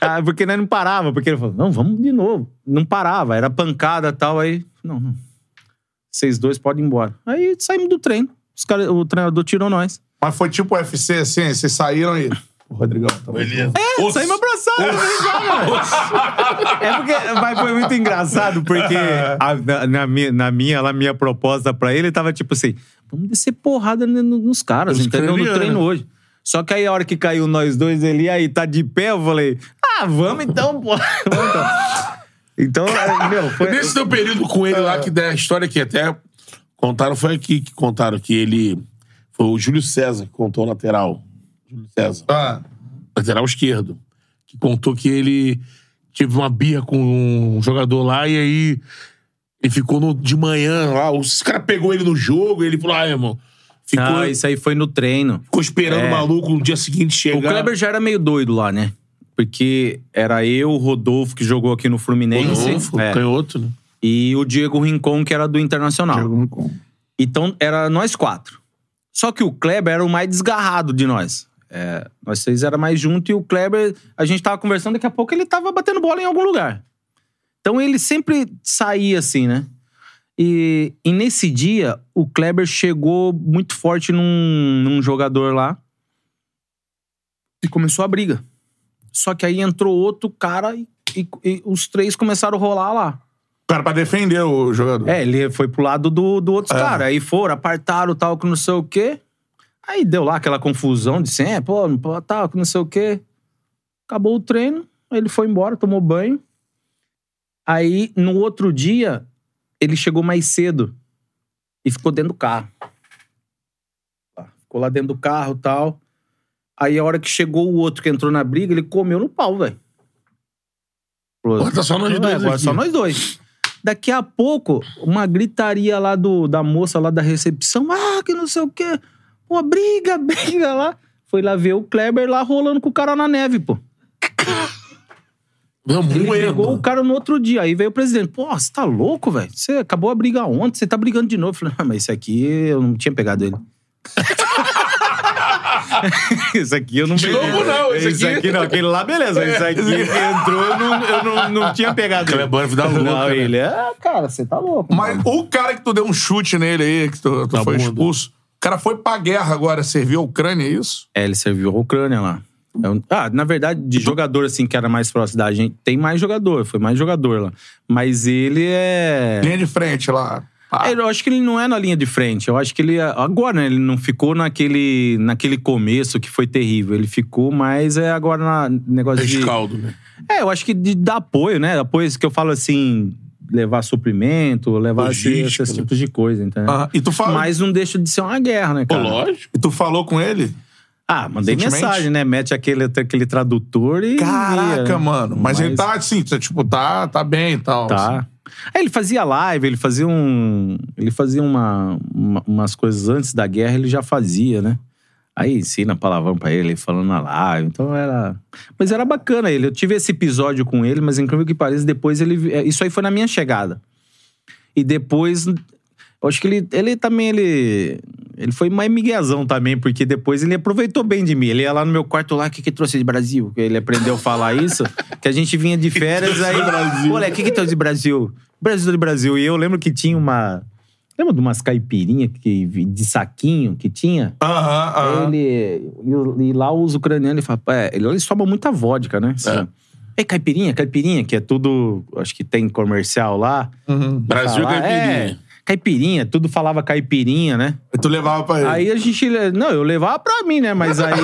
ah, porque nós não parava. Porque ele falou, não, vamos de novo. Não parava, era pancada e tal. Aí, não, não. Vocês dois podem ir embora. Aí saímos do treino. Os cara, o treinador tirou nós. Mas foi tipo UFC, assim, vocês saíram e... O Rodrigão, tá Beleza. É, saímos abraçados. É porque mas foi muito engraçado, porque a- na, na minha, na minha, lá, minha proposta pra ele tava tipo assim: vamos descer porrada no- no- nos caras, Os entendeu? No treino hoje. Só que aí a hora que caiu nós dois ali, aí tá de pé, eu falei: ah, vamos então, pô. Vamos então. Então, é, meu, foi. Nesse teu período com ele lá, que da história que até contaram, foi aqui que contaram que ele. Foi o Júlio César que contou o lateral. Júlio César. Ah, lateral esquerdo, que contou que ele teve uma birra com um jogador lá e aí ele ficou no- de manhã lá. Os cara pegou ele no jogo e ele falou: ah, irmão. Ficou, Não, isso aí foi no treino. ficou esperando É. o maluco no dia seguinte chegar. O Kleber já era meio doido lá, né? Porque era eu, o Rodolfo, que jogou aqui no Fluminense. Rodolfo, é, canhoto, né? e o Diego Rincon, que era do Internacional. Então, era nós quatro. Só que o Kleber era o mais desgarrado de nós. É, nós seis era mais junto e o Kleber, a gente tava conversando, daqui a pouco ele tava batendo bola em algum lugar. Então ele sempre saía assim, né? E, e nesse dia, o Kleber chegou muito forte num, num jogador lá e começou a briga. Só que aí entrou outro cara e, e- e os três começaram a rolar lá. cara, pra defender o jogador. É, ele foi pro lado do, do outro É. cara. Aí foram, apartaram tal, que não sei o quê. Aí deu lá aquela confusão de sempre, pô, pô, tal, que não sei o quê. Acabou o treino, ele foi embora, tomou banho. Aí, no outro dia, ele chegou mais cedo e ficou dentro do carro. Ficou lá dentro do carro e tal. Aí, a hora que chegou o outro que entrou na briga, ele comeu no pau, velho. Agora tá só nós "É, dois Agora aqui." só nós dois. Daqui a pouco, uma gritaria lá do, da moça lá da recepção. Ah, que não sei o quê. Pô, briga, briga lá. Foi lá ver o Kleber lá rolando com o cara na neve, pô. Não, Ele pegou o cara no outro dia. Aí veio o presidente. Pô, você tá louco, velho? Você acabou a briga ontem, você tá brigando de novo. Eu falei, ah, mas esse aqui eu não tinha pegado ele. esse aqui eu não De peguei. novo, não, esse Esse aqui- aqui não, aquele lá, beleza. Esse aqui que entrou, eu não, eu não, não tinha pegado ele. Kleber vida louca, Não, né? ele é, cara, você tá louco. Mas o cara que tu deu um chute nele aí, que tu, tu Na foi bunda. expulso, o cara foi pra guerra agora, serviu a Ucrânia, é isso? É, ele serviu a Ucrânia lá. É um- Ah, na verdade, de jogador, assim, que era mais próximo da gente, tem mais jogador, foi mais jogador lá. Mas ele é. Linha de frente lá. É, Eu acho que ele não é na linha de frente. Eu acho que ele. Agora, né? Ele não ficou naquele, naquele começo que foi terrível. Ele ficou mais é, agora na negócio de. Rescaldo, né? É, eu acho que de dar apoio, né? Apoio que eu falo assim. Levar suprimento, levar esse- Logística, esses né? tipos de coisa, entendeu? Ah, e, tu fala, Mas não deixa de ser uma guerra, né, Pô, cara? lógico. e tu falou com ele? Ah, mandei mensagem, né? Mete aquele, aquele tradutor e. Caraca, mano. Mas, ele tá assim, tá, tipo, tá, tá bem e tal. assim. Tá. Aí ele fazia live, ele fazia um. Ele fazia uma, uma- umas coisas antes da guerra, ele já fazia, né? Aí ensina palavrão pra ele, falando na live. Então era. Mas era bacana ele. Eu tive esse episódio com ele, mas incrível que pareça, depois ele. é, Isso aí foi na minha chegada. E depois. Eu acho que ele, ele também, ele. Ele foi mais miguezão também, porque depois ele aproveitou bem de mim. Ele ia lá no meu quarto lá, o que que trouxe de Brasil? Ele aprendeu a falar isso, que a gente vinha de férias aí. Olha, o que que trouxe de Brasil? Brasil do Brasil. E eu lembro que tinha uma. Lembra de umas caipirinhas que, de saquinho que tinha? Aham, aham. Ele, e, e lá os ucranianos, ele fala, é, eles tomam muita vodka, né? Assim, é. caipirinha, caipirinha, que é tudo, acho que tem comercial lá. Brasil Falar, caipirinha. É, caipirinha, tudo falava caipirinha, né? E tu levava pra ele. Aí a gente, não, eu levava pra mim, né? Mas aí,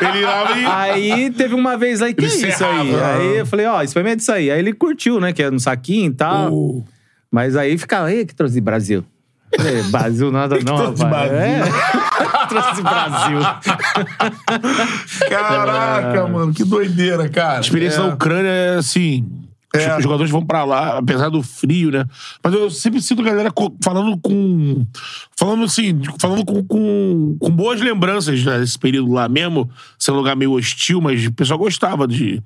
Ele lá e... aí teve uma vez aí, que é isso aí? Aí eu falei, ó, experimenta isso aí. Aí ele curtiu, né? Que é no saquinho e tal. Uh. Mas aí ficava, ei, que trouxe de Brasil. Falei, Brasil nada não, trouxe de rapaz. Brasil? É. trouxe de Brasil. Caraca, mano, que doideira, cara. A experiência É. da Ucrânia é assim. É. Os jogadores vão pra lá, apesar do frio, né? Mas eu sempre sinto a galera falando com. Falando assim, falando com, com, com boas lembranças né, desse período lá mesmo, sendo um lugar meio hostil, mas o pessoal gostava de.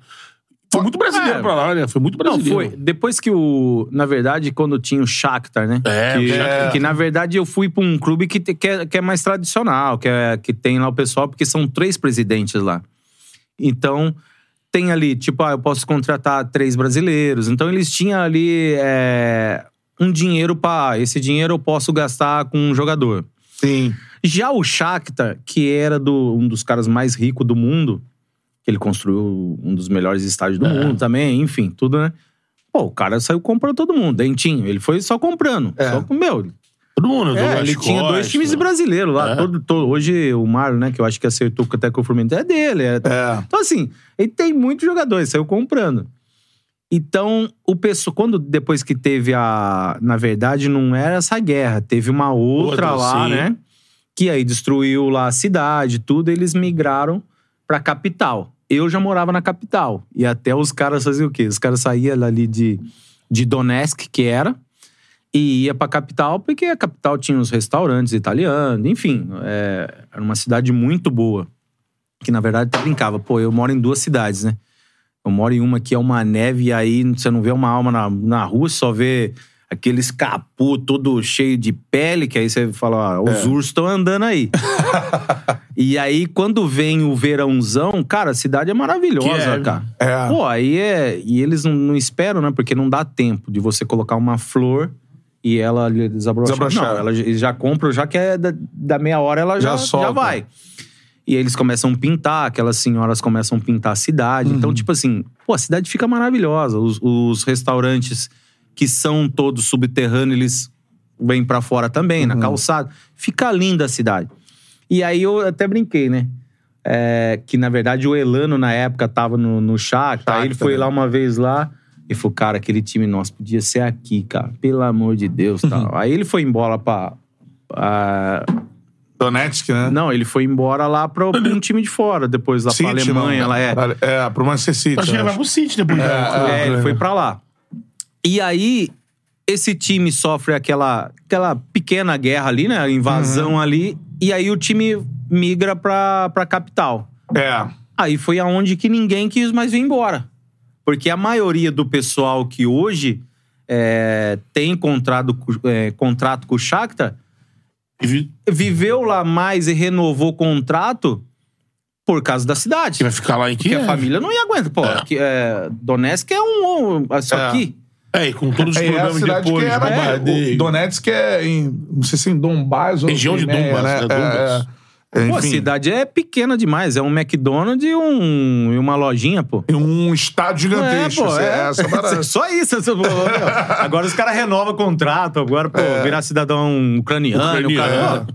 Foi muito brasileiro É. pra lá, né? Foi muito Não, brasileiro. foi. Depois que o. Na verdade, quando tinha o Shakhtar, né? É, que, Shakhtar. que, na verdade eu fui pra um clube que, que, é, que é mais tradicional, que, é, que tem lá o pessoal, porque são três presidentes lá. Então, tem ali, tipo, ah, eu posso contratar três brasileiros. Então, eles tinham ali é, um dinheiro pra. Esse dinheiro eu posso gastar com um jogador. Sim. Já o Shakhtar, que era do, um dos caras mais ricos do mundo, que ele construiu um dos melhores estádios do É. mundo também, enfim, tudo, né? Pô, o cara saiu comprando todo mundo, dentinho. Ele foi só comprando. É. Só com, meu, Todo mundo, é, ele tinha dois Costa. times brasileiros lá. É. Todo, todo- hoje o Marlon, né, que eu acho que acertou até com o Fluminense, é dele. é- É. Então, assim, ele tem muitos jogadores, saiu comprando. Então, o pessoal, quando depois que teve a. Na verdade, não era essa guerra, teve uma outra, Outra, lá, sim. né? Que aí destruiu lá a cidade, tudo, eles migraram pra capital. Eu já morava na capital. E até os caras faziam o quê? Os caras saíam ali de, de Donetsk, que era, e ia pra capital, porque a capital tinha os restaurantes italianos, enfim, é, era uma cidade muito boa. Que na verdade até brincava, pô, eu moro em duas cidades, né? Eu moro em uma que é uma neve e aí você não vê uma alma na, na rua, só vê aqueles capô todo cheio de pele, que aí você fala, ó, os ursos estão andando aí. e aí, quando vem o verãozão, cara, a cidade é maravilhosa, é, cara. É. Pô, aí é. E eles não, não esperam, né? Porque não dá tempo de você colocar uma flor e ela ali desabrochar. Desabrochar. Não, ela já compra, já que é da, da meia hora, ela Já já, já vai. E eles começam a pintar, aquelas senhoras começam a pintar a cidade. Uhum. Então, tipo assim, pô, a cidade fica maravilhosa. Os, os restaurantes que são todos subterrâneos, eles vêm pra fora também, Uhum. na calçada. Fica linda a cidade. E aí eu até brinquei, né? É, que na verdade o Elano na época tava no, no Shakhtar. Aí ele foi né? lá uma vez lá e falou, cara, aquele time nosso podia ser aqui, cara. Pelo amor de Deus, Uhum. tal. Aí ele foi embora pra... pra- Donetsk, né? Não, ele foi embora lá pra, pra um time de fora, depois lá pra City, Alemanha. não. lá é. É, pro Manchester City. Acho que ele vai pro City depois. né? É, ele foi pra lá. E aí, esse time sofre aquela, aquela pequena guerra ali, né? A invasão Uhum. ali. E aí o time migra pra, pra capital. É. Aí foi aonde que ninguém quis mais vir embora. Porque a maioria do pessoal que hoje é, tem contrato, com- é, contrato com o Shakhtar vi- viveu lá mais e renovou o contrato por causa da cidade. Que vai ficar lá em Porque Kiev. a família não ia aguentar. Pô, É. que, é, Donetsk é um... um é só É. aqui. É, e com todos os É, é a problemas cidade depois. que era. É, bombardeio. o Donetsk é em. Não sei se em Donbass ou Região de Crimeia, Donbass, né? né? Donbass. É, é. Pô, a Enfim, cidade é pequena demais. É um McDonald's e, um, e uma lojinha, pô. em um estádio gigantesco. pô, é, essa parada. Só isso. essa- pô. Agora os caras renovam contrato. Agora, pô, virar cidadão ucraniano. Ucraniano. Cara, pô,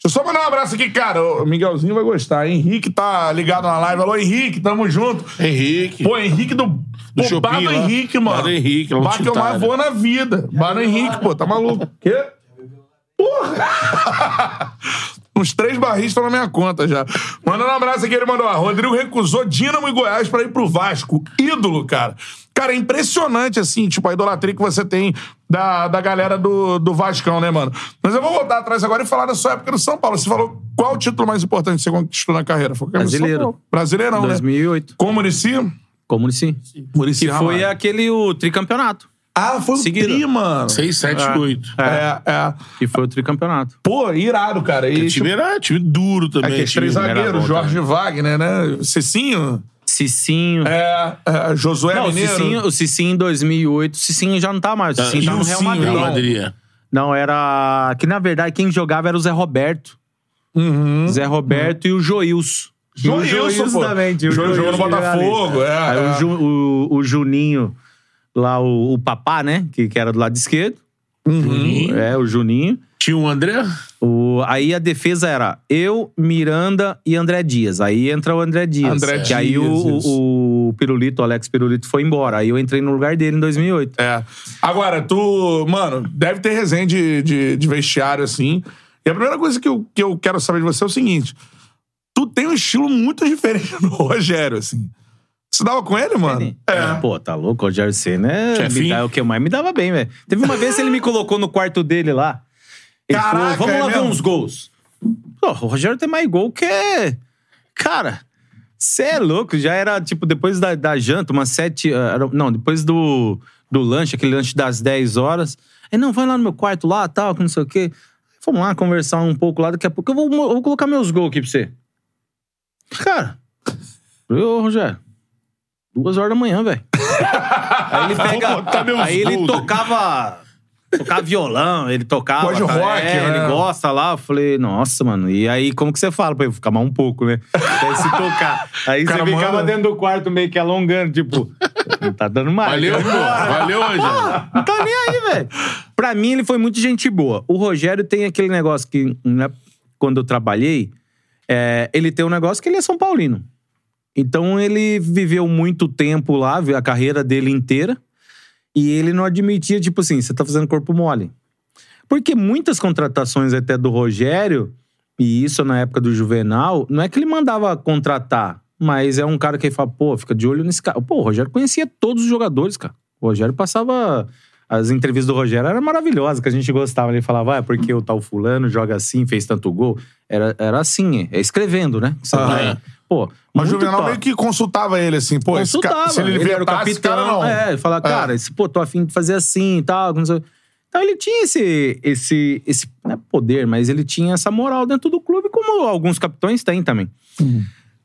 Deixa eu só mandar um abraço aqui, cara. O Miguelzinho vai gostar. Henrique tá ligado na live. Alô, Henrique, tamo junto. Henrique. Pô, Henrique do. Do pô, Shopping do. Henrique, mano. Bar do Henrique, lá Bar que eu mais vou na vida. Bar do Henrique, pô, tá maluco. Quê? Porra! uns três barris estão na minha conta já. Mandando um abraço aqui, ele mandou, Rodrigo recusou Dínamo e Goiás pra ir pro Vasco. Ídolo, cara. Cara, é impressionante, assim, tipo, a idolatria que você tem da, da galera do, do Vascão, né, mano? Mas eu vou voltar atrás agora e falar da sua época no São Paulo. Você falou qual o título mais importante que você conquistou na carreira? Foi Brasileiro. Brasileirão, né? 2008. Com o Muricy? Com o Muricy. Muricy Que foi aquele o tricampeonato. Ah, foi o tri, mano. 6, 7, 8. É, é. Que foi o tricampeonato. Pô, irado, cara. E, O time era time duro também. Aqueles três zagueiros, Jorge também. Wagner, né? Cicinho. Cicinho. É, é, Josué não, o Mineiro. Cicinho, o Cicinho em 2008. O Cicinho já não tá mais. O Cicinho tá no Real Madrid. Real não. Madrid. é. Não, era. Que na verdade quem jogava era o Zé Roberto. Uhum. Zé Roberto e o Joilson. E o Joilson, pô. também. o Jogou no Joilson Botafogo, é, Aí é. O, Ju- o- o Juninho, lá o, o papá, né? Que, que era do lado esquerdo. Uhum. É, o Juninho. Tinha o André. O, aí a defesa era eu, Miranda e André Dias. Aí entra o André Dias. André que aí Dias, o, o, o Pirulito, o Alex Pirulito foi embora. Aí eu entrei no lugar dele em 2008. É. Agora, tu, mano, deve ter resenha de, de, de vestiário, assim. E a primeira coisa que eu, que eu quero saber de você é o seguinte: tu tem um estilo muito diferente do Rogério, assim. Você dava com ele, mano? É. Pô, tá louco? O Rogério Senna é, me dá- o que mais me dava bem, velho. Teve uma vez que ele me colocou no quarto dele lá. Ele Caraca, falou, vamos é lá ver mesmo? uns gols. Pô, o Rogério tem mais gol que... Cara, você é louco. Já era, tipo, depois da, da janta, umas sete... ah, era- Não, depois do, do lanche, aquele lanche das 10 horas. Aí, não, vai lá no meu quarto lá, tal, que não sei o quê. Vamos lá conversar um pouco lá. Daqui a pouco eu vou, eu vou colocar meus gols aqui pra você. Cara, ô, Rogério, duas horas da manhã, velho. Aí ele pega. Aí ele tocava. Tocava violão, ele tocava. Gosta de tá? rock, é, né? ele gosta lá. Eu falei, nossa, mano. E aí, como que você fala pra ele ficar mais um pouco, né? Até se tocar. Aí Cara, você ficava manda. dentro do quarto meio que alongando, tipo, não tá dando mais. Valeu, pô. Valeu, Rogério. Não tá nem aí, velho. Pra mim, ele foi muito gente boa. O Rogério tem aquele negócio que, né, quando eu trabalhei, é, ele tem um negócio que ele é São Paulino. Então, ele viveu muito tempo lá, a carreira dele inteira, e ele não admitia, tipo assim, você tá fazendo corpo mole. Porque muitas contratações até do Rogério, e isso na época do Juvenal, não é que ele mandava contratar, mas é um cara que fala, pô, fica de olho nesse cara. Pô, o Rogério conhecia todos os jogadores, cara. O Rogério passava. As entrevistas do Rogério eram maravilhosas, que a gente gostava. Ele falava, ah, é porque o tal fulano joga assim, fez tanto gol. Era, era assim, é escrevendo, né? Você Aham. vai- Pô, Mas o Juvenal top. meio que consultava ele, assim, pô, esse Consultava. cara, se ele, ele era o esse capitão. cara não. É, ele falava, cara, esse, pô, tô afim de fazer assim e tal. Então ele tinha esse, esse, esse não é poder, mas ele tinha essa moral dentro do clube, como alguns capitães têm também.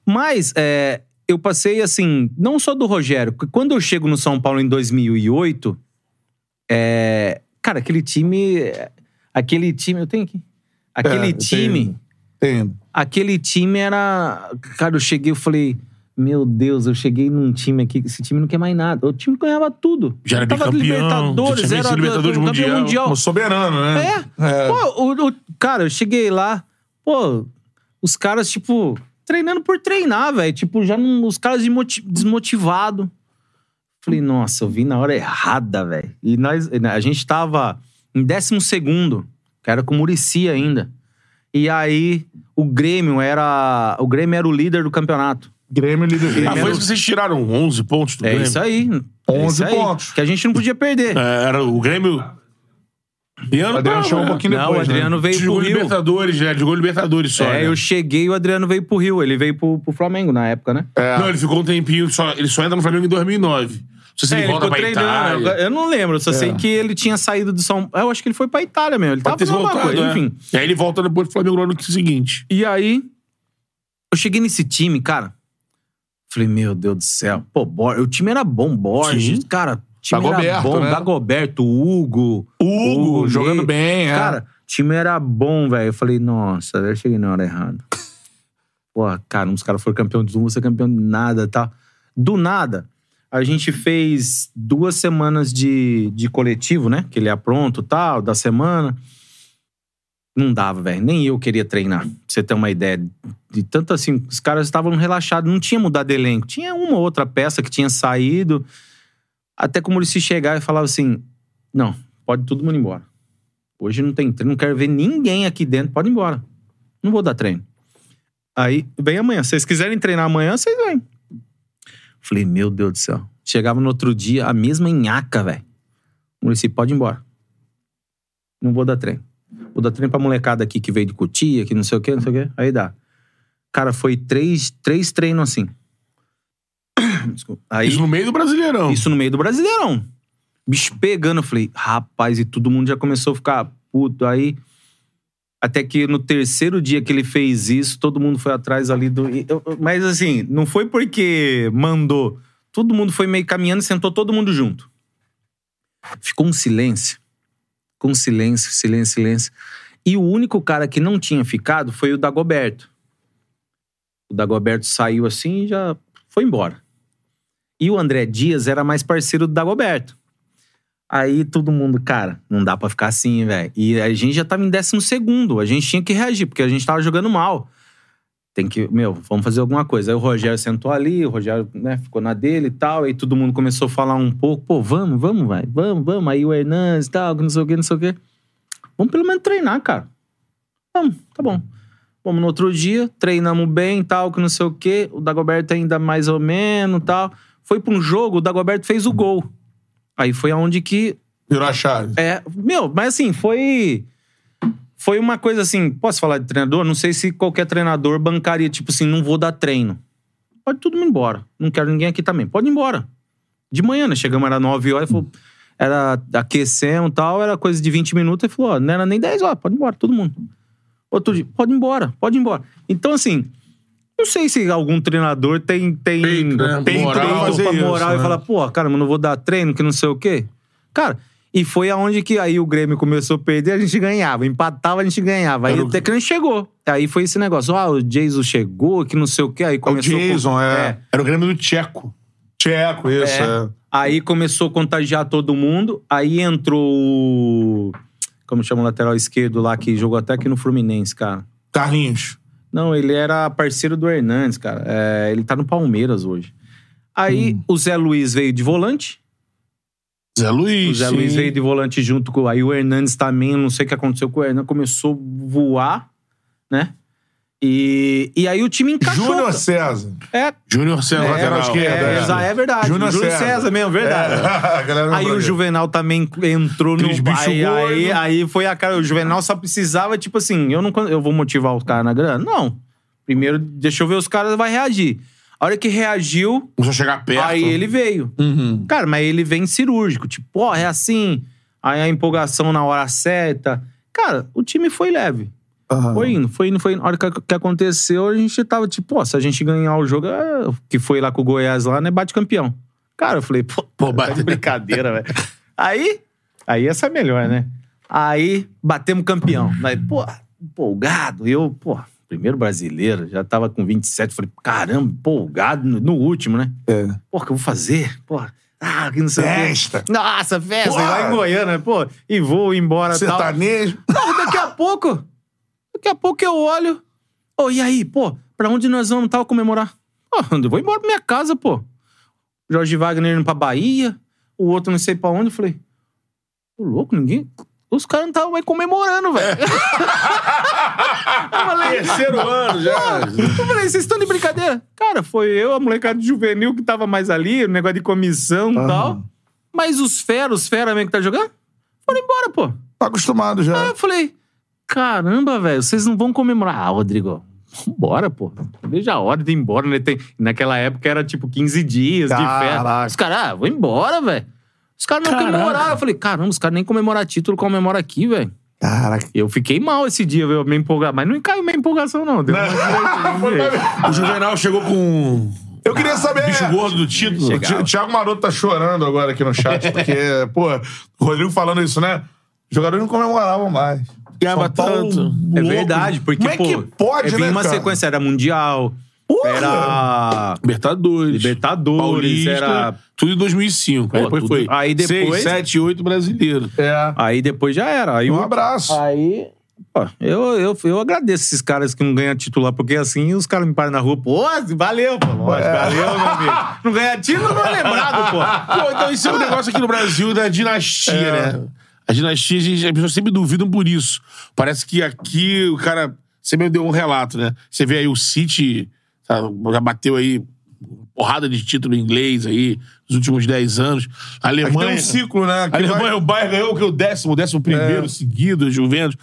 Mas é, eu passei assim, não só do Rogério, quando eu chego no São Paulo em 2008, é, cara, aquele time. Aquele time. Eu tenho aqui. Aquele É, time. Entendo. Aquele time era. Cara, eu cheguei eu falei. Meu Deus, eu cheguei num time aqui, esse time não quer mais nada. O time ganhava tudo. Já era Tava bicampeão, Libertadores, era Libertadores campeão Mundial. Como soberano, né? É. É. Pô, o, o- cara, eu cheguei lá, pô, os caras, tipo, treinando por treinar, velho. Tipo, já não, os caras desmoti- desmotivado. Falei, nossa, eu vim na hora errada, velho. E nós, a gente tava em décimo segundo, que era com o Murici ainda. E aí, o Grêmio era. O Grêmio era o líder do campeonato. Grêmio líder. Ah, Grêmio. foi isso que vocês tiraram 11 pontos do É Grêmio? isso aí. 11 é isso aí, pontos. Que a gente não podia perder. É, era o Grêmio... Adriano, O Adriano chegou um pouquinho Não, depois, o Adriano né? veio pro Jogou Rio. Libertadores, né? Jogou Libertadores só. É, né? eu cheguei e o Adriano veio pro Rio. Ele veio pro, pro Flamengo na época, né? É. Não, ele ficou um tempinho, só, ele só entra no Flamengo em 2009. Não sei se É, ele, volta pra treinando. Itália. Eu não lembro, só É. sei que ele tinha saído do São Eu acho que ele foi pra Itália mesmo. Ele Pode tava voltado, coisa, é. enfim. E aí ele volta depois pro Flamengo no ano seguinte. E aí, eu cheguei nesse time, cara. Falei, meu Deus do céu. Pô, Bor- o time era bom, Borges. Sim. Cara, o time Dagoberto, era bom. né? Dagoberto, Hugo. O Hugo, jogando bem, é. Cara, o time era bom, velho. Eu falei, nossa, eu cheguei na hora errada. Pô, cara, uns caras foram campeão de um, você é campeão de nada, tá? Do nada, a gente fez duas semanas de, de coletivo, né? Que ele é pronto tal, da semana. Não dava, velho. Nem eu queria treinar, pra você ter uma ideia. De tanto assim, os caras estavam relaxados, não tinha mudado de elenco. Tinha uma ou outra peça que tinha saído. Até como ele se chegar e falava assim: não, pode todo mundo embora. Hoje não tem treino, não quero ver ninguém aqui dentro, pode ir embora. Não vou dar treino. Aí, vem amanhã. Se vocês quiserem treinar amanhã, vocês vêm. Falei, meu Deus do céu. Chegava no outro dia, a mesma nhaca, velho. O município pode ir embora. Não vou dar treino. Vou dar treino pra molecada aqui que veio de Cotia, que não sei o quê, não sei o quê. Aí dá. Cara, foi três, três treinos assim. Desculpa. Aí, Isso no meio do Brasileirão. isso no meio do Brasileirão. Bicho pegando, eu falei, rapaz, e todo mundo já começou a ficar puto. Aí, até que no terceiro dia que ele fez isso, todo mundo foi atrás ali do. Mas assim, não foi porque mandou. Todo mundo foi meio caminhando e sentou todo mundo junto. Ficou um silêncio. Com um silêncio, silêncio, silêncio. E o único cara que não tinha ficado foi o Dagoberto. O Dagoberto saiu assim e já foi embora. E o André Dias era mais parceiro do Dagoberto. Aí todo mundo, cara, não dá pra ficar assim, velho. E a gente já tava em décimo segundo. A gente tinha que reagir, porque a gente tava jogando mal. Tem que, meu, vamos fazer alguma coisa. Aí o Rogério sentou ali, o Rogério, né, ficou na dele e tal. Aí todo mundo começou a falar um pouco, pô, vamos, vamos, vai, vamos, vamos. Aí o Hernandes e tal, não sei o quê, não sei o quê. Vamos pelo menos treinar, cara. Vamos, tá bom. Vamos no outro dia, treinamos bem tal, que não sei o quê. O Dagoberto ainda mais ou menos tal. Foi pra um jogo, o Dagoberto fez o gol. Aí foi aonde que Virou a chave. é, meu, mas assim, foi. Foi uma coisa assim, posso falar de treinador? Não sei se qualquer treinador bancaria, tipo assim, não vou dar treino. Pode todo mundo embora. Não quero ninguém aqui também. Pode ir embora. De manhã, né? Chegamos, era 9 horas, falou, era aquecemos e tal, era coisa de 20 minutos. Ele falou, ó, não era nem 10 horas, pode ir embora, todo mundo. Outro dia, pode ir embora, pode ir embora. Então, assim, não sei se algum treinador tem, tem, Peito, né? tem Moral treino fazer pra isso, moral né? e falar, pô, cara, mas não vou dar treino, que não sei o quê. Cara, e foi aonde que aí o Grêmio começou a perder, a gente ganhava. Empatava, a gente ganhava. Aí Era o- até que a gente chegou. Aí foi esse negócio, ah, o Jason chegou, que não sei o quê. Aí O começou... Jason, é. Era o Grêmio do Tcheco. Tcheco, isso, É. é. Aí começou a contagiar todo mundo. Aí entrou o... Como chama o lateral esquerdo lá, que jogou até aqui no Fluminense, cara. Carlinhos. Não, ele era parceiro do Hernandes, cara. É, ele tá no Palmeiras hoje. Aí o Zé Luiz veio de volante. Zé Luiz. O Zé sim. Luiz veio de volante junto com. Aí o Hernandes também, não sei o que aconteceu com o Hernandes, começou a voar, né? E, e aí o time encaixou. Júnior César. É, Júnior César, é, lateral. esquerda, é, é. exa- é verdade. Júnior Júnior César. César. mesmo, verdade. É. A galera Aí o. Juvenal também entrou no Aqueles bicho aí, aí, aí foi a cara. O Juvenal só precisava, tipo assim, eu não eu vou motivar os caras na grana? Não. Primeiro, deixa eu ver os caras vai reagir. A hora que reagiu, Começou a chegar perto. aí ele veio. Uhum. Cara, mas ele vem cirúrgico. Tipo, ó, é assim. Aí a empolgação na hora certa. Cara, o time foi leve. Aham. Foi indo, foi indo, foi indo. A hora que, aconteceu, a gente tava tipo, ó, se a gente ganhar o jogo, é, que foi lá com o Goiás lá, né, bate campeão. Cara, eu falei, pô, Pô, tá bate- de brincadeira, velho. Aí, aí essa é melhor, né? Aí, batemos campeão. Mas, pô, empolgado. Eu, pô, primeiro brasileiro, já tava com 27. Falei, caramba, empolgado no, no último, né? É. Pô, o que eu vou fazer? Pô, ah, que não sei o quê. Festa. Nossa, festa, Porra. lá em Goiânia, pô. E vou embora tal. Sertanejo. Daqui a pouco. Daqui a pouco eu olho. Ô, e aí, pô, pra onde nós vamos tal comemorar? Ah, eu vou embora pra minha casa, pô. Jorge Wagner indo pra Bahia, o outro não sei pra onde. Eu falei, ô louco, ninguém. Os caras não estavam mais comemorando, velho. eu falei, Terceiro ano já. eu falei, vocês estão de brincadeira? Cara, foi eu, a molecada juvenil que tava mais ali, o negócio de comissão e tal. Mas os fera, os fera mesmo que tá jogando, foram embora, pô. Tá acostumado Aí já. eu falei, caramba, velho, vocês não vão comemorar. Ah, Rodrigo, bora, pô. Veja a hora de ir embora, né? Tem, naquela época era tipo 15 dias de Caraca. festa. Os caras, ah, vou embora, velho. Os caras não comemoraram. Eu falei, caramba, os caras nem comemoram título, comemora aqui, velho. Caraca. Eu fiquei mal esse dia, eu me empolgar. Mas não caiu minha empolgação, não. Deu uma... O Juvenal chegou com Eu queria saber. bicho gordo do título. O Thiago Maroto tá chorando agora aqui no chat, porque, pô, o Rodrigo falando isso, né? Os jogadores não comemoravam mais. Ganhava São Paulo tanto. É louco. verdade, porque, Como é pô, que pode, é, vinha né, uma cara? sequência, era Mundial, Porra! era Libertadores. Libertadores, Paulista, era... tudo em 2005. aí Pô, depois tudo- foi aí depois- 6, 7, 8 brasileiro. É. Aí depois já era. Aí Um abraço. Aí, pô, eu, eu, eu agradeço esses caras que não ganham titular, porque assim os caras me param na rua, pô, valeu, pô, lógico, valeu, meu amigo. Não ganha título, não é lembrado, pô. Pô, então isso é um negócio aqui no Brasil da dinastia, É. né? A dinastia, a gente- as pessoas sempre duvidam por isso. Parece que aqui o cara você me deu um relato, né? Você vê aí o City, já bateu aí porrada de título inglês aí nos últimos 10 anos. A Aqui Alemanha. tem um ciclo, né? A Que Alemanha, vai- o Bayern ganhou que é o décimo, décimo primeiro É. seguido, Juventus.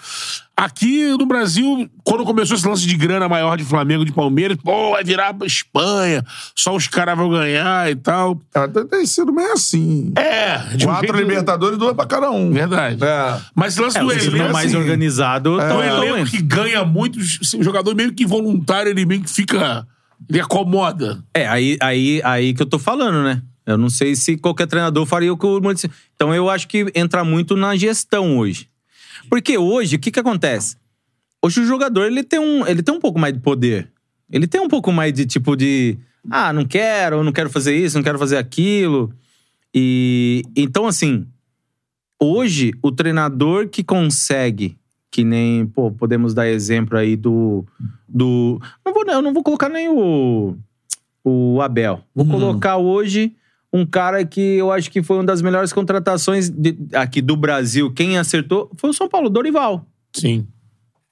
Aqui no Brasil, quando começou esse lance de grana maior de Flamengo, de Palmeiras, pô, vai virar pra Espanha, só os caras vão ganhar e tal. É, tem- tem sido meio assim. É, de um Quatro jeito- Libertadores, duas pra cada um. Verdade. É. Mas esse lance É, do elenco. estão mais assim, organizados o estão elenco que ganha muito, o jogador meio que voluntário, ele meio que fica. Ele acomoda. É, aí, aí, aí que eu tô falando, né? Eu não sei se qualquer treinador faria o que o Maurício... Então eu acho que entra muito na gestão hoje. Porque hoje, o que que acontece? Hoje o jogador, ele tem um, ele tem um pouco mais de poder. Ele tem um pouco mais de, tipo, de... Ah, não quero, não quero fazer isso, não quero fazer aquilo. E... Então, assim... Hoje, o treinador que consegue... Que nem, pô, podemos dar exemplo aí do... do não vou, eu não vou colocar nem o o Abel. Vou colocar hoje um cara que eu acho que foi uma das melhores contratações de- aqui do Brasil. Quem acertou foi o São Paulo, Dorival. Sim.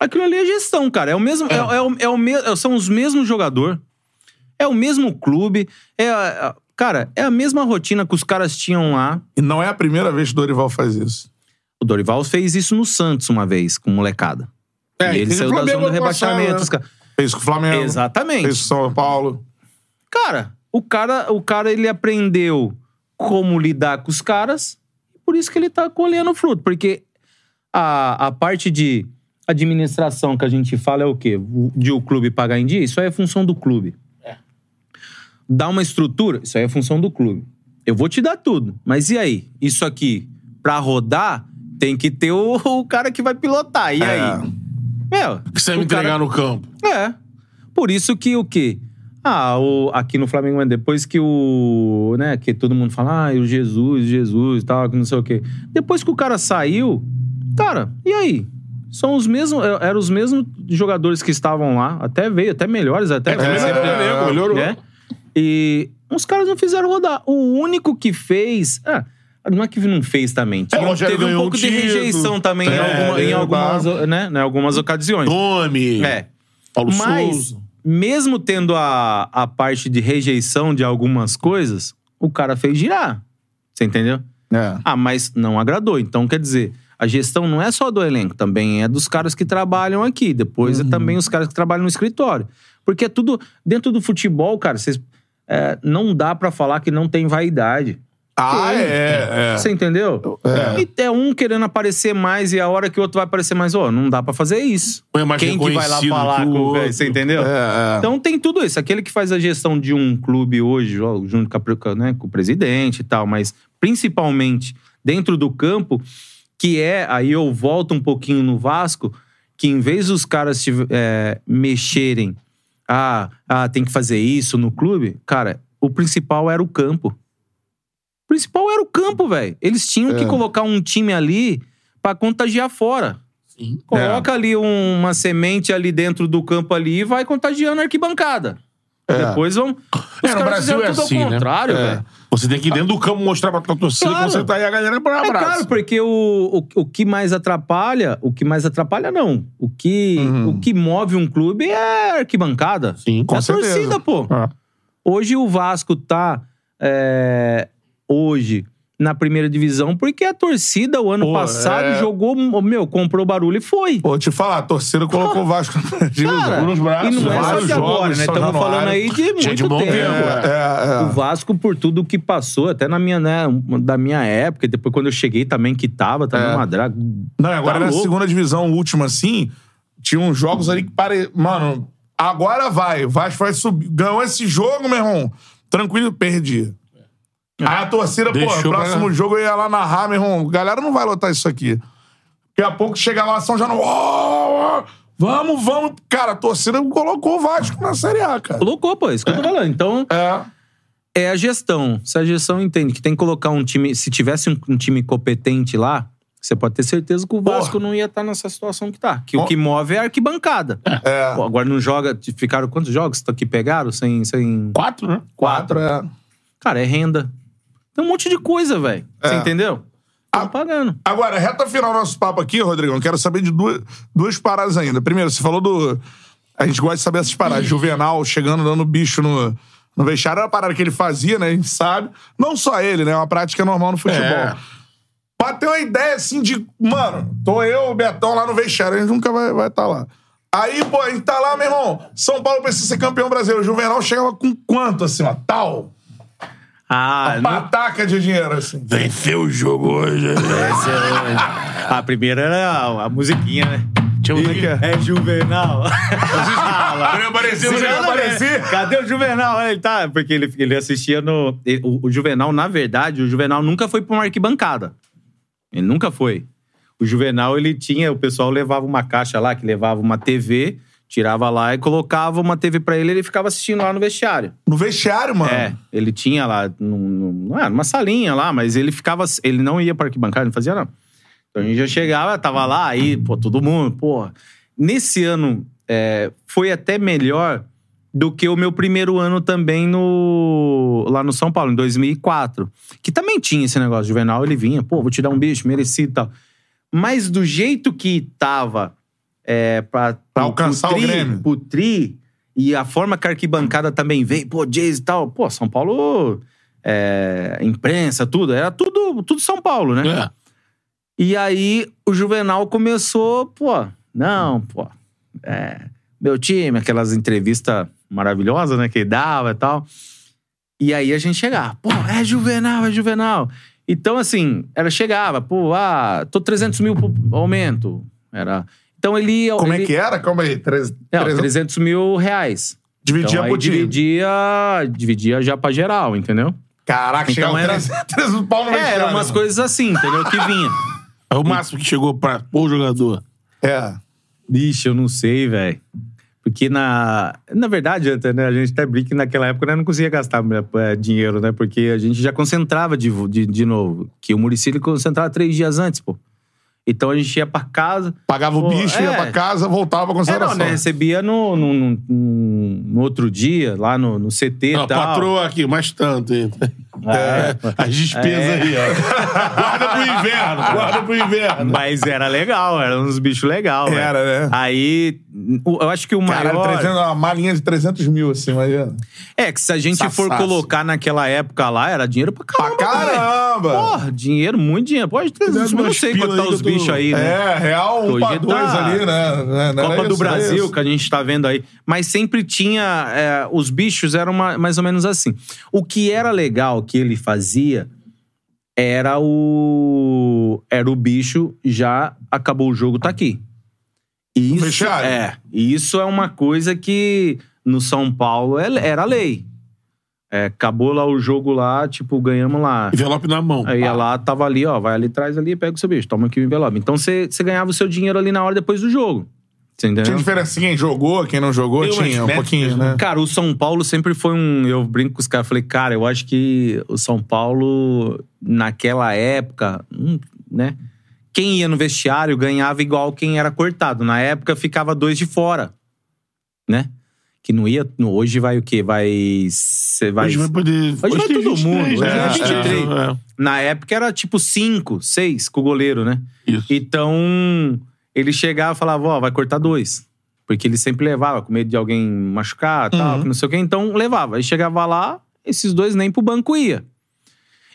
Aquilo ali é gestão, cara. É o mesmo, é, é o, é o me- são os mesmos jogador, é o mesmo clube, é a- cara, é a mesma rotina que os caras tinham lá. E não é a primeira vez que o Dorival faz isso. O Dorival fez isso no Santos uma vez, com molecada. É, e ele saiu da zona do rebaixamento. né? Fez com o Flamengo. Exatamente. Fez com o São Paulo. Cara, o cara, o cara ele aprendeu como lidar com os caras, por isso que ele tá colhendo fruto, porque a, a parte de administração que a gente fala é o quê? De o clube pagar em dia, isso aí é função do clube. Dar uma estrutura, isso aí é função do clube. Eu vou te dar tudo, mas e aí? Isso aqui, pra rodar, tem que ter o, o cara que vai pilotar. E É. aí? Meu, Que você vai o me entregar cara- no campo. é. Por isso que o quê? Ah, o, aqui no Flamengo, depois que o. né, que todo mundo fala, ah, o Jesus, Jesus e tal, que não sei o quê. Depois que o cara saiu, cara, e aí? São os mesmos. é- Eram os mesmos jogadores que estavam lá, até veio, até melhores, até. É, melhorou, né? melhorou. Né? E os caras não fizeram rodar. O único que fez. Ah, não é que não fez também. É, Teve, um pouco um de rejeição também em, É, alguma- em é, algumas, né, em algumas ocasiões. Nome. É. Paulo Mas, Souza. Mesmo tendo a, a parte de rejeição de algumas coisas, o cara fez girar. Você entendeu? É. Ah, mas não agradou. Então, quer dizer, a gestão não é só do elenco, também é dos caras que trabalham aqui. Depois é também os caras que trabalham no escritório. Porque é tudo. Dentro do futebol, cara, vocês. é, não dá pra falar que não tem vaidade. Ah, é, é. Você entendeu? É. E é um querendo aparecer mais e a hora que o outro vai aparecer mais, ó, não dá pra fazer isso. É Quem que vai lá falar com o outro. Você entendeu? É, é. Então tem tudo isso. Aquele que faz a gestão de um clube hoje, ó, junto com, a né, com o presidente e tal, mas principalmente dentro do campo, que é, aí eu volto um pouquinho no Vasco, que em vez dos caras é, mexerem, ah, ah, tem que fazer isso no clube, cara, o principal era o campo. O principal era o campo, velho. Eles tinham que colocar um time ali pra contagiar fora. Sim. Coloca ali um- uma semente ali dentro do campo ali e vai contagiando a arquibancada. Depois vão. Os É, no Brasil é tudo assim, ao né? contrário, É. velho. Você tem que ir dentro do campo mostrar pra tua torcida Claro. que você tá aí, a galera pra É abraço. claro, porque o, o, o que mais atrapalha, o que mais atrapalha não. O que, o que move um clube é a arquibancada. Sim, com é a certeza. torcida, pô. Ah. Hoje o Vasco tá. é, hoje na primeira divisão, porque a torcida, o ano Pô, passado, é. jogou, meu, comprou barulho e foi. Pô, te falar, a torcida colocou o Vasco. Cara, velho. nos braços, e não é só vários de agora, jogos, né? Estamos falando aí de muito de tempo. tempo, É, é. O Vasco, por tudo que passou, até na minha, né, da minha época, e depois quando eu cheguei também, que tava, também É. uma draga. Não, agora Tá na louco. segunda divisão última, assim, tinha uns jogos ali que pare... Mano, agora vai. O Vasco vai subir. Ganhou esse jogo, meu irmão. Tranquilo, perdi. Aí a torcida, pô, Deixou pra- próximo jogo eu ia lá narrar, meu irmão. Galera não vai lotar isso aqui. Daqui a pouco chega lá, São Januário. ó, ó, Vamos, vamos. Cara, a torcida colocou o Vasco na Série A, cara. Colocou, pô, isso que eu tô falando. Então, É. é a gestão. Se a gestão entende que tem que colocar um time. Se tivesse um, um time competente lá, você pode ter certeza que o Vasco não ia estar nessa situação que tá. Que o Ó. que move é a arquibancada. É. Pô, agora não joga. Ficaram quantos jogos que pegaram? Sem. sem... Quatro, né? Quatro, é. Cara, é renda. Tem um monte de coisa, velho. Você É. entendeu? Estão pagando. Agora, reta final do nosso papo aqui, Rodrigão, quero saber de duas, duas paradas ainda. Primeiro, você falou do. A gente gosta de saber essas paradas. Juvenal chegando, dando bicho no, no vestiário. Era uma parada que ele fazia, né? A gente sabe. Não só ele, né? É uma prática normal no futebol. É. Pra ter uma ideia, assim, de... Mano, tô eu, o Betão, lá no vestiário. A gente nunca vai estar vai tá lá. Aí, pô, a gente tá lá, meu irmão. São Paulo precisa ser campeão brasileiro. O Juvenal chegava com quanto, assim, ó? Tal. Ah, não- Pataca de dinheiro, assim. Venceu o jogo hoje. Esse é- A primeira era a, a musiquinha, né? É. É Juvenal. Ele apareceu, Sim, ele nada a ver. aparecia. Cadê o Juvenal? Ele tá, porque ele, ele assistia no. ele- o, o Juvenal, na verdade, o Juvenal nunca foi pra uma arquibancada. Ele nunca foi. O Juvenal, ele tinha. O pessoal levava uma caixa lá, que levava uma TV, tirava lá e colocava uma TV pra ele e ele ficava assistindo lá no vestiário. No vestiário, mano. É, ele tinha lá, num, num, ah, numa salinha lá, mas ele ficava. Ele não ia pra arquibancada, não fazia não. Então a gente já chegava, tava lá, aí, pô, todo mundo, pô. Nesse ano, é, foi até melhor do que o meu primeiro ano também no lá no São Paulo, em 2004. Que também tinha esse negócio, Juvenal, ele vinha, pô, vou te dar um bicho, merecido e tal. Mas do jeito que tava é, Pra alcançar o tri, Grêmio. pro tri, e a forma que a arquibancada também veio, pô, Jays e tal, pô, São Paulo, é, imprensa, tudo, era tudo, tudo São Paulo, né? É. E aí o Juvenal começou, pô, não, pô, é, meu time, aquelas entrevistas maravilhosas, né, que ele dava e tal. E aí a gente chegava, pô, é Juvenal, é Juvenal. Então, assim, ela chegava, pô, ah, tô 300 mil pro aumento. Era. Então ele ia. Como ele, é que era? Calma aí. Treze, Não, trezentos- 300 mil reais. Dividia então, por time. dividia, dividia já pra geral, entendeu? Caraca, Então chegava era- 300, 300 pau no É, eram umas coisas assim, entendeu? Que vinha. É o máximo que chegou pra o jogador. É. Bicho, eu não sei, velho. Porque na. Na verdade, até, né, a gente até brinca que naquela época né, não conseguia gastar é, dinheiro, né? Porque a gente já concentrava de, de, de novo. Que o Muricy ele concentrava três dias antes, pô. Então a gente ia pra casa. Pagava o bicho, ia é. pra casa, voltava pra É, não, consideração. né? Recebia no, no, no- no- outro dia, lá no, no CT e tal. patroa aqui, mais tanto. hein? É. As despesas É. aí, ó. Guarda pro inverno, guarda pro inverno. Mas era legal, eram uns bichos legais. Era, né? Aí, eu acho que o Caralho, maior. 300, uma malinha de 300 mil, assim, imagina. É, que se a gente for colocar naquela época lá, era dinheiro pra Pra caramba. Caramba! Porra, dinheiro, muito dinheiro. Pode ter, eu não sei quanto tá os bichos aí, né? É, real, um Hoje pra dois ali, né? Não era Copa do isso, era Brasil, isso. que a gente tá vendo aí. Mas sempre tinha. é, os bichos eram uma- mais ou menos assim. O que era legal que ele fazia era o. Era o bicho, já acabou o jogo, tá aqui. Isso vestiário. é. Isso é uma coisa que no São Paulo é- era lei. É, acabou lá o jogo lá, tipo, ganhamos lá. Envelope na mão. Aí ia Pá. lá, tava ali, ó, vai ali atrás ali, pega o seu bicho, toma aqui o envelope. Então você você ganhava o seu dinheiro ali na hora depois do jogo. Entendeu? Tinha diferença quem jogou, quem não jogou, umas tinha um pouquinho, né? Cara, o São Paulo sempre foi um. Eu brinco com os caras, falei, cara, eu acho que o São Paulo, naquela época, hum, né? Quem ia no vestiário ganhava igual quem era cortado. Na época ficava dois de fora, né? Que não ia. no- Hoje vai o quê? Vai. Cê vai Hoje vai poder. vai tem todo 23, mundo, hoje é 23. É, Na época era tipo cinco, seis com o goleiro, né? Isso. Então, ele chegava e falava, ó, vai cortar dois. Porque ele sempre levava, com medo de alguém machucar tal, Uhum. não sei o quê. Então, levava. Aí chegava lá, esses dois nem pro banco ia.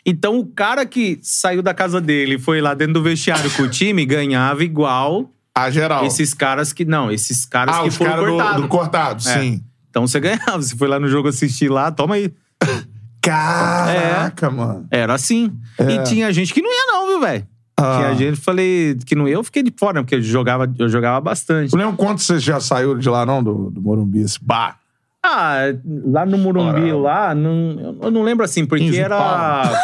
Então, o cara que saiu da casa dele e foi lá dentro do vestiário com o time, ganhava igual A geral. esses caras que... Não, esses caras ah, que os foram caras cortados. do, do cortado, É. sim. Então, você ganhava. Você foi lá no jogo assistir lá, toma aí. Caraca, mano. Era assim. É. E tinha gente que não ia não, viu, velho? Ah. Tinha gente, falei, que não ia, eu fiquei de fora, né? Porque eu jogava, eu jogava bastante. Tu lembra quanto você já saiu de lá, não? Do, do Morumbi? Esse bah. Ah, lá no Morumbi, Ora. lá, não, eu- não lembro assim, porque 15 era.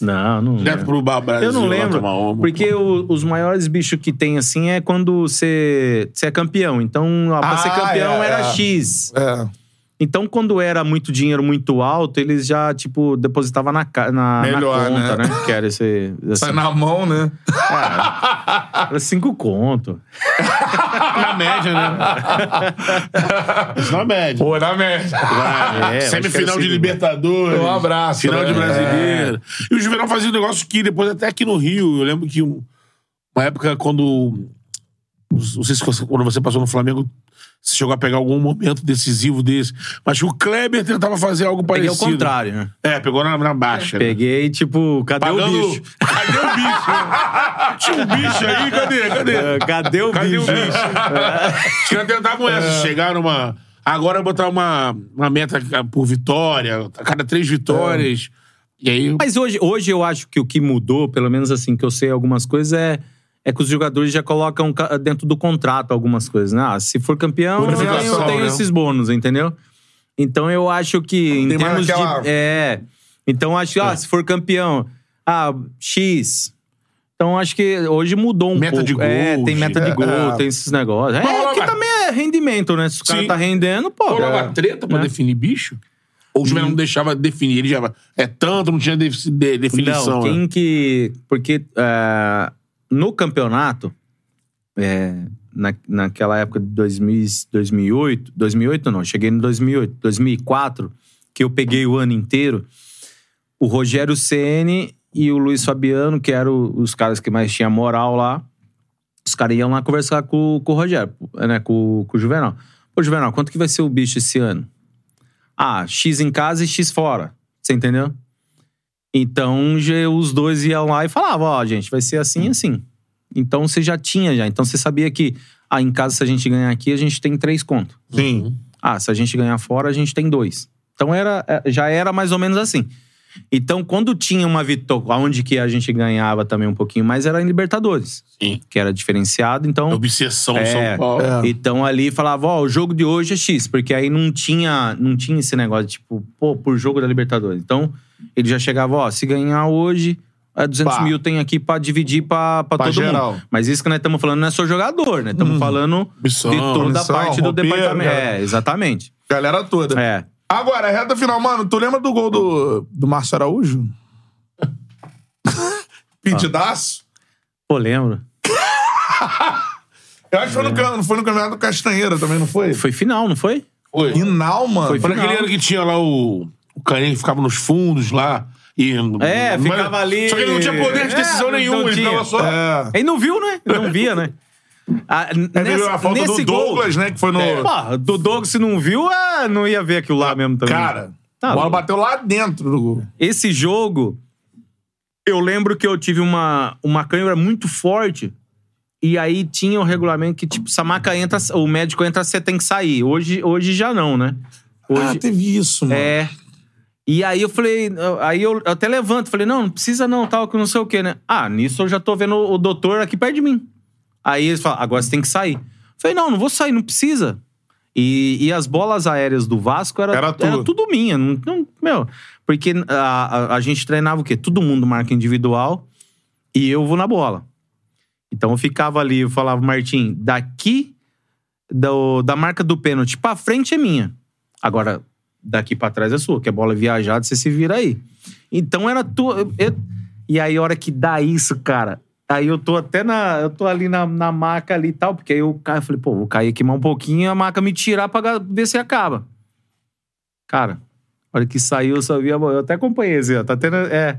Não, não Direto pro Bar Brasil. Eu não lembro. uma. Porque o- os maiores bichos que tem assim é quando você você é campeão. Então, ó, pra Ah, ser campeão é, era é. X. É. Então, quando era muito dinheiro muito alto, eles já, tipo, depositavam na, na, na Melhor, conta, né? né? Que era esse. Sai Assim, na mão, né? era cinco conto. Na média, né? Isso na média. Pô, na média. Vai, É, Semifinal de. Libertadores. Um abraço, Final né? de Brasileiro. E o Juvenal fazia um negócio que depois, até aqui no Rio, eu lembro que um- uma época quando. Não sei se você- quando você passou no Flamengo, você chegou a pegar algum momento decisivo desse. Mas o Kleber tentava fazer algo Peguei parecido. ao contrário, né? É, pegou na, na baixa. né? Peguei, tipo, cadê Pagando. o bicho? Cadê o bicho? Tinha um bicho aí, cadê? Cadê? É, Cadê o Cadê bicho? o bicho? Os caras tentavam essa, chegar numa. Agora botar uma, uma meta por vitória, a cada três vitórias. E aí. Mas hoje, hoje eu acho que o que mudou, pelo menos assim, que eu sei algumas coisas, é, é que os jogadores já colocam ca- dentro do contrato algumas coisas, né? Ah, se for campeão, eu tenho, né? esses bônus, entendeu? Então eu acho que em Tem termos aquela- de. É. Então eu acho que, ah, se for campeão, ah, X. Então acho que hoje mudou um Meta pouco. de É, gols. tem meta de É, gol, é. tem esses negócios. É, rola- que também é rendimento, né? Se o cara Sim. tá rendendo, pô. Rolava é. treta pra né? definir bicho? Ou o Juvenal não deixava definir? Ele já. É tanto, não tinha defi- de- definição. Não, né? quem que. Porque é, no campeonato, é, na, naquela época de 2000, 2008, 2008 não, cheguei em 2008, 2004, que eu peguei o ano inteiro, o Rogério Ceni e o Luiz Fabiano, que eram os caras que mais tinham moral lá, os caras iam lá conversar com, com o Rogério, né, com, com o Juvenal. Pô, Juvenal, quanto que vai ser o bicho esse ano? Ah, X em casa e X fora. Você entendeu? Então, os dois iam lá e falavam, ó, gente, vai ser assim e assim. Então, você já tinha já. Então, você sabia que, ah, em casa, se a gente ganhar aqui, a gente tem três contos. Sim. Ah, se a gente ganhar fora, a gente tem dois. Então, era, é, já era mais ou menos assim. Então, quando tinha uma vitória, onde que a gente ganhava também um pouquinho mais, era em Libertadores. Sim. Que era diferenciado, então... Obsessão É, São Paulo. Então ali falava, ó, o jogo de hoje é X, porque aí não tinha, não tinha esse negócio, tipo, pô, por jogo da Libertadores. Então, ele já chegava, ó, se ganhar hoje, é 200 Pá. mil tem aqui pra dividir pra, pra, Pra todo geral. mundo. Mas isso que nós estamos falando não é só jogador, né? Estamos falando Missão, de toda a missão, parte do roupeiro, departamento. né? É, exatamente. Galera toda. É. Agora, reta final, mano, tu lembra do gol do, do Márcio Araújo? Pedidaço? Pô, lembro. Eu acho que foi no, cam- foi no campeonato do Castanheira também, não foi? Foi final, não foi? Foi. Final, mano. Foi Foi final. aquele ano que tinha lá o, que ficava nos fundos lá. E, É, ficava ali- Só que ele não tinha poder de decisão É, nenhum, ele ficava só. É. Ele não viu, né? Ele não via, né? Ah, Aí teve nessa- a falta do nesse gol- Douglas, né? Que foi no. Pô, do Douglas, se não viu, ah, não ia ver aquilo lá mesmo também. Cara, Tá a bola bateu lá dentro do gol. Esse jogo, eu lembro que eu tive uma, uma câimbra muito forte. E aí tinha o regulamento que, tipo, se a maca entra, o médico entra, você tem que sair. Hoje, hoje já não, né? Ah, Hoje, teve isso, mano. é. E aí eu falei, aí eu até levanto, falei, não, não precisa não, tal, que não sei o quê, né? Ah, nisso eu já tô vendo o doutor aqui perto de mim. Aí eles falam, agora você tem que sair. Falei, não, não vou sair, não precisa. E, e as bolas aéreas do Vasco era, Era era, tua. tudo minha. Não, não- meu, porque a, a, a gente treinava o quê? Todo mundo marca individual e eu vou na bola. Então eu ficava ali, eu falava, Martim, daqui do- da marca do pênalti pra frente é minha. Agora, daqui pra trás é sua, que a bola é viajada, você se vira aí. Então era tua. eu- e aí, a hora que dá isso, cara. Aí eu tô até na. Eu tô ali na, na maca ali e tal, porque aí eu caio, eu falei, pô, vou cair aqui mais um pouquinho e a maca me tirar pra ver se acaba. Cara, a hora que saiu, eu só vi a bola. Eu até acompanhei esse, ó. Tá tendo. É.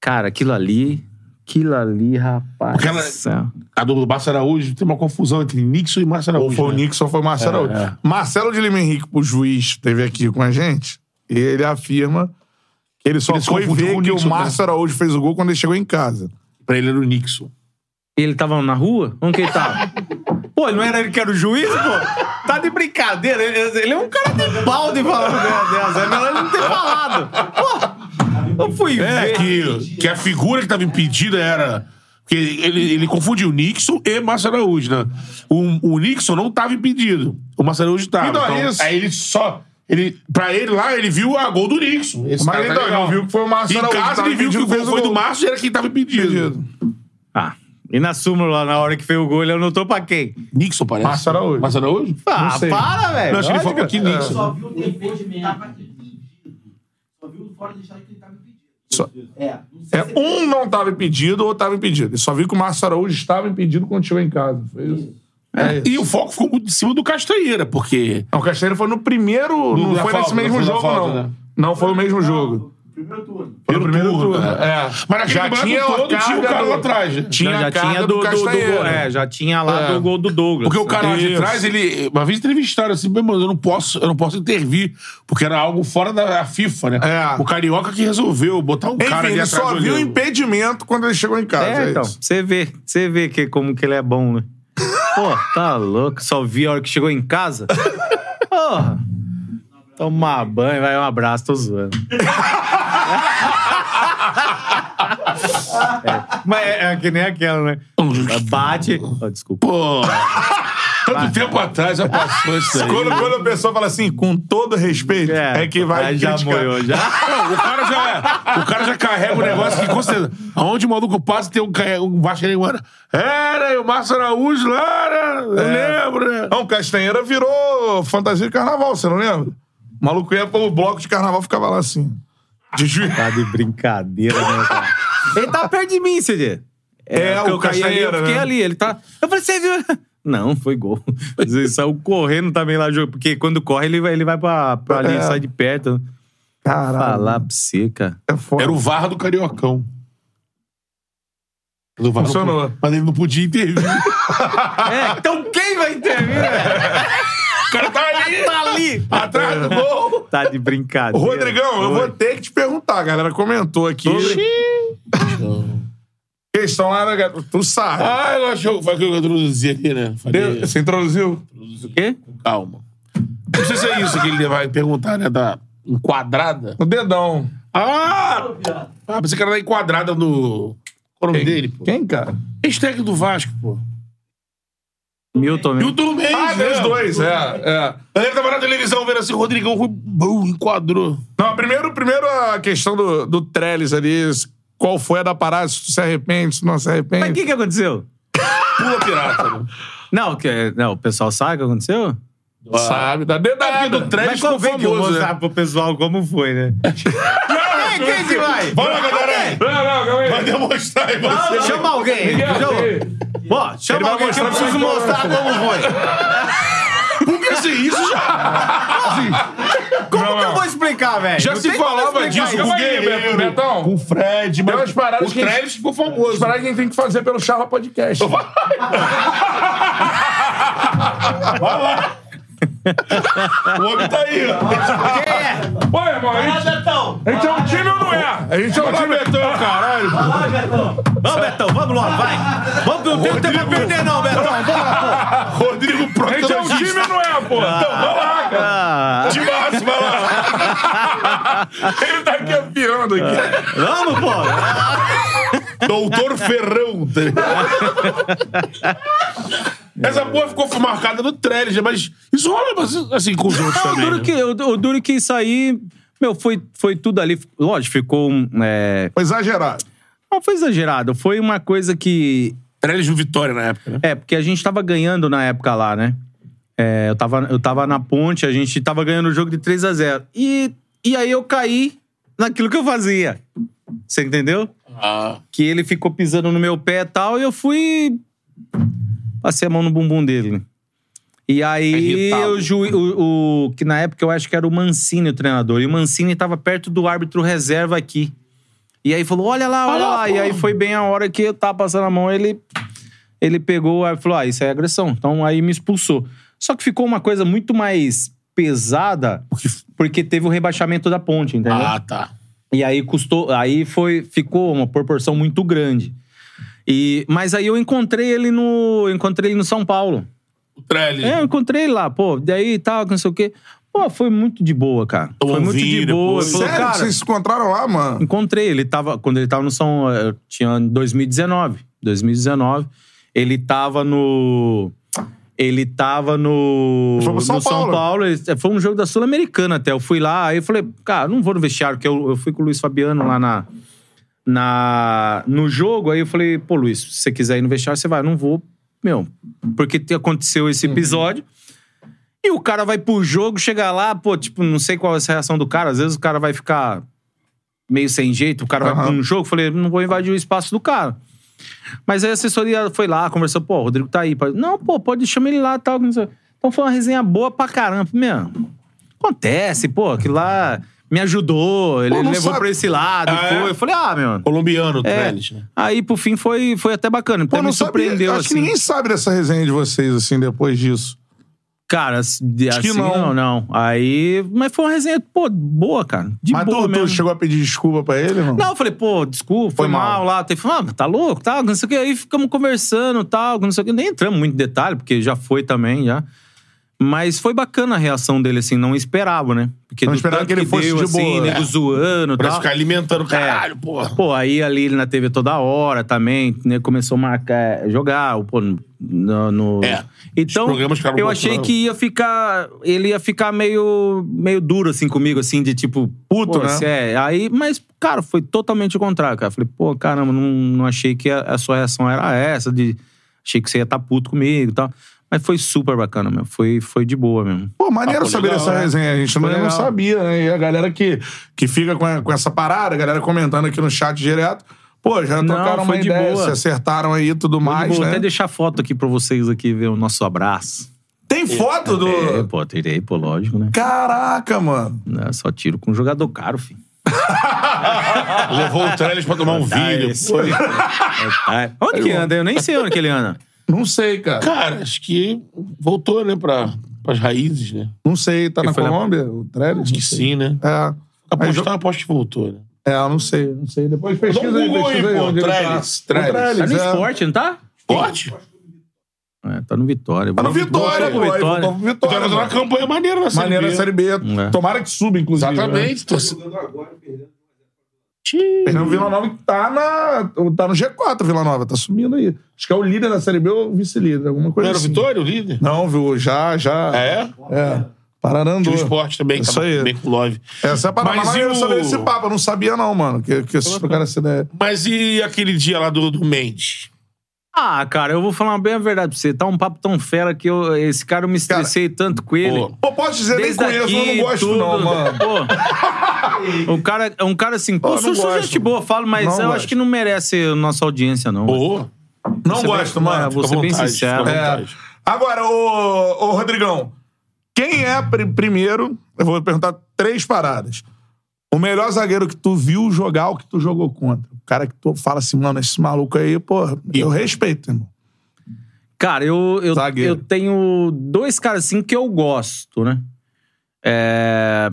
Cara, aquilo ali. Aquilo ali, rapaz. Do céu. A do Márcio Araújo tem uma confusão entre Nixon e Márcio Ou Araújo. foi o né? Nixon ou foi o Marcelo Araújo. é. Marcelo de Lima Henrique, o juiz, esteve aqui com a gente. E ele afirma que ele só Ele foi ver o que Nixon, o Márcio Araújo fez o gol quando ele chegou em casa. Pra ele era o Nixon. Ele tava na rua? Onde que ele tava? Pô, não era ele que era o juiz, pô? Tá de brincadeira. Ele, ele é um cara de balde falando dessa. É melhor ele não ter falado. Pô, eu fui É, ver. que, que a figura que tava impedida era. Porque ele, ele confundiu Nixon e Márcio Araújo, né? O, o Nixon não tava impedido. O Márcio Araújo tava. Então, Então, isso. Aí ele só. Ele, pra ele lá, ele viu a gol do Nixon. Esse Mas cara tá então, legal. ele viu que foi o Márcio Em Araújo que casa, tava ele viu que o impedido, gol fez o foi do gol. Márcio e era quem tava impedido. Impedido. Ah, E na súmula, na hora que fez o gol, ele anotou pra quem? Nixon, parece. Márcio Araújo. Márcio Araújo? Ah, sei. para, velho. Não, acho que ele Lógico. falou aqui Nixon. Só viu o impedimento. Só viu fora estádio que. Só- É. Não É, um não estava impedido, ou estava impedido. Ele só viu que o Márcio Araújo estava impedido quando chegou em casa. Foi isso. É isso. E o foco ficou muito em cima do Castanheira, porque. Não, o Castanheira foi no primeiro. não da foi falta, nesse mesmo não foi jogo, falta, não. né? Não foi o mesmo jogo. Primeiro turno. No primeiro turno. né? É. Mas naquele já tinha todo tinha o cara do- lá atrás. né? Tinha Não, já tinha do, do, do gol. É, já tinha lá É. do gol do Douglas. Porque o cara lá de trás, ele. Uma vez entrevistaram assim, meu irmão, eu não posso, eu não posso intervir, porque era algo fora da FIFA, né? É. O Carioca que resolveu botar um cara Enfim, ali ele atrás só do viu o impedimento quando ele chegou em casa. É, É, então. Você vê, você vê que, como que ele é bom, né? Pô, tá louco. Só vi a hora que chegou em casa. Porra. Tomar banho, vai um abraço, tô zoando. mas é, é que nem aquela, né? Bate. Oh, desculpa. Pô. Tanto tempo atrás já passou isso aí. Quando, quando a pessoa fala assim, com todo respeito, é, que vai já criticar. moiou, já. Não, o, cara já, o cara já carrega o negócio que, com certeza, aonde o maluco passa, tem um, um Vascaíno. Era, e o Márcio Araújo lá, né? Eu É. lembro, né? Não, Castanheira virou fantasia de carnaval, você não lembra? O maluco ia pro bloco de carnaval ficava lá assim. De juiz. Tá de brincadeira, né, cara? Ele tá perto de mim, CD. É, porque o eu caí ali, eu Castanheira, fiquei né? ali. Ele tá. Eu falei, você viu? Não, foi gol. Ele saiu correndo também lá, jogo, porque quando corre, ele vai, ele vai pra, pra ali, É. sai de perto. Caralho. Falar pra você, cara. É foda. Era o VAR do Cariocão. Do VAR Funcionou. mas ele não podia intervir. É, então quem vai intervir? o cara tá ali, tá ali. atrás do gol. Tá de brincadeira. Ô, Rodrigão, eu vou ter que te perguntar, a galera comentou aqui. Questão lá, né, cara? tu sabe. Ah, eu acho que foi o que eu introduzi aqui, né? Falei, Você introduziu? O quê? calma. Não sei se é isso que ele vai perguntar, né? Da enquadrada. O dedão. Ah! Ah, pensei que era da enquadrada. Qual é o nome dele, pô? Quem, cara? Ex-técnico do Vasco, pô. Milton, né? Milton Mendes, Ah, né? tem os dois, é. é. Ele tava na televisão vendo assim, o Rodrigão foi. Bum, enquadrou. Não, primeiro, primeiro a questão do, do Trellis ali. Qual foi a da parada? Se tu se arrepende, se não se Mas o arrepende. que que aconteceu? Pula pirata, né? Não, que, não, o pessoal sabe o que aconteceu? Sabe? Da dedada. do Trellis Mas ficou convém que eu vou famoso, né? mostrar pro pessoal como foi, né? quem, quem que vai? Bora, galera! Não, não, calma aí. Vai demonstrar aí você. Chama alguém. Miguel, Chama, Ele chama vai alguém que eu mostrar preciso mostrar como foi. Porque assim, isso já. Como Não, que eu vou explicar, velho? Já Não se tem como falava explicar disso isso. com o Guerreiro. Betão. Com o Fred, Tem umas paradas o que- ficou famoso. Paradas que a gente tem que fazer pelo Charla Podcast. O homem tá aí, ó. Quem é? Pô, irmão, a gente, Betão! a gente é um time ou não é? A gente é um time. Betão, caralho. Vai, Betão! Vamos, Betão, vamos logo, vai. Vamos, não tem tempo pra perder, não, Betão. Bora, Rodrigo A gente é um time Proctologista. ou não é, pô? Então, vai lá, cara. Ah, De massa, vai lá. Ele tá aqui afiando aqui. vamos, pô. Doutor Ferrão. Essa porra ficou marcada no né? mas isso rola assim com os outros Não, o também. duro né? que, o, o duro que isso aí, meu, foi, foi tudo ali. Lógico, ficou. um, É, Foi exagerado. não foi exagerado. Foi uma coisa que. Trellis no Vitória na época, né? É, porque a gente tava ganhando na época lá, né? É, eu, tava, eu tava na ponte, a gente tava ganhando o jogo de 3 a 0 E, e aí eu caí naquilo que eu fazia. Você entendeu? Ah. Que ele ficou pisando no meu pé e tal, e eu fui. Passei a mão no bumbum dele. E aí, Irritado. o, ju, o, o- Que na época eu acho que era o Mancini o treinador. E o Mancini tava perto do árbitro reserva aqui. E aí falou: olha lá, olha, Olha lá. E aí foi bem a hora que eu tava passando a mão, ele. Ele pegou aí falou: ah, isso é agressão. Então aí me expulsou. Só que ficou uma coisa muito mais pesada, porque teve o rebaixamento da ponte, entendeu? Ah, tá. E aí custou, aí foi, ficou uma proporção muito grande. E, mas aí eu encontrei ele no, encontrei ele no São Paulo. O Trellis. É, eu encontrei ele lá, pô, daí e tal, não sei o quê. Pô, foi muito de boa, cara. Eu foi muito de boa. falou, Sério? cara, Vocês se encontraram lá, mano? encontrei, ele tava, quando ele tava no São, eu tinha em 2019, 2019, ele tava no ele tava no, Foi pro São no São Paulo. Paulo. ele- foi um jogo da Sul-Americana até. Eu fui lá, aí eu falei, cara, não vou no vestiário, porque eu, eu fui com o Luiz Fabiano lá na, na, no jogo, aí eu falei, pô, Luiz, se você quiser ir no vestiário, você vai. Eu não vou, meu, porque te- aconteceu esse episódio. E o cara vai pro jogo, chega lá, pô, tipo, não sei qual é a reação do cara. Às vezes o cara vai ficar meio sem jeito, o cara vai Aham. pra um jogo. Eu falei, não vou invadir o espaço do cara. Mas aí a assessoria foi lá, conversou, pô, o Rodrigo tá aí. Não, pô, pode chamar ele lá e tal. Então foi uma resenha boa pra caramba. Meu, acontece, pô, aquilo lá me ajudou, ele Pô, levou sabe- pra esse lado, Ah, é? foi. Eu falei, ah, meu. Colombiano, É. Trellis, né? Aí, por fim, foi, foi até bacana. Até Pô, me não sabia. surpreendeu, Acho assim. que ninguém sabe dessa resenha de vocês, assim, depois disso. Cara, de- Acho que assim, não. não. não, Aí. Mas foi uma resenha, pô, boa, cara. De Mas boa tu, tu mesmo. chegou a pedir desculpa pra ele, não? Não, eu falei, pô, desculpa, foi, Foi mal. mal. lá. Teve, ah, tá louco, tal, não sei o que. Aí ficamos conversando, tal, não sei o que. Nem entramos muito em detalhe, porque já foi também, já. Mas foi bacana a reação dele, assim, não esperava, né? Porque Não esperava que ele fosse deu, de assim, boa. nego É. zoando, Pra tal. ficar alimentando, caralho, porra. Pô, aí ali ele na TV toda hora também, né? Começou a marcar, jogar, pô, no... no- É, Então, eu achei que ia ficar... Ele ia ficar meio, meio duro, assim, comigo, assim, de tipo... Puto, pô, né? É, aí, mas, cara, foi totalmente o contrário, cara. Falei, pô, caramba, não, não achei que a, a sua reação era essa, de... Achei que você ia estar puto comigo e tal. Mas foi super bacana, meu. Foi, foi de boa mesmo. Pô, maneiro Ah, saber legal, dessa né? resenha. A gente Foi não, sabia, né? E a galera que, que fica com, a- com essa parada, a galera comentando aqui no chat direto. Pô, já Não, trocaram uma foi de ideia, boa. se acertaram aí e tudo mais, Vou né? até deixar foto aqui pra vocês aqui, ver o nosso abraço. Tem foto do... É, pô, tirei, pô, lógico, né? Caraca, mano. É, só tiro com um jogador caro, filho. Levou o Trellis pra tomar um. É. Onde que anda? Eu nem sei onde que ele anda. Não sei, cara. Cara, acho que voltou, né, pra, pras raízes, né? Não sei. Tá Ele na foi Colômbia, o Trellis? Acho que sim, né? É. Mas Apostar, aposto que voltou, né? É, eu não sei, não sei. Depois pesquisa um aí, pesquisa aí, pô, tá. Trellis, Trellis. Tá no é. esporte, não tá? Forte? É, tá no Vitória. Tá no Vitória, pô. Vitória. voltou pro Tá Vitória. fazendo uma campanha maneira na Série Maneira B. na Série B. É. Tomara que suba, inclusive. né? Exatamente. Torce- Fernando Vila Nova que tá, na, tá no G4, Vila Nova. Tá sumindo aí. Acho que é o líder da Série B ou o vice-líder, alguma Não coisa era o assim. Vitória, o líder? Não, viu? Já, já. É? É. Pararandô. Tinha o esporte também, Isso aí. bem com o Love. Essa é a parada. Mas Mas eu o- sabia desse papo. Eu não sabia não, mano. Que, que esses trocaram essa ideia. Mas e aquele dia lá do, do Mendes? Ah, cara, eu vou falar bem a verdade pra você. Tá um papo tão fera que eu, esse cara eu me estressei tanto com ele. Pô, Pô, posso dizer, nem Desde conheço, aqui, eu não gosto tudo. não, mano. Pô, um cara, um cara assim, pô, Pô, sou, gente boa, falo, mas Não eu gosto. acho que não merece a nossa audiência, não. Pô, Não Você gosto, vai- mano. Vou ser bem vontade, sincero. É. Agora, ô, ô Rodrigão, quem é pri- primeiro? Eu vou perguntar três paradas. O melhor zagueiro que tu viu jogar ou que tu jogou contra? O cara que tu fala assim, mano, esse maluco aí, pô, eu respeito, irmão. Cara, eu, eu, Zagueiro. eu tenho dois caras assim que eu gosto, né? É,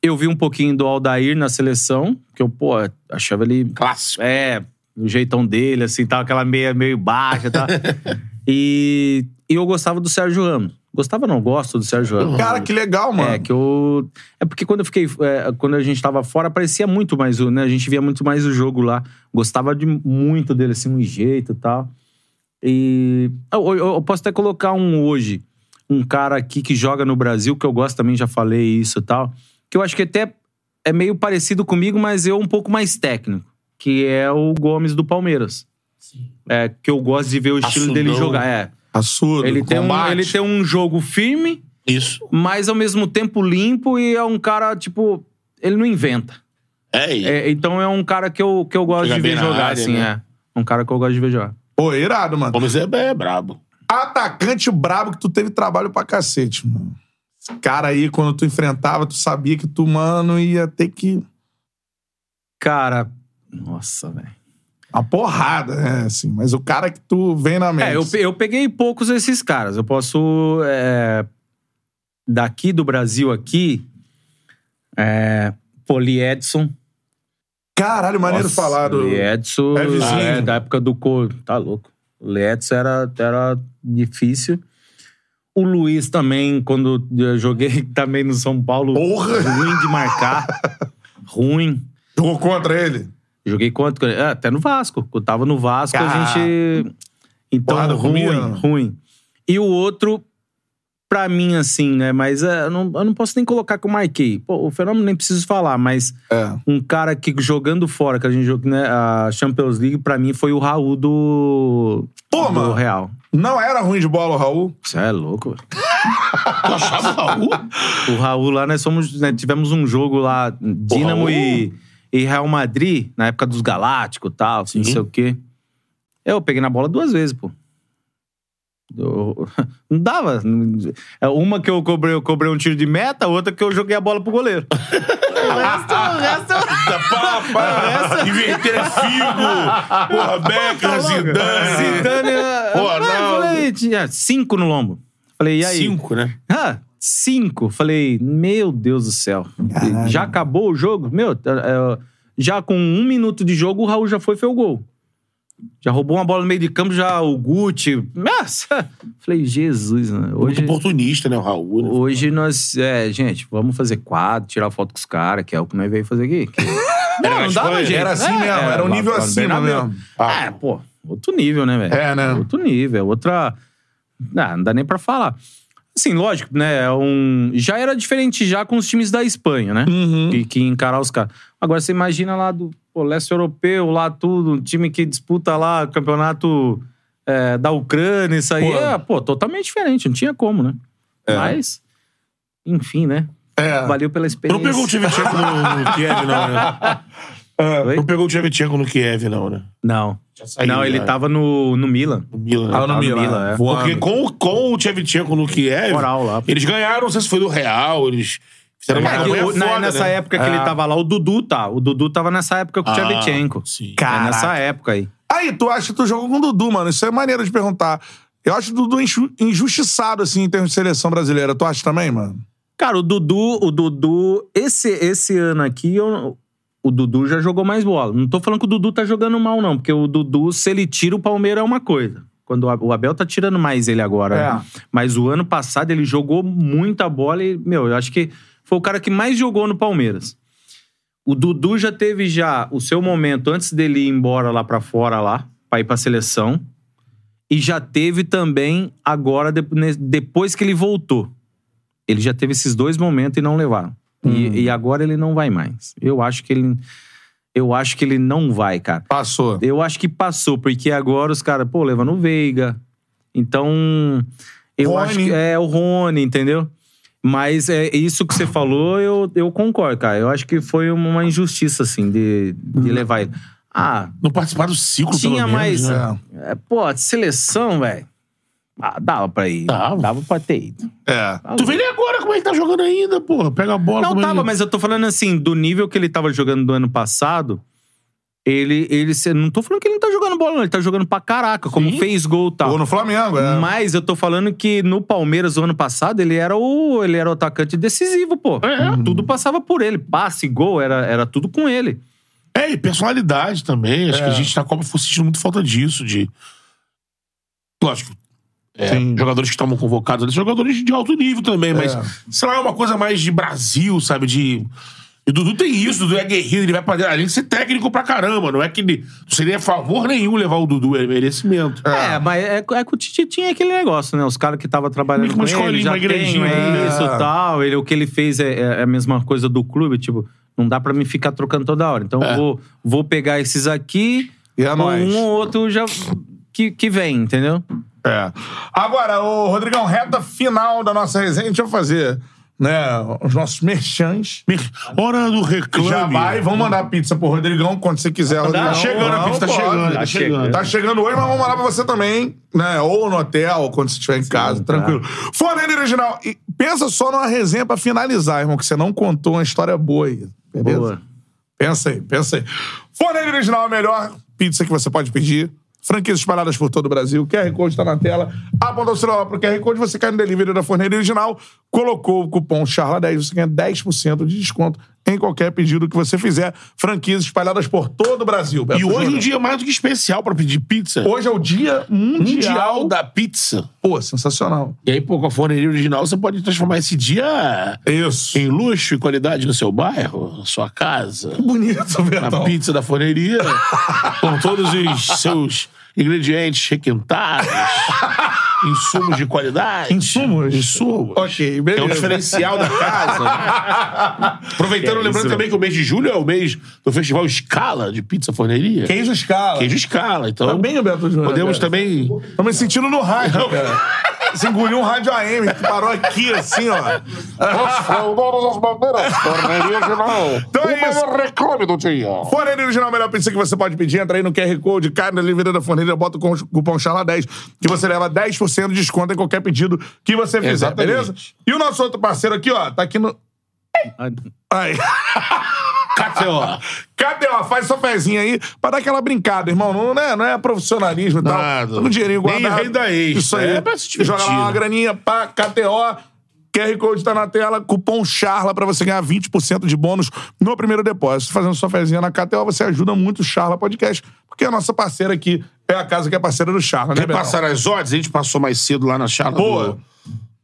Eu vi um pouquinho do Aldair na seleção, que eu, pô, achava ele. Clássico. É, o jeitão dele, assim, tava aquela meia meio baixa e tal. e, e eu gostava do Sérgio Ramos. Gostava não, gosto do Sérgio Ramos. Cara, que legal, mano. É, que eu. É porque quando eu fiquei. é, quando a gente tava fora, parecia muito mais o, né? A gente via muito mais o jogo lá. Gostava de muito dele, assim, um jeito e tal. E. Eu, eu- eu posso até colocar um hoje. Um cara aqui que joga no Brasil, que eu gosto também, já falei isso e tal. Que eu acho que até é meio parecido comigo, mas eu um pouco mais técnico. Que é o Gomes do Palmeiras. É, que eu gosto de ver o estilo dele jogar. É. Assurdo, Ele tem, um, combate. ele tem um jogo firme, Isso. mas ao mesmo tempo limpo e é um cara, tipo, ele não inventa. É, e- É, então é um cara que eu, que eu gosto Chega de ver na jogar, área, assim, né? é. Um cara que eu gosto de ver jogar. Pô, irado, mano. Gomes é, é brabo. Atacante brabo que tu teve trabalho pra cacete, mano. Esse cara aí, quando tu enfrentava, tu sabia que tu, mano, ia ter que... Cara, nossa, velho. Uma porrada, né? Assim, mas o cara que tu vem na mente. É, eu, eu peguei poucos desses caras. Eu posso. é, daqui do Brasil, aqui. É, Lee Edson. Caralho, maneiro Nossa, falar do... Lee Edson. É vizinho. é, da época do Cor. Tá louco. O Edson era, era difícil. O Luiz também, quando eu joguei também no São Paulo. Porra! Ruim de marcar. ruim. Jogou contra ele. Joguei contra. é, até no Vasco. Eu tava no Vasco, a gente. Então, Porrada ruim, comia. ruim. E o outro. pra mim, assim, né? Mas é, eu, não, eu não posso nem colocar que eu marquei. Pô, o fenômeno nem preciso falar, mas É. um cara que jogando fora, que a gente jogou, né? A Champions League, pra mim, foi o Raul do, Pô, do mano. Real. Não era ruim de bola o Raul? Você é louco. velho. Tu achava o Raul? O Raul lá, nós somos, né, tivemos um jogo lá, Dínamo e, e Real Madrid, na época dos Galácticos e tal, não sei o quê. Eu peguei na bola duas vezes, pô. Eu- não dava. É Uma que eu cobrei, eu cobrei um tiro de meta, outra que eu joguei a bola pro goleiro. o resto, o resto... Pá, pá, Inverter é Figo, porra, Becker, Zidane. Zidane... é- Aí eu não. falei, tinha cinco no lombo. Falei, e aí? Cinco, né? Ah, cinco. Falei, meu Deus do céu. Já acabou o jogo? Meu, é, já com um minuto de jogo, o Raul já foi e fez o gol. Já roubou uma bola no meio de campo, já o Gucci. Nossa! Falei, Jesus, né? Muito Hoje, oportunista, né, o Raul? né? hoje nós. É, gente, vamos fazer quadro, tirar foto com os caras, que é o que nós veio fazer aqui. Não, Era não dava jeito. Era assim É, mesmo, é, era um lá- nível acima Bernabéu. mesmo. Ah, É, pô, outro nível, né, velho? É, né? Outro nível, outra. Não, não dá nem pra falar. Assim, lógico, né? é Um... Já era diferente já com os times da Espanha, né? Uhum. Que, que encarar os caras. Agora, você imagina lá do pô, leste europeu, lá tudo, um time que disputa lá campeonato é, da Ucrânia, isso aí Pô. é, pô, totalmente diferente, não tinha como, né? Mas, enfim, né? É. Valeu pela experiência. não pegou o Tchevchenko no, no Kiev, não, né? Oi? Não pegou o Tchevchenko no Kiev, não, né? Não. saiu, não, ele já. tava no, no Milan. No Milan, né? Ah, no no Milan. Milan, é. Porque com, com o Tchevchenko no Kiev, Moral lá. eles ganharam, não sei se foi do Real, eles fizeram uma É, que o- foda, nessa né? época que ele tava lá, o Dudu tá. O Dudu tava nessa época com o Ah, Tchevchenko. sim. É nessa época aí. Aí, tu acha que tu jogou com o Dudu, mano? Isso é maneiro de perguntar. Eu acho o Dudu inju- injustiçado, assim, em termos de seleção brasileira. Tu acha também, mano? Cara, o Dudu, o Dudu, esse, esse ano aqui, eu- o Dudu já jogou mais bola. Não tô falando que o Dudu tá jogando mal, não, porque o Dudu, se ele tira o Palmeiras, é uma coisa. Quando o Ab- o Abel tá tirando mais ele agora. É. né? Mas o ano passado ele jogou muita bola e, meu, eu acho que foi o cara que mais jogou no Palmeiras. O Dudu já teve já o seu momento antes dele ir embora lá pra fora lá, pra ir pra seleção. E já teve também agora, depois que ele voltou. Ele já teve esses dois momentos e não levaram. E, e agora ele não vai mais. Eu acho que ele. Eu acho que ele não vai, cara. Passou. Eu acho que passou, porque agora os caras, pô, levando o Veiga. Então. Eu Rony. acho que é o Rony, entendeu? Mas é isso que você falou, eu, eu concordo, cara. Eu acho que foi uma injustiça, assim, de, de levar ele. Ah, Não participar do ciclo, tinha pelo mais. menos, né? é, pô, seleção, velho. Ah, dava pra ir. Dava. Dava pra ter ido. É. Tu vê ele agora como ele tá jogando ainda, porra. Pega a bola. Não como tava, ele... mas eu tô falando assim, do nível que ele tava jogando do ano passado, ele. ele não tô falando que ele não tá jogando bola, não. Ele tá jogando pra caraca, como fez gol e tal. Ou no Flamengo, é. Mas eu tô falando que no Palmeiras, o ano passado, ele era o, ele era o atacante decisivo, pô. Tudo passava por ele. Passe, gol, era, era tudo com ele. É, e personalidade também. Acho É. que a gente na Copa foi sentindo muito falta disso. De... Lógico. É, jogadores que estavam convocados ali, jogadores de alto nível também, mas É. sei lá, é uma coisa mais de Brasil, sabe? De. E o Dudu tem isso, o Dudu é guerreiro, ele vai pra dentro. Além de ser técnico pra caramba, não é que ele. Não seria favor nenhum levar o Dudu, é merecimento. É, mas é, é que o Titi tinha aquele negócio, né? Os caras que estavam trabalhando com ele já uma tem né? isso e tal. Ele, o que ele fez é, é a mesma coisa do clube, tipo, não dá pra me ficar trocando toda hora. Então, É. vou, vou pegar esses aqui, E é um ou outro já que, que vem, entendeu? É. Agora, ô, Rodrigão, reta final da nossa resenha. Deixa eu fazer, né, os nossos merchans. Hora do reclame. Já vai, vamos mandar pizza pro Rodrigão quando você quiser, Rodrigão. Tá chegando a pizza, tá chegando, tá Tá chegando. Tá chegando hoje, mas vamos mandar pra você também, né? Ou no hotel, quando você estiver em casa, tranquilo. Fornelli Original. E pensa só numa resenha pra finalizar, irmão, que você não contou uma história boa aí. Beleza? Boa. Pensa aí, pensa aí. Fornelli Original é a melhor pizza que você pode pedir. Franquias espalhadas por todo o Brasil. O QR Code tá na tela. Aponta o celular pro QR Code, você cai no delivery da Fornelli Original. Colocou o cupom CHARLA10, você ganha 10% de desconto em qualquer pedido que você fizer. Franquias espalhadas por todo o Brasil. Beto E hoje Júnior. um dia mais do que especial pra pedir pizza. Hoje é o dia mundial, Mundial da pizza. Pô, sensacional. E aí, pô, com a forneria original, você pode transformar esse dia Isso. em luxo e qualidade no seu bairro, na sua casa. Bonito, A Betão. pizza da forneria, com todos os seus ingredientes requentados. insumos de qualidade. Insumos? Insumos. Ok, É um beleza. diferencial da casa. né? Aproveitando, É lembrando isso. também que o mês de julho é o mês do Festival Escala de Pizza Forneria. Queijo escala. Queijo Escala. Então, Tá bem, Beto Júnior. podemos cara. também... Me sentindo no rádio, cara. Você engoliu um rádio AM, que parou aqui, assim, ó. Saudosas bandeiras, Forneria Geral. Então é isso. reclame do dia. Forneria Original, a melhor pizza que você pode pedir. Entra aí no QR Code, carne livre da Forneria, bota o cupom CHARLA10, que você leva 10% de desconto em qualquer pedido que você fizer, Exatamente. beleza? E o nosso outro parceiro aqui, ó, tá aqui no... Aí. KTO. KTO, faz sua fezinha aí pra dar aquela brincada, irmão. Não é, não é profissionalismo e tal. Nada. No dinheirinho Nem guardado. renda extra. Isso aí. É pra se divertir, Joga lá uma né? graninha pra KTO. QR Code tá na tela, cupom CHARLA pra você ganhar 20% de bônus no primeiro depósito. Fazendo sua fezinha na KTO, você ajuda muito o Charla Podcast, porque a nossa parceira aqui é a casa que é parceira do Charla, né, Quer passar as odds? A gente passou mais cedo lá na charla Boa. do,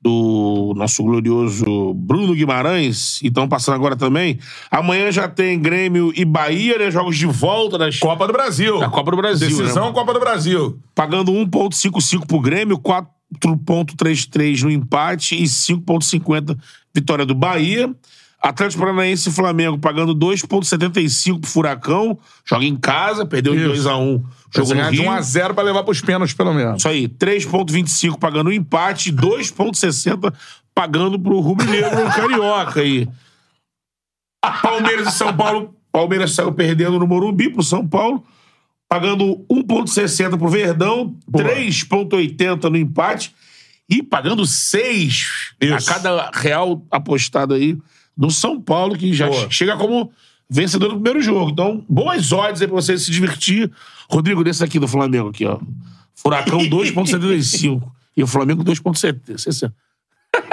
do nosso glorioso Bruno Guimarães. Então, passando agora também. Amanhã já tem Grêmio e Bahia, né? Jogos de volta das, Copa do Brasil. da Copa do Brasil. Decisão né? Copa do Brasil. Pagando 1,55 pro Grêmio, 4,33 no empate e 5,50 vitória do Bahia. Atlético Paranaense e Flamengo pagando 2,75 pro Furacão. Joga em casa, perdeu de Isso. 2x1. Jogo Jogo no ganhar de Rio. 1x0 pra levar pros pênaltis, pelo menos. Isso aí, 3,25 pagando o empate, 2,60 pagando pro rubro-negro Carioca aí. Palmeiras e São Paulo. Palmeiras saiu perdendo no Morumbi pro São Paulo, pagando 1,60 pro Verdão, 3,80 no empate e pagando 6 a Isso. cada real apostado aí no São Paulo, que já Boa. chega como vencedor do primeiro jogo. Então, boas odds aí pra você se divertir. Rodrigo, desse aqui do Flamengo, aqui, ó. Furacão 2,75. e o Flamengo 2,70.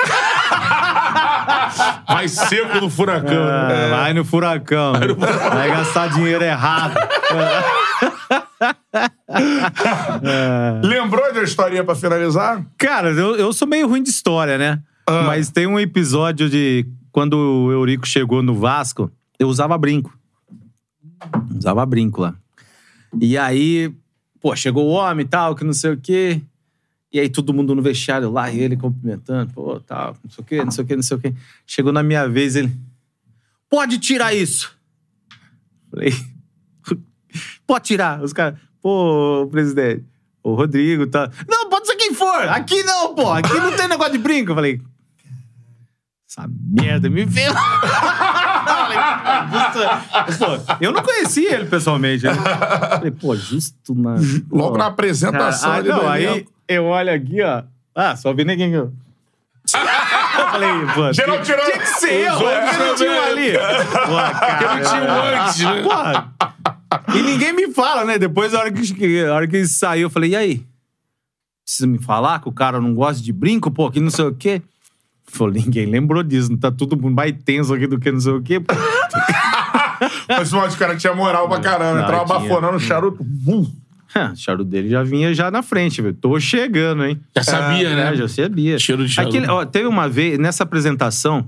Vai seco no Furacão. né? É, Vai no furacão. Vai gastar dinheiro errado. Lembrou de uma historinha pra finalizar? Cara, eu, eu sou meio ruim de história, né? Ah. Mas tem um episódio de quando o Eurico chegou no Vasco, eu usava brinco. Usava brinco lá. E aí, pô, chegou o homem e tal, que não sei o quê. E aí todo mundo no vestiário lá, e ele cumprimentando, pô, tal, não sei o quê, não sei o quê, não sei o quê. Chegou na minha vez, ele. Pode tirar isso! Falei. Pode tirar. Os caras, pô, presidente, o Rodrigo tá. Não, pode ser quem for! Aqui não, pô! Aqui não tem negócio de brinco. Falei. Essa merda me. Justo- pô, eu não conhecia ele pessoalmente. né? Falei, pô, justo na. Logo pô. na apresentação Ah, ali não, aí elenco. eu olho aqui, ó. Ah, só vi ninguém. Eu falei, pô. Geral tirou. Tinha que ser eu, porque não tinha um ali. Pô, cara. não tinha um antes, né? Porra. E ninguém me fala, né? Depois, a hora que, a hora que saiu, eu falei, e aí? Precisa me falar que o cara não gosta de brinco, pô, que não sei o quê? Falei, ninguém lembrou disso, não tá tudo mais tenso aqui do que não sei o quê. Mas o cara tinha moral pra caramba. Não, Entrava tinha. baforando o charuto. Bum. Ah, o charuto dele já vinha já na frente, velho. Tô chegando, hein? Já sabia, né? É, já sabia. Cheiro de charuto. Aquele- ó, teve uma vez, nessa apresentação,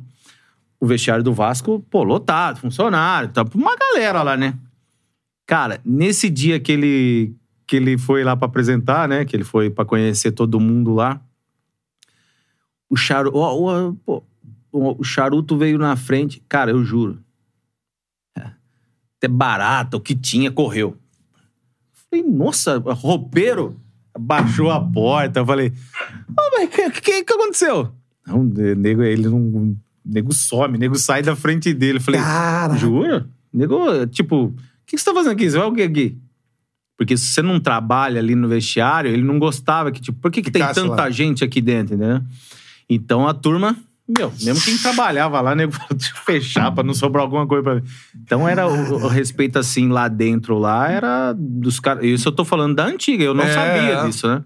o vestiário do Vasco, pô, lotado, funcionário, tá uma galera lá, né? Cara, nesse dia que ele, que ele foi lá pra apresentar, né? Que ele foi pra conhecer todo mundo lá, o charuto, o o charuto veio na frente. Cara, eu juro. É, Até barata, o que tinha, correu. Falei, nossa, roupeiro. Baixou a porta. Eu falei, ah, mas o que, que, que aconteceu? Não, nego, ele não. Nego some, o nego sai da frente dele. Eu falei, Cara. jura? Nego, tipo, o que, que você tá fazendo aqui? Você vai o quê aqui? Porque se você não trabalha ali no vestiário, ele não gostava que, tipo, por que, que tem tanta lá. gente aqui dentro, né? Então a turma, meu, mesmo quem trabalhava lá, nego, que fechar pra não sobrar alguma coisa pra mim. Então era o, o respeito assim lá dentro, lá era dos caras. Isso eu tô falando da antiga, eu não É. sabia disso, né?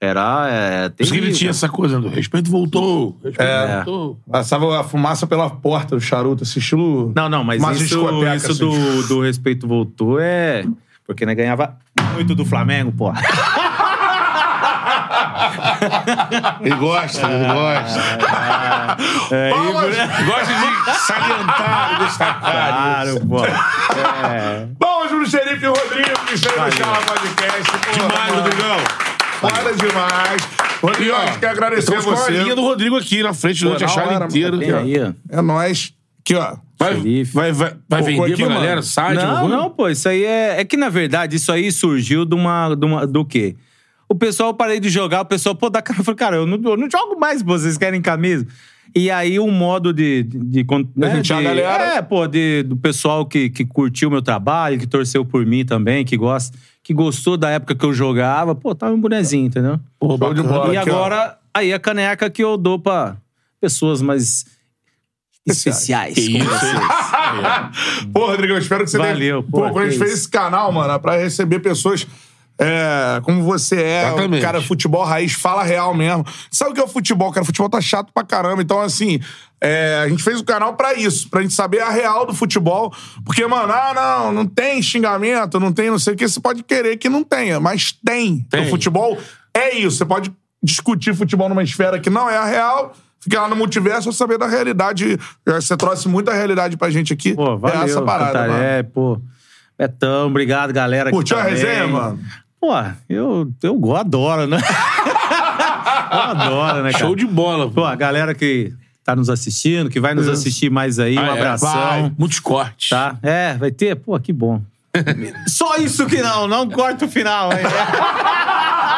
Era. É, Por isso que ele tinha essa coisa do respeito voltou. Respeito É. voltou. Passava a fumaça pela porta do charuto, esse estilo. Não, não, mas Mas isso, isso assim. do, do respeito voltou é. Porque né, ganhava muito do Flamengo, pô. Ele gosta, ele gosta. É, Palmas! gosta de salientar e destacar. Claro, pô. É. Bom, Júlio Xerife e Rodrigo, que estão no Chala Podcast. Demais. Rodrigão. Foda demais. Rodrigo, a gente quer agradecer a você. linha do Rodrigo aqui na frente durante a hora, inteira. É nóis. Aqui, ó. Vai, vai, vai, vai vender aqui, pra mano? galera? Site? Não, não, pô, isso aí é. É que, na verdade, isso aí surgiu de uma. De uma do quê? O pessoal, eu parei de jogar, o pessoal, pô, dá cara. Eu falei, cara, eu não, eu não jogo mais, pô, vocês querem camisa? E aí, um modo de. de, de, né, de- galera- É, pô, de, do pessoal que, que curtiu o meu trabalho, que torceu por mim também, que gosta. Que gostou da época que eu jogava, pô, tava um bonezinho, entendeu? Pô, Show de bola. e aqui, ó. agora, aí a caneca que eu dou pra pessoas mais especiais. Como isso? Pô, Rodrigo, eu espero que você Valeu, dê... pô, Pô, quando a gente fez isso. esse canal, mano, é pra receber pessoas é, como você é, Exatamente. o cara futebol raiz, fala real mesmo. Sabe o que é o futebol, cara? Futebol tá chato pra caramba. Então, assim, é, a gente fez o canal pra isso, pra gente saber a real do futebol. Porque, mano, ah, não, não tem xingamento, não tem não sei o que. Você pode querer que não tenha, mas tem. Tem. O futebol é isso. Você pode discutir futebol numa esfera que não é a real. Fica lá no multiverso saber da realidade. Você trouxe muita realidade pra gente aqui. Pô, valeu, é essa parada, mano. Cantaré, pô. Betão, obrigado, galera. Curtiu a resenha, mano? Pô, eu, eu adoro, né? eu adoro, né, cara? Show de bola. Pô, a galera que tá nos assistindo, que vai nos assistir mais aí, um Ah, é, abração. vai. Muitos cortes. Tá? É, vai ter? Pô, que bom. Só isso que não, não corta o final. hein?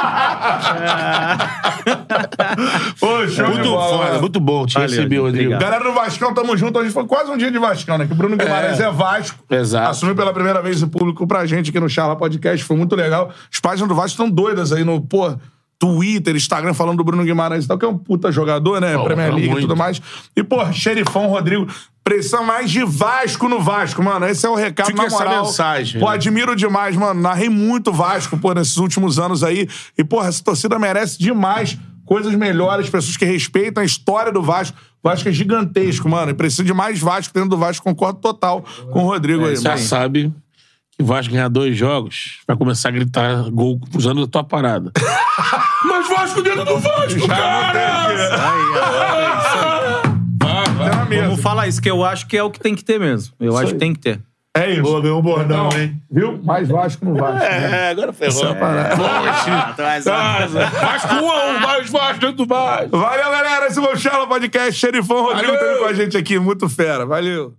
Ô, show de Muito bola, foda, muito bom te Valeu, receber, Rodrigo. obrigado. Galera do Vascão, tamo junto. Hoje foi quase um dia de Vascão, né? Que o Bruno Guimarães é, Vasco. Exato. Assumiu pela primeira vez o público pra gente aqui no Charla Podcast. Foi muito legal. As páginas do Vasco estão doidas aí no, pô, Twitter, Instagram, falando do Bruno Guimarães e tal, que é um puta jogador, né? Pô, Premier League e tudo mais. E, pô, xerifão Rodrigo. Pressão mais de Vasco no Vasco, mano. Esse é o recado, Fica na essa moral. mensagem, Pô, né? admiro demais, mano. Narrei muito Vasco, pô, nesses últimos anos aí. E, porra, essa torcida merece demais coisas melhores, pessoas que respeitam a história do Vasco. Vasco é gigantesco, mano. E precisa de mais Vasco dentro do Vasco. Concordo total com o Rodrigo aí, Já mano. sabe que vai ganhar dois jogos, vai começar a gritar gol usando a tua parada. Mas Vasco dentro do Vasco, cara! Vai, vai. Vamos falar isso, que eu acho que é o que tem que ter mesmo. Eu acho aí. que tem que ter. É isso. Pô, ganhou um bordão, hein? Viu? Mais Vasco no Vasco. né? É, agora ferrou. Essa é. Poxa. Vasco 1 a 1, mais Vasco dentro do Vasco. Valeu, galera. Esse foi o Charla Podcast. Xerifão Rodrigo Valeu. teve com a gente aqui. Muito fera. Valeu.